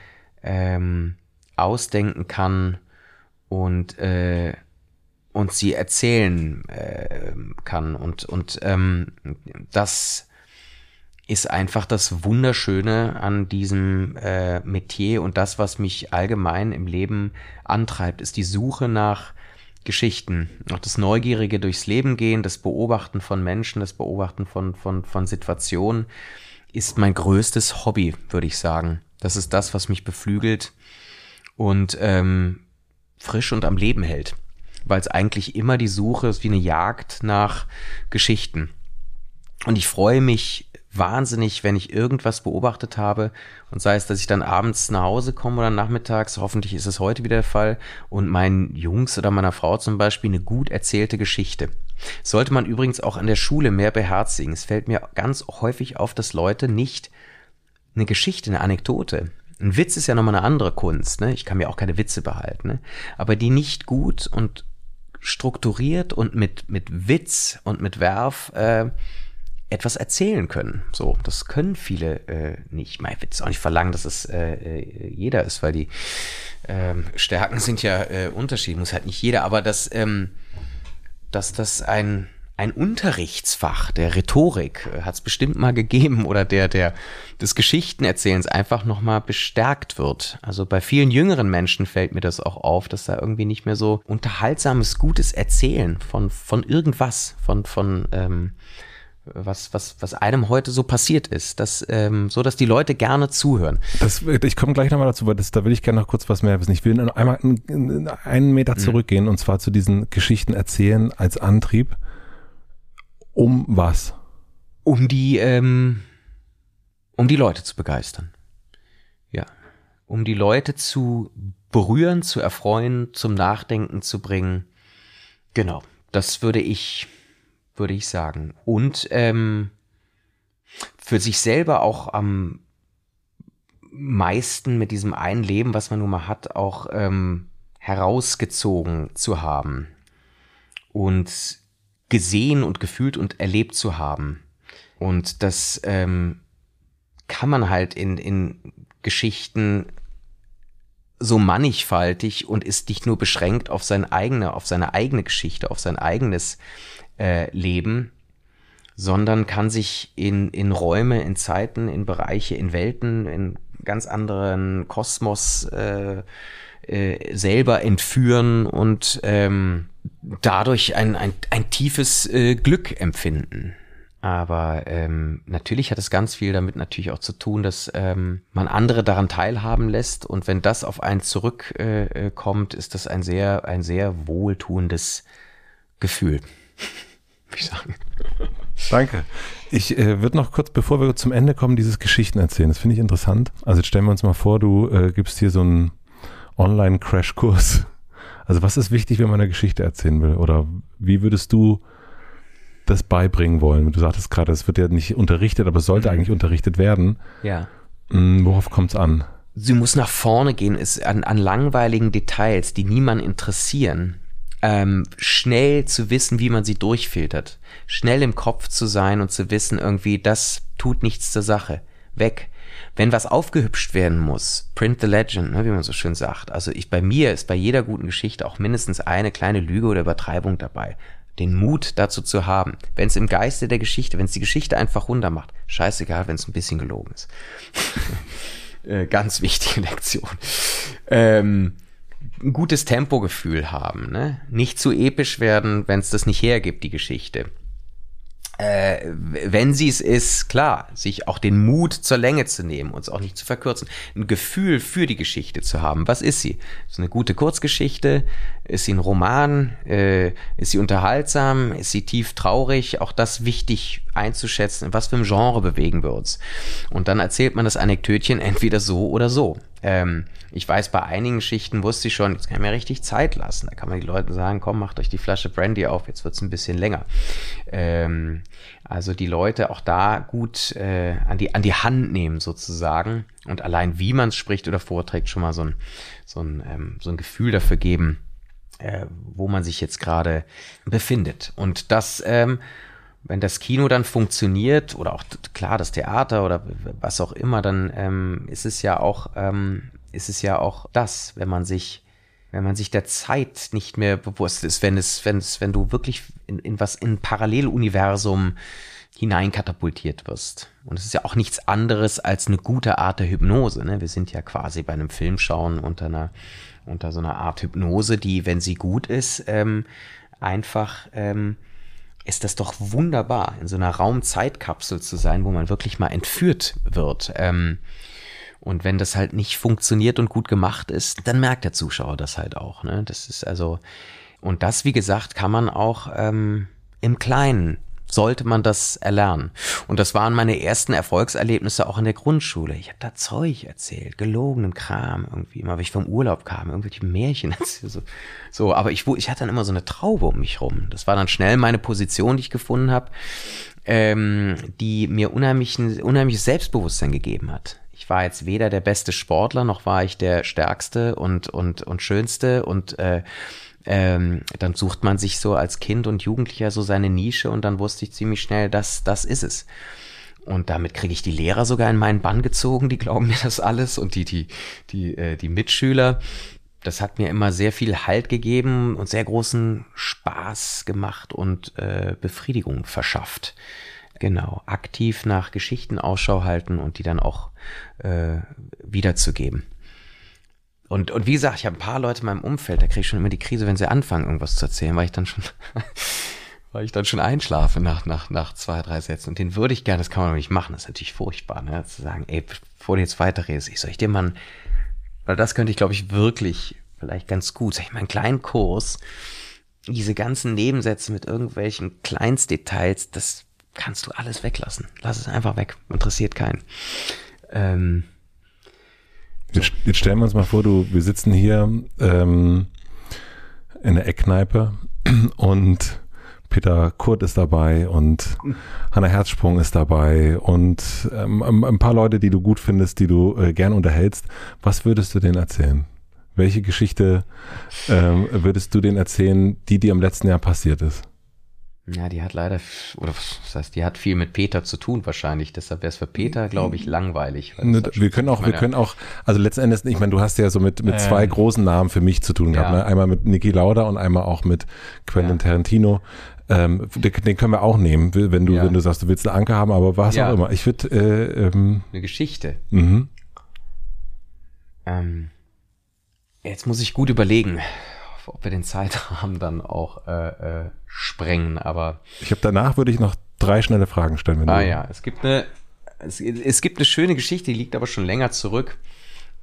ähm, ausdenken kann und äh, und sie erzählen äh, kann. Und, und ähm, das ist einfach das Wunderschöne an diesem äh, Metier und das, was mich allgemein im Leben antreibt, ist die Suche nach Geschichten, auch das Neugierige durchs Leben gehen, das Beobachten von Menschen, das Beobachten von, von, von Situationen ist mein größtes Hobby, würde ich sagen. Das ist das, was mich beflügelt und ähm, frisch und am Leben hält weil es eigentlich immer die Suche ist wie eine Jagd nach Geschichten. Und ich freue mich wahnsinnig, wenn ich irgendwas beobachtet habe und sei es, dass ich dann abends nach Hause komme oder nachmittags, hoffentlich ist es heute wieder der Fall, und meinen Jungs oder meiner Frau zum Beispiel eine gut erzählte Geschichte. Sollte man übrigens auch in der Schule mehr beherzigen. Es fällt mir ganz häufig auf, dass Leute nicht eine Geschichte, eine Anekdote, ein Witz ist ja nochmal eine andere Kunst, ne? Ich kann mir auch keine Witze behalten, ne? Aber die nicht gut und strukturiert und mit, mit Witz und mit Werf äh, etwas erzählen können. So, das können viele äh, nicht. Ich will jetzt auch nicht verlangen, dass es äh, äh, jeder ist, weil die ähm, Stärken sind ja äh, Unterschied, muss halt nicht jeder, aber dass, ähm, dass das ein ein Unterrichtsfach der Rhetorik äh, hat es bestimmt mal gegeben oder der der des Geschichtenerzählens einfach noch mal bestärkt wird. Also bei vielen jüngeren Menschen fällt mir das auch auf, dass da irgendwie nicht mehr so unterhaltsames gutes Erzählen von von irgendwas von von ähm, was, was, was einem heute so passiert ist, dass, ähm, so dass die Leute gerne zuhören. Das, ich komme gleich nochmal dazu, weil das, da will ich gerne noch kurz was mehr wissen. Ich will einmal einen, einen Meter mhm. zurückgehen mhm. und zwar zu diesen Geschichten erzählen als Antrieb. Um was? Um die, ähm, um die Leute zu begeistern. Ja. Um die Leute zu berühren, zu erfreuen, zum Nachdenken zu bringen. Genau. Das würde ich, würde ich sagen. Und ähm, für sich selber auch am meisten mit diesem einen Leben, was man nun mal hat, auch ähm, herausgezogen zu haben. Und gesehen und gefühlt und erlebt zu haben. Und das ähm, kann man halt in, in Geschichten so mannigfaltig und ist nicht nur beschränkt auf seine eigene, auf seine eigene Geschichte, auf sein eigenes äh, Leben, sondern kann sich in, in Räume, in Zeiten, in Bereiche, in Welten, in ganz anderen Kosmos äh, äh, selber entführen und ähm, dadurch ein, ein, ein tiefes äh, Glück empfinden. Aber ähm, natürlich hat es ganz viel damit natürlich auch zu tun, dass ähm, man andere daran teilhaben lässt. Und wenn das auf einen zurückkommt, äh, ist das ein sehr, ein sehr wohltuendes Gefühl. [LAUGHS] Ich sagen. Danke. Ich äh, würde noch kurz, bevor wir zum Ende kommen, dieses Geschichten erzählen. Das finde ich interessant. Also jetzt stellen wir uns mal vor, du äh, gibst hier so einen Online-Crash-Kurs. Also was ist wichtig, wenn man eine Geschichte erzählen will? Oder wie würdest du das beibringen wollen? Du sagtest gerade, es wird ja nicht unterrichtet, aber es sollte mhm. eigentlich unterrichtet werden. Ja. Hm, worauf kommt es an? Sie muss nach vorne gehen, ist an, an langweiligen Details, die niemand interessieren ähm, schnell zu wissen, wie man sie durchfiltert. Schnell im Kopf zu sein und zu wissen, irgendwie, das tut nichts zur Sache. Weg. Wenn was aufgehübscht werden muss, print the legend, ne, wie man so schön sagt. Also ich, bei mir ist bei jeder guten Geschichte auch mindestens eine kleine Lüge oder Übertreibung dabei. Den Mut dazu zu haben. Wenn es im Geiste der Geschichte, wenn es die Geschichte einfach runter macht, scheißegal, wenn es ein bisschen gelogen ist. [LAUGHS] äh, ganz wichtige Lektion. Ähm, ein gutes Tempogefühl haben, ne? Nicht zu episch werden, wenn es das nicht hergibt, die Geschichte. Äh, wenn sie es ist, klar, sich auch den Mut zur Länge zu nehmen und es auch nicht zu verkürzen. Ein Gefühl für die Geschichte zu haben. Was ist sie? Ist eine gute Kurzgeschichte? Ist sie ein Roman? Äh, ist sie unterhaltsam? Ist sie tief traurig? Auch das wichtig einzuschätzen. In was für ein Genre bewegen wir uns? Und dann erzählt man das Anekdötchen entweder so oder so. Ähm, ich weiß, bei einigen Schichten wusste ich schon, jetzt kann ich mir richtig Zeit lassen. Da kann man die Leute sagen, komm, macht euch die Flasche Brandy auf, jetzt wird's ein bisschen länger. Ähm, also die Leute auch da gut äh, an, die, an die Hand nehmen sozusagen und allein wie man es spricht oder vorträgt, schon mal so ein, so ein, ähm, so ein Gefühl dafür geben, äh, wo man sich jetzt gerade befindet. Und das ähm, wenn das Kino dann funktioniert oder auch klar das Theater oder was auch immer, dann ähm, ist es ja auch ähm, ist es ja auch das, wenn man sich wenn man sich der Zeit nicht mehr bewusst ist, wenn es wenn es wenn du wirklich in, in was in ein Paralleluniversum hineinkatapultiert wirst. Und es ist ja auch nichts anderes als eine gute Art der Hypnose. Ne? Wir sind ja quasi bei einem Filmschauen unter einer unter so einer Art Hypnose, die, wenn sie gut ist, ähm, einfach ähm, ist das doch wunderbar, in so einer Raumzeitkapsel zu sein, wo man wirklich mal entführt wird. Ähm, und wenn das halt nicht funktioniert und gut gemacht ist, dann merkt der Zuschauer das halt auch. Ne? Das ist also, und das, wie gesagt, kann man auch ähm, im Kleinen sollte man das erlernen. Und das waren meine ersten Erfolgserlebnisse auch in der Grundschule. Ich habe da Zeug erzählt, gelogenen Kram irgendwie, immer wenn ich vom Urlaub kam, irgendwelche Märchen. [LAUGHS] So, so aber ich, ich hatte dann immer so eine Traube um mich rum. Das war dann schnell meine Position, die ich gefunden habe, ähm, die mir unheimlich, unheimliches Selbstbewusstsein gegeben hat. Ich war jetzt weder der beste Sportler, noch war ich der stärkste und, und, und schönste und äh, ähm, dann sucht man sich so als Kind und Jugendlicher so seine Nische und dann wusste ich ziemlich schnell, dass das ist es. Und damit kriege ich die Lehrer sogar in meinen Bann gezogen, die glauben mir das alles und die, die, die, äh, die Mitschüler. Das hat mir immer sehr viel Halt gegeben und sehr großen Spaß gemacht und äh, Befriedigung verschafft. Genau, aktiv nach Geschichten Ausschau halten und die dann auch äh, wiederzugeben. Und, und wie gesagt, ich habe ein paar Leute in meinem Umfeld, da kriege ich schon immer die Krise, wenn sie anfangen, irgendwas zu erzählen, weil ich dann schon, [LAUGHS] weil ich dann schon einschlafe nach, nach, nach zwei, drei Sätzen. Und den würde ich gerne, das kann man aber nicht machen, das ist natürlich furchtbar, ne? Zu sagen, ey, bevor du jetzt weiterredest, ich soll ich dir mal, weil das könnte ich, glaube ich, wirklich vielleicht ganz gut, sag ich mal, einen kleinen Kurs, diese ganzen Nebensätze mit irgendwelchen Kleinstdetails, das kannst du alles weglassen. Lass es einfach weg, interessiert keinen. Ähm, Jetzt, jetzt stellen wir uns mal vor, du, wir sitzen hier ähm, in der Eckkneipe [CLEARS THROAT] und Peter Kurt ist dabei und Hanna Herzsprung ist dabei und ähm, ein paar Leute, die du gut findest, die du äh, gern unterhältst. Was würdest du denen erzählen? Welche Geschichte ähm, würdest du denen erzählen, die dir im letzten Jahr passiert ist? Ja, die hat leider, oder was heißt, die hat viel mit Peter zu tun wahrscheinlich. Deshalb wäre es für Peter, glaube ich, langweilig. Ne, wir können auch, wir können auch, also letzten Endes, ich meine, du hast ja so mit, mit ähm, zwei großen Namen für mich zu tun gehabt. Ja. Ne? Einmal mit Niki Lauda und einmal auch mit Quentin ja. Tarantino. Ähm, den, können wir auch nehmen, wenn du, ja. wenn du sagst, du willst einen Anker haben, aber was auch immer. Ich würde äh, ähm, eine Geschichte. Mhm. Ähm, jetzt muss ich gut überlegen ob wir den Zeitrahmen [LAUGHS] dann auch äh, äh, sprengen, aber. Ich habe danach würde ich noch drei schnelle Fragen stellen. Wenn ah du ja, es gibt eine, es, es gibt eine schöne Geschichte, die liegt aber schon länger zurück.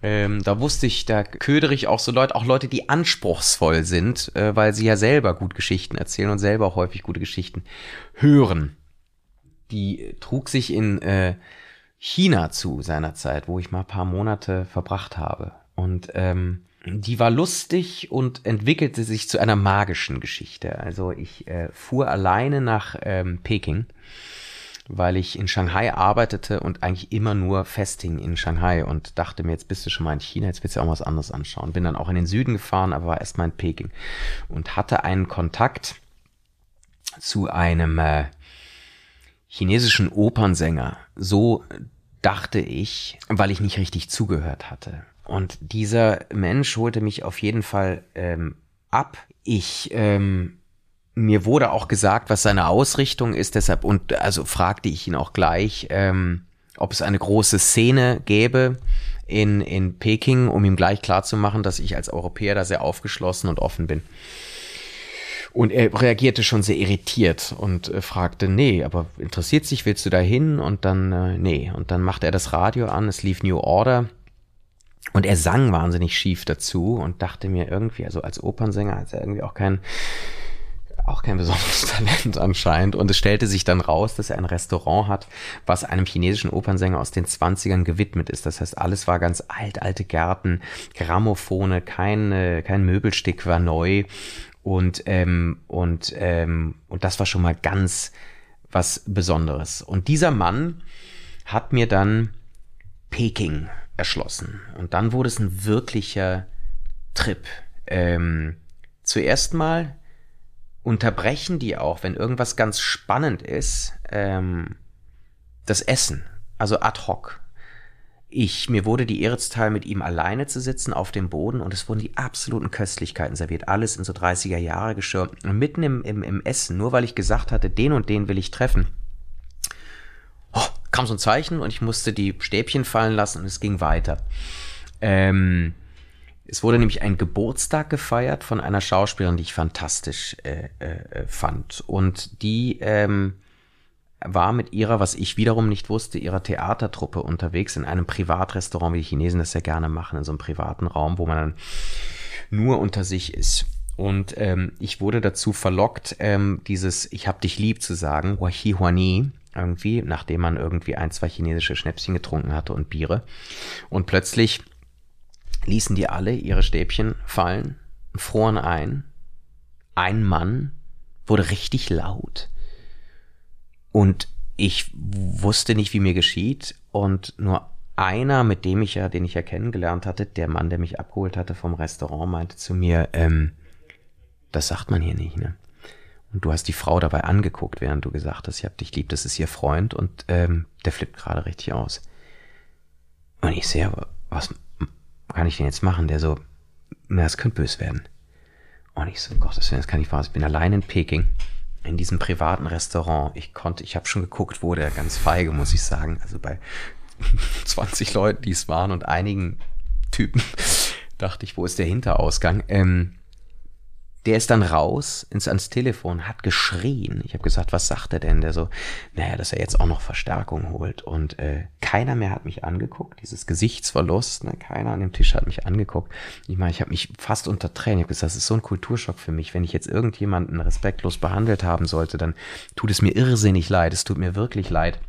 Ähm, da wusste ich, da ködere ich auch so Leute, auch Leute, die anspruchsvoll sind, äh, weil sie ja selber gut Geschichten erzählen und selber auch häufig gute Geschichten hören. die trug sich in äh, China zu seiner Zeit, wo ich mal ein paar Monate verbracht habe. Und ähm, die war lustig und entwickelte sich zu einer magischen Geschichte. Also ich äh, fuhr alleine nach ähm, Peking, weil ich in Shanghai arbeitete und eigentlich immer nur festhing in Shanghai und dachte mir, jetzt bist du schon mal in China, jetzt willst du auch mal was anderes anschauen. Bin dann auch in den Süden gefahren, aber war erstmal in Peking und hatte einen Kontakt zu einem äh, chinesischen Opernsänger. So dachte ich, weil ich nicht richtig zugehört hatte. Und dieser Mensch holte mich auf jeden Fall ähm, ab. Ich ähm, mir wurde auch gesagt, was seine Ausrichtung ist, deshalb und also fragte ich ihn auch gleich, ähm, ob es eine große Szene gäbe in, in Peking, um ihm gleich klarzumachen, dass ich als Europäer da sehr aufgeschlossen und offen bin. Und er reagierte schon sehr irritiert und äh, fragte, nee, aber interessiert sich, willst du da hin? Und dann, äh, nee. Und dann machte er das Radio an, es lief New Order. Und er sang wahnsinnig schief dazu und dachte mir irgendwie, also als Opernsänger hat er irgendwie auch kein, auch kein besonderes [LAUGHS] Talent anscheinend. Und es stellte sich dann raus, dass er ein Restaurant hat, was einem chinesischen Opernsänger aus den Zwanzigern gewidmet ist. Das heißt, alles war ganz alt, alte Gärten, Grammophone, kein, kein Möbelstück war neu. Und, ähm, und, ähm, und das war schon mal ganz was Besonderes. Und dieser Mann hat mir dann Peking erschlossen. Und dann wurde es ein wirklicher Trip. Ähm, zuerst mal unterbrechen die auch, wenn irgendwas ganz spannend ist, ähm, das Essen. Also ad hoc ich, mir wurde die Ehre zuteil, mit ihm alleine zu sitzen auf dem Boden und es wurden die absoluten Köstlichkeiten serviert. Alles in so 30er Jahre Geschirr. Und mitten im, im, im Essen, nur weil ich gesagt hatte, den und den will ich treffen, kam so ein Zeichen und ich musste die Stäbchen fallen lassen und es ging weiter. Ähm, es wurde nämlich ein Geburtstag gefeiert von einer Schauspielerin, die ich fantastisch äh, äh, fand. Und die ähm, war mit ihrer, was ich wiederum nicht wusste, ihrer Theatertruppe unterwegs in einem Privatrestaurant, wie die Chinesen das sehr gerne machen, in so einem privaten Raum, wo man dann nur unter sich ist. Und ähm, ich wurde dazu verlockt, ähm, dieses Ich hab dich lieb zu sagen, Wahi Huani, irgendwie, nachdem man irgendwie ein, zwei chinesische Schnäpschen getrunken hatte und Biere. Und plötzlich ließen die alle ihre Stäbchen fallen, froren ein. Ein Mann wurde richtig laut und ich wusste nicht, wie mir geschieht. Und nur einer, mit dem ich ja, den ich ja kennengelernt hatte, der Mann, der mich abgeholt hatte vom Restaurant, meinte zu mir, ähm, das sagt man hier nicht, ne? Und du hast die Frau dabei angeguckt, während du gesagt hast, ich hab dich lieb, das ist ihr Freund und ähm, der flippt gerade richtig aus. Und ich sehe, was kann ich denn jetzt machen? Der so, na, das könnte böse werden. Und ich so, Gottes Willen, das kann ich wahr. Ich bin allein in Peking in diesem privaten Restaurant. Ich konnte, ich habe schon geguckt, wo der ganz feige, muss ich sagen. Also bei [LAUGHS] 20 Leuten, die es waren und einigen Typen, [LAUGHS] dachte ich, wo ist der Hinterausgang? Ähm, der ist dann raus ins ans Telefon, hat geschrien. Ich habe gesagt, was sagt er denn? Der so, naja, dass er jetzt auch noch Verstärkung holt. Und äh, keiner mehr hat mich angeguckt. Dieses Gesichtsverlust, ne? keiner an dem Tisch hat mich angeguckt. Ich meine, ich habe mich fast unter Tränen. Ich habe gesagt, das ist so ein Kulturschock für mich. Wenn ich jetzt irgendjemanden respektlos behandelt haben sollte, dann tut es mir irrsinnig leid. Es tut mir wirklich leid.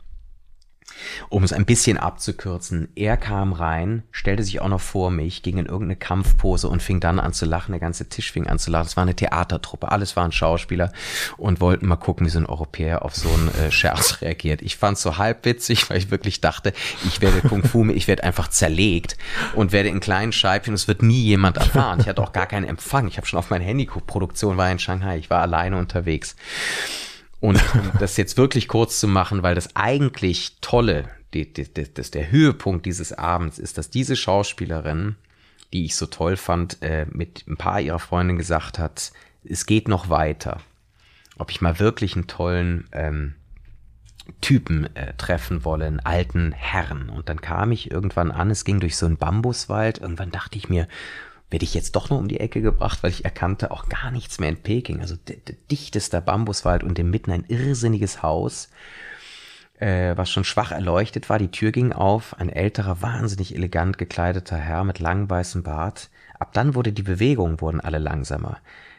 Um es ein bisschen abzukürzen, er kam rein, stellte sich auch noch vor mich, ging in irgendeine Kampfpose und fing dann an zu lachen. Der ganze Tisch fing an zu lachen. Es war eine Theatertruppe, alles waren Schauspieler und wollten mal gucken, wie so ein Europäer auf so einen äh, Scherz [LAUGHS] reagiert. Ich fand es so halbwitzig, weil ich wirklich dachte, ich werde Kung Fu, ich werde einfach zerlegt und werde in kleinen Scheibchen, es wird nie jemand erfahren. Ich hatte auch gar keinen Empfang. Ich habe schon auf mein Handy, Produktion war in Shanghai, ich war alleine unterwegs. Und um das jetzt wirklich kurz zu machen, weil das eigentlich Tolle, die, die, die, das, der Höhepunkt dieses Abends ist, dass diese Schauspielerin, die ich so toll fand, äh, mit ein paar ihrer Freundinnen gesagt hat, es geht noch weiter. Ob ich mal wirklich einen tollen ähm, Typen äh, treffen wolle, einen alten Herrn. Und dann kam ich irgendwann an, es ging durch so einen Bambuswald. Irgendwann dachte ich mir, werde ich jetzt doch noch um die Ecke gebracht, weil ich erkannte auch gar nichts mehr in Peking. Also dichtester Bambuswald und im Mitten ein irrsinniges Haus, äh, was schon schwach erleuchtet war. Die Tür ging auf, ein älterer, wahnsinnig elegant gekleideter Herr mit langem weißem Bart. Ab dann wurde die Bewegung, wurden alle langsamer.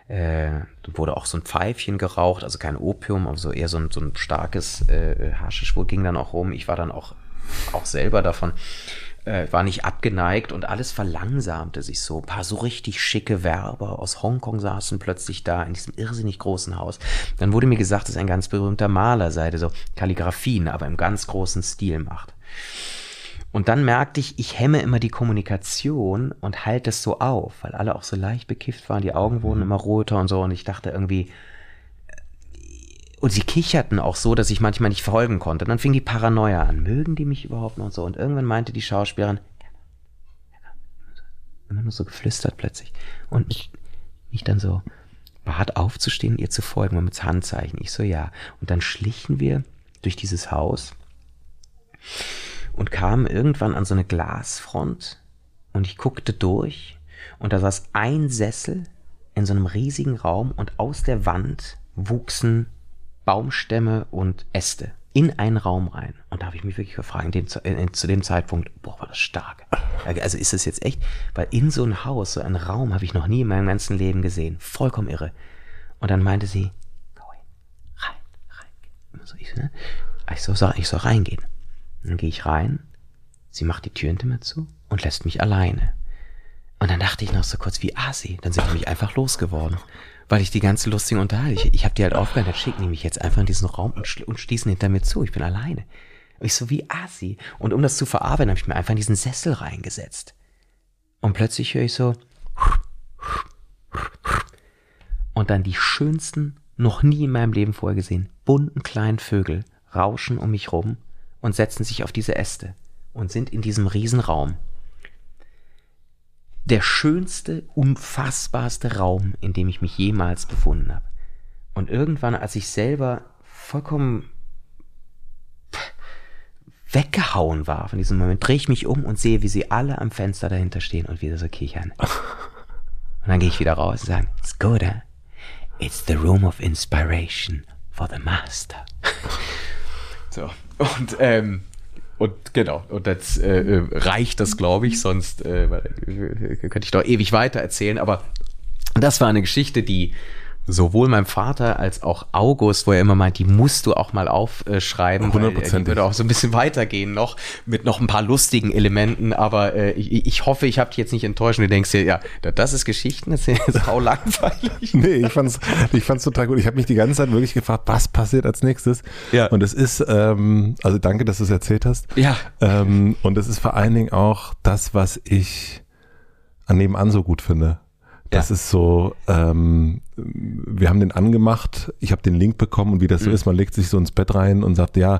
Äh, wurde auch so ein Pfeifchen geraucht, also kein Opium, aber so eher so ein, so ein starkes äh, Haschisch, wo ging dann auch rum. Ich war dann auch, auch selber davon äh, war nicht abgeneigt und alles verlangsamte sich so. Ein paar so richtig schicke Werber aus Hongkong saßen plötzlich da in diesem irrsinnig großen Haus. Dann wurde mir gesagt, dass ein ganz berühmter Maler sei, der so Kalligraphien, aber im ganz großen Stil macht. Und dann merkte ich, ich hemme immer die Kommunikation und halte es so auf, weil alle auch so leicht bekifft waren, die Augen wurden mhm. immer roter und so und ich dachte irgendwie, und sie kicherten auch so, dass ich manchmal nicht folgen konnte. Dann fing die Paranoia an. Mögen die mich überhaupt noch und so? Und irgendwann meinte die Schauspielerin, immer nur so geflüstert plötzlich. Und mich, mich dann so bat aufzustehen, ihr zu folgen, mit Handzeichen. Ich so, ja. Und dann schlichen wir durch dieses Haus und kamen irgendwann an so eine Glasfront und ich guckte durch und da saß ein Sessel in so einem riesigen Raum und aus der Wand wuchsen Baumstämme und Äste in einen Raum rein. Und da habe ich mich wirklich gefragt, dem, äh, zu dem Zeitpunkt, boah, war das stark. Also ist das jetzt echt? Weil in so ein Haus, so einen Raum habe ich noch nie in meinem ganzen Leben gesehen. Vollkommen irre. Und dann meinte sie, rein, rein. So, ich, ne? ich, soll, ich soll reingehen. dann gehe ich rein, sie macht die Tür hinter mir zu und lässt mich alleine. Und dann dachte ich noch so kurz, wie Asi. Dann sind die mich einfach losgeworden weil ich die ganze lustige Unterhaltung, ich, ich habe die halt aufgehört, dann schicken die mich jetzt einfach in diesen Raum und, und schließen hinter mir zu. Ich bin alleine. Und ich so wie Asi. Und um das zu verarbeiten, habe ich mir einfach in diesen Sessel reingesetzt. Und plötzlich höre ich so und dann die schönsten, noch nie in meinem Leben vorher gesehen, bunten kleinen Vögel rauschen um mich rum und setzen sich auf diese Äste und sind in diesem Riesenraum der schönste, unfassbarste Raum, in dem ich mich jemals befunden habe. Und irgendwann, als ich selber vollkommen weggehauen war von diesem Moment, drehe ich mich um und sehe, wie sie alle am Fenster dahinter stehen und wieder so kichern. Und dann gehe ich wieder raus und sage, it's good, eh? It's the room of inspiration for the master. so, und ähm, und genau, und jetzt äh, äh, reicht das, glaube ich, sonst äh, könnte ich doch ewig weiter erzählen. Aber das war eine Geschichte, die sowohl meinem Vater als auch August, wo er immer meint, die musst du auch mal aufschreiben, 100%. weil die würde auch so ein bisschen [LAUGHS] weitergehen noch mit noch ein paar lustigen Elementen, aber äh, ich, ich hoffe, ich habe dich jetzt nicht enttäuscht und du denkst dir, ja, das ist Geschichten, das ist sau langweilig. [LAUGHS] nee, ich fand's, ich fand's total gut. Ich habe mich die ganze Zeit wirklich gefragt, was passiert als nächstes? Ja. Und es ist, ähm, also danke, dass du es erzählt hast. Ja. Ähm, und es ist vor allen Dingen auch das, was ich an nebenan so gut finde. Das ja. ist so, ähm, wir haben den angemacht, ich habe den Link bekommen und wie das mhm. so ist, man legt sich so ins Bett rein und sagt, ja,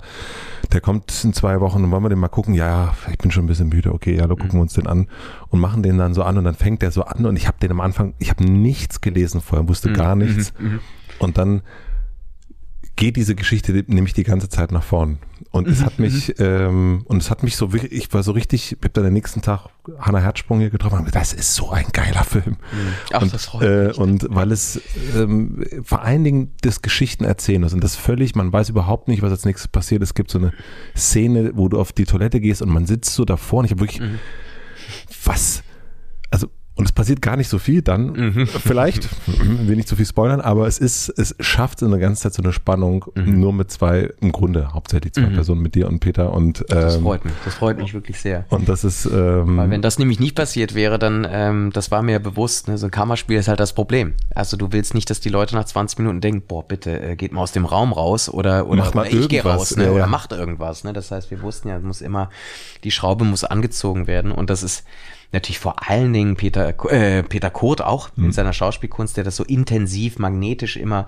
der kommt in zwei Wochen und wollen wir den mal gucken? Ja, ich bin schon ein bisschen müde, okay, ja, da gucken mhm. wir uns den an und machen den dann so an und dann fängt der so an und ich habe den am Anfang, ich habe nichts gelesen vorher, wusste mhm. gar nichts mhm. Mhm. und dann geht diese Geschichte nämlich die ganze Zeit nach vorn. Und es hat mhm, mich, mhm. ähm, und es hat mich so wirklich, ich war so richtig, ich habe dann den nächsten Tag Hannah Herzsprung hier getroffen und das ist so ein geiler Film. Mhm. Ach, und, das freut äh, mich. Äh, und weil es ähm, vor allen Dingen das Geschichten erzählen ist und das völlig, man weiß überhaupt nicht, was als nächstes passiert. Es gibt so eine Szene, wo du auf die Toilette gehst und man sitzt so davor und ich habe wirklich, mhm. was, also und es passiert gar nicht so viel dann, mhm. vielleicht, will nicht zu viel spoilern, aber es ist, es schafft in der ganzen Zeit so eine Spannung, mhm. nur mit zwei, im Grunde hauptsächlich zwei mhm. Personen, mit dir und Peter und ähm, Das freut mich, das freut mich wirklich sehr. Und das ist ähm, Weil wenn das nämlich nicht passiert wäre, dann, ähm, das war mir ja bewusst, ne, so ein Kammerspiel ist halt das Problem. Also du willst nicht, dass die Leute nach 20 Minuten denken, boah, bitte, äh, geht mal aus dem Raum raus oder, oder, oder ich gehe raus, ne, ja, oder macht irgendwas. Ne? Das heißt, wir wussten ja, muss immer, die Schraube muss angezogen werden und das ist natürlich vor allen Dingen Peter, äh, Peter Kurt auch mhm. in seiner Schauspielkunst, der das so intensiv, magnetisch immer,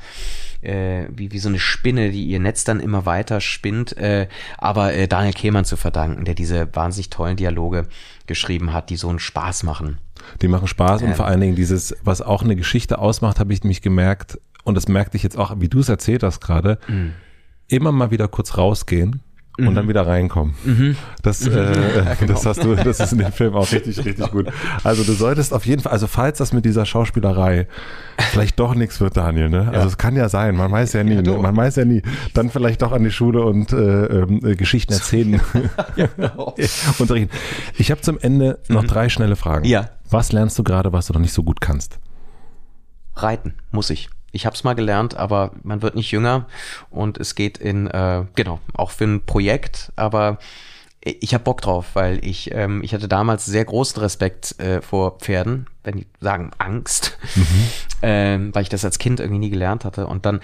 äh, wie, wie so eine Spinne, die ihr Netz dann immer weiter spinnt, äh, aber äh, Daniel Kehlmann zu verdanken, der diese wahnsinnig tollen Dialoge geschrieben hat, die so einen Spaß machen. Die machen Spaß und vor allen Dingen dieses, was auch eine Geschichte ausmacht, habe ich mich gemerkt, und das merkte ich jetzt auch, wie du es erzählt hast gerade, mhm. immer mal wieder kurz rausgehen und mhm. dann wieder reinkommen. Mhm. Das, mhm. äh, [LAUGHS] ja, genau. das hast du, das ist in dem Film auch richtig, [LAUGHS] richtig gut. Also du solltest auf jeden Fall, also falls das mit dieser Schauspielerei vielleicht doch nichts wird, Daniel, ne? Also es kann ja sein, man weiß ja nie, ja, ne? man weiß ja nie. Dann vielleicht doch an die Schule und äh, äh, Geschichten erzählen. [LAUGHS] genau. unterrichten. Ich habe zum Ende noch mhm. drei schnelle Fragen. Ja. Was lernst du gerade, was du noch nicht so gut kannst? reiten, muss ich. Ich habe es mal gelernt, aber man wird nicht jünger und es geht in, äh, genau, auch für ein Projekt, aber ich habe Bock drauf, weil ich, ähm, ich hatte damals sehr großen Respekt äh, vor Pferden, wenn die sagen Angst, mhm. [LAUGHS] ähm, weil ich das als Kind irgendwie nie gelernt hatte. Und dann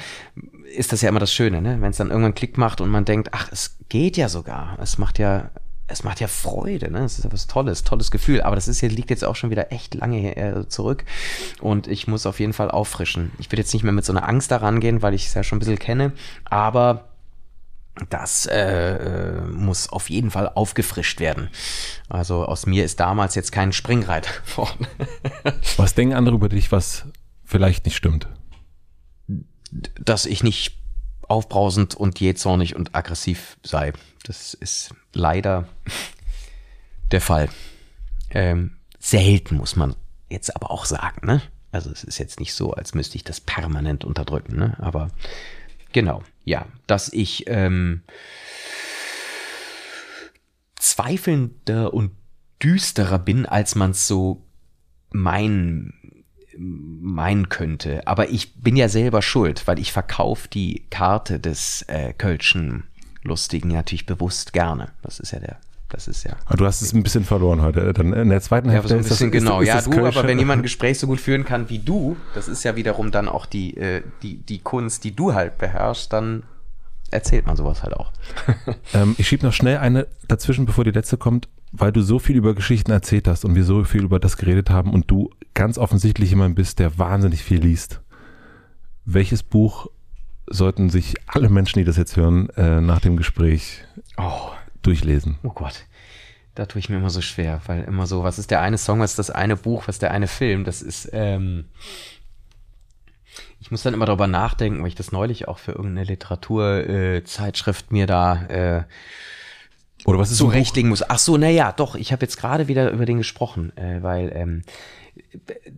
ist das ja immer das Schöne, ne? wenn es dann irgendwann Klick macht und man denkt, ach, es geht ja sogar, es macht ja, es macht ja Freude, ne? Es ist ja was Tolles, tolles Gefühl. Aber das ist hier liegt jetzt auch schon wieder echt lange äh, zurück und ich muss auf jeden Fall auffrischen. Ich würde jetzt nicht mehr mit so einer Angst daran gehen, weil ich es ja schon ein bisschen kenne, aber das äh, muss auf jeden Fall aufgefrischt werden. Also aus mir ist damals jetzt kein Springreiter [LAUGHS] geworden. was denken andere über dich, was vielleicht nicht stimmt? Dass ich nicht aufbrausend und jähzornig und aggressiv sei. Das ist leider der Fall. Ähm, selten muss man jetzt aber auch sagen, ne? Also es ist jetzt nicht so, als müsste ich das permanent unterdrücken, ne? Aber Genau, ja, dass ich ähm, zweifelnder und düsterer bin, als man es so meinen meinen könnte. Aber ich bin ja selber schuld, weil ich verkaufe die Karte des äh, Kölschen Lustigen natürlich bewusst gerne. Das ist ja der das ist ja. Aber du hast es ein bisschen verloren heute. Dann in der zweiten Hälfte ja, so ein bisschen das, genau. Ist, ist ja, du, aber wenn jemand ein [LAUGHS] Gespräch so gut führen kann wie du, das ist ja wiederum dann auch die, äh, die, die Kunst, die du halt beherrschst, dann erzählt man sowas halt auch. ähm, ich schiebe noch schnell eine dazwischen, bevor die letzte kommt, weil du so viel über Geschichten erzählt hast und wir so viel über das geredet haben und du ganz offensichtlich jemand bist, der wahnsinnig viel liest. Welches Buch sollten sich alle Menschen, die das jetzt hören, äh, nach dem Gespräch oh durchlesen? Oh Gott. Da tue ich mir immer so schwer, weil immer so, was ist der eine Song, was ist das eine Buch, was ist der eine Film? Das ist, ähm, ich muss dann immer darüber nachdenken, weil ich das neulich auch für irgendeine Literaturzeitschrift äh, mir da äh, oder was ist zurechtlegen muss. Ach so, naja, doch, ich habe jetzt gerade wieder über den gesprochen, äh, weil ähm,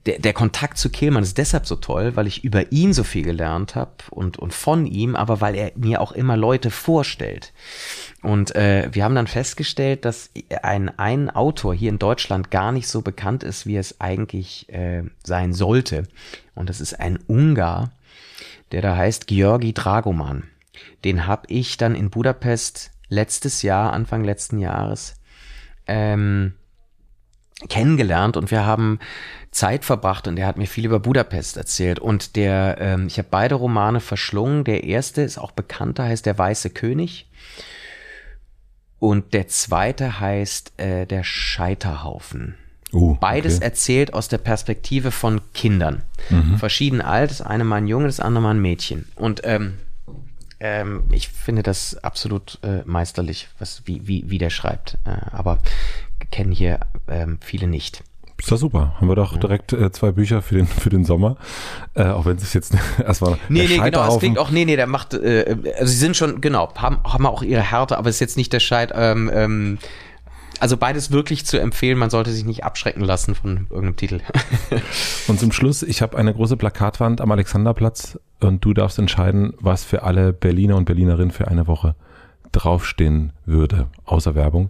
der, der Kontakt zu Kehlmann ist deshalb so toll, weil ich über ihn so viel gelernt habe und, und von ihm, aber weil er mir auch immer Leute vorstellt. Und äh, wir haben dann festgestellt, dass ein, ein Autor hier in Deutschland gar nicht so bekannt ist, wie es eigentlich äh, sein sollte. Und das ist ein Ungar, der da heißt Georgi Dragoman. Den habe ich dann in Budapest letztes Jahr, Anfang letzten Jahres, ähm, kennengelernt und wir haben Zeit verbracht und er hat mir viel über Budapest erzählt und der, ähm, ich habe beide Romane verschlungen. Der erste ist auch bekannter, heißt Der Weiße König und der zweite heißt äh, Der Scheiterhaufen. Uh, Beides okay. erzählt aus der Perspektive von Kindern. Mhm. Verschieden alt, das eine mal ein Junge, das andere mal ein Mädchen. Und ähm, ähm, ich finde das absolut äh, meisterlich, was, wie, wie, wie der schreibt. Äh, aber kennen hier ähm, viele nicht. Ist doch super. Haben wir doch direkt äh, zwei Bücher für den, für den Sommer. Äh, auch wenn es jetzt [LAUGHS] erstmal. Nee, nee, genau. Es klingt auch, nee, nee, der macht, äh, also sie sind schon, genau, haben, haben auch ihre Härte, aber es ist jetzt nicht der Scheit, ähm, ähm, also beides wirklich zu empfehlen. Man sollte sich nicht abschrecken lassen von irgendeinem Titel. [LAUGHS] und zum Schluss, ich habe eine große Plakatwand am Alexanderplatz und du darfst entscheiden, was für alle Berliner und Berlinerinnen für eine Woche draufstehen würde, außer Werbung.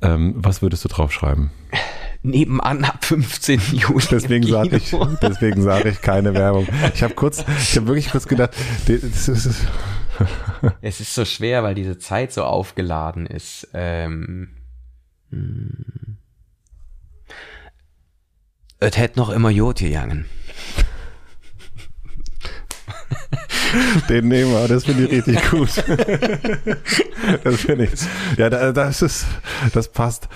Ähm, was würdest du draufschreiben? Nebenan ab 15 Juli. Deswegen sage ich, deswegen sage ich keine Werbung. Ich habe kurz, ich habe wirklich kurz gedacht, das ist, es ist so schwer, weil diese Zeit so aufgeladen ist. Ähm, hm. Es hätte noch immer Jod gegangen. Den nehmen wir, das finde ich richtig gut. [LAUGHS] das finde ich. Ja, das ist, das passt.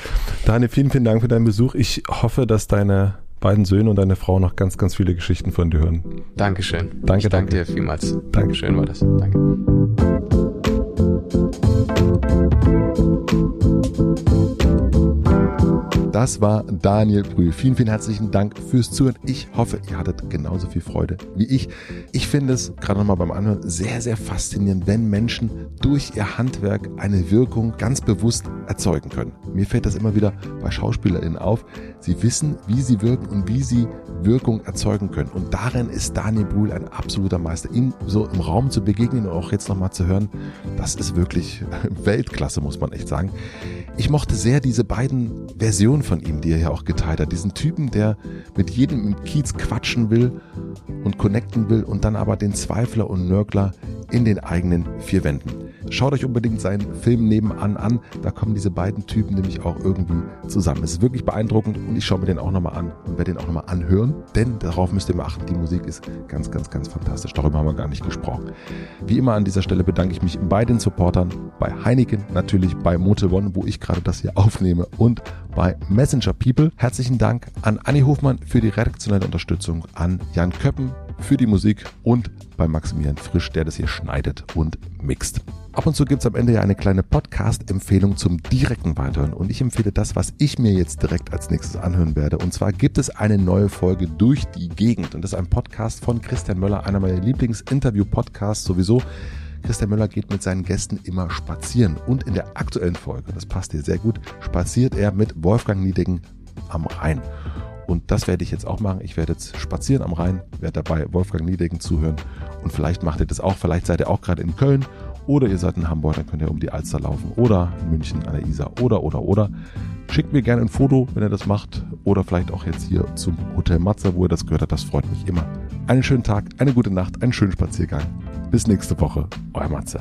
Daniel, vielen, vielen Dank für deinen Besuch. Ich hoffe, dass deine beiden Söhne und deine Frau noch ganz, ganz viele Geschichten von dir hören. Dankeschön. Danke, ich danke dir vielmals. Dankeschön war das. Danke. Das war Daniel Brühl. Vielen, vielen herzlichen Dank fürs Zuhören. Ich hoffe, ihr hattet genauso viel Freude wie ich. Ich finde es gerade nochmal beim Anhören sehr, sehr faszinierend, wenn Menschen durch ihr Handwerk eine Wirkung ganz bewusst erzeugen können. Mir fällt das immer wieder bei SchauspielerInnen auf. Sie wissen, wie sie wirken und wie sie Wirkung erzeugen können. Und darin ist Daniel Brühl ein absoluter Meister. Ihm so im Raum zu begegnen und auch jetzt nochmal zu hören, das ist wirklich [LAUGHS] Weltklasse, muss man echt sagen. Ich mochte sehr diese beiden Versionen von ihm, die er ja auch geteilt hat. Diesen Typen, der mit jedem im Kiez quatschen will und connecten will und dann aber den Zweifler und Nörgler in den eigenen vier Wänden. Schaut euch unbedingt seinen Film nebenan an. Da kommen diese beiden Typen nämlich auch irgendwie zusammen. Es ist wirklich beeindruckend und ich schaue mir den auch nochmal an und werde den auch nochmal anhören, denn darauf müsst ihr mal achten. Die Musik ist ganz, ganz, ganz fantastisch. Darüber haben wir gar nicht gesprochen. Wie immer an dieser Stelle bedanke ich mich bei den Supportern, bei Heineken, natürlich bei Motel One, wo ich gerade das hier aufnehme und bei Messenger People. Herzlichen Dank an Anni Hofmann für die redaktionelle Unterstützung, an Jan Köppen für die Musik und bei Maximilian Frisch, der das hier schneidet und mixt. Ab und zu gibt es am Ende ja eine kleine Podcast-Empfehlung zum direkten Weiterhören und ich empfehle das, was ich mir jetzt direkt als nächstes anhören werde. Und zwar gibt es eine neue Folge durch die Gegend und das ist ein Podcast von Christian Möller, einer meiner Lieblings-Interview-Podcasts sowieso. Christian Möller geht mit seinen Gästen immer spazieren und in der aktuellen Folge, das passt dir sehr gut, spaziert er mit Wolfgang Niedegen am Rhein. Und das werde ich jetzt auch machen. Ich werde jetzt spazieren am Rhein, werde dabei Wolfgang Niedegen zuhören. Und vielleicht macht ihr das auch. Vielleicht seid ihr auch gerade in Köln oder ihr seid in Hamburg, dann könnt ihr um die Alster laufen oder in München an der Isar oder, oder, oder. Schickt mir gerne ein Foto, wenn ihr das macht oder vielleicht auch jetzt hier zum Hotel Matze, wo ihr das gehört habt. Das freut mich immer. Einen schönen Tag, eine gute Nacht, einen schönen Spaziergang. Bis nächste Woche, euer Matze.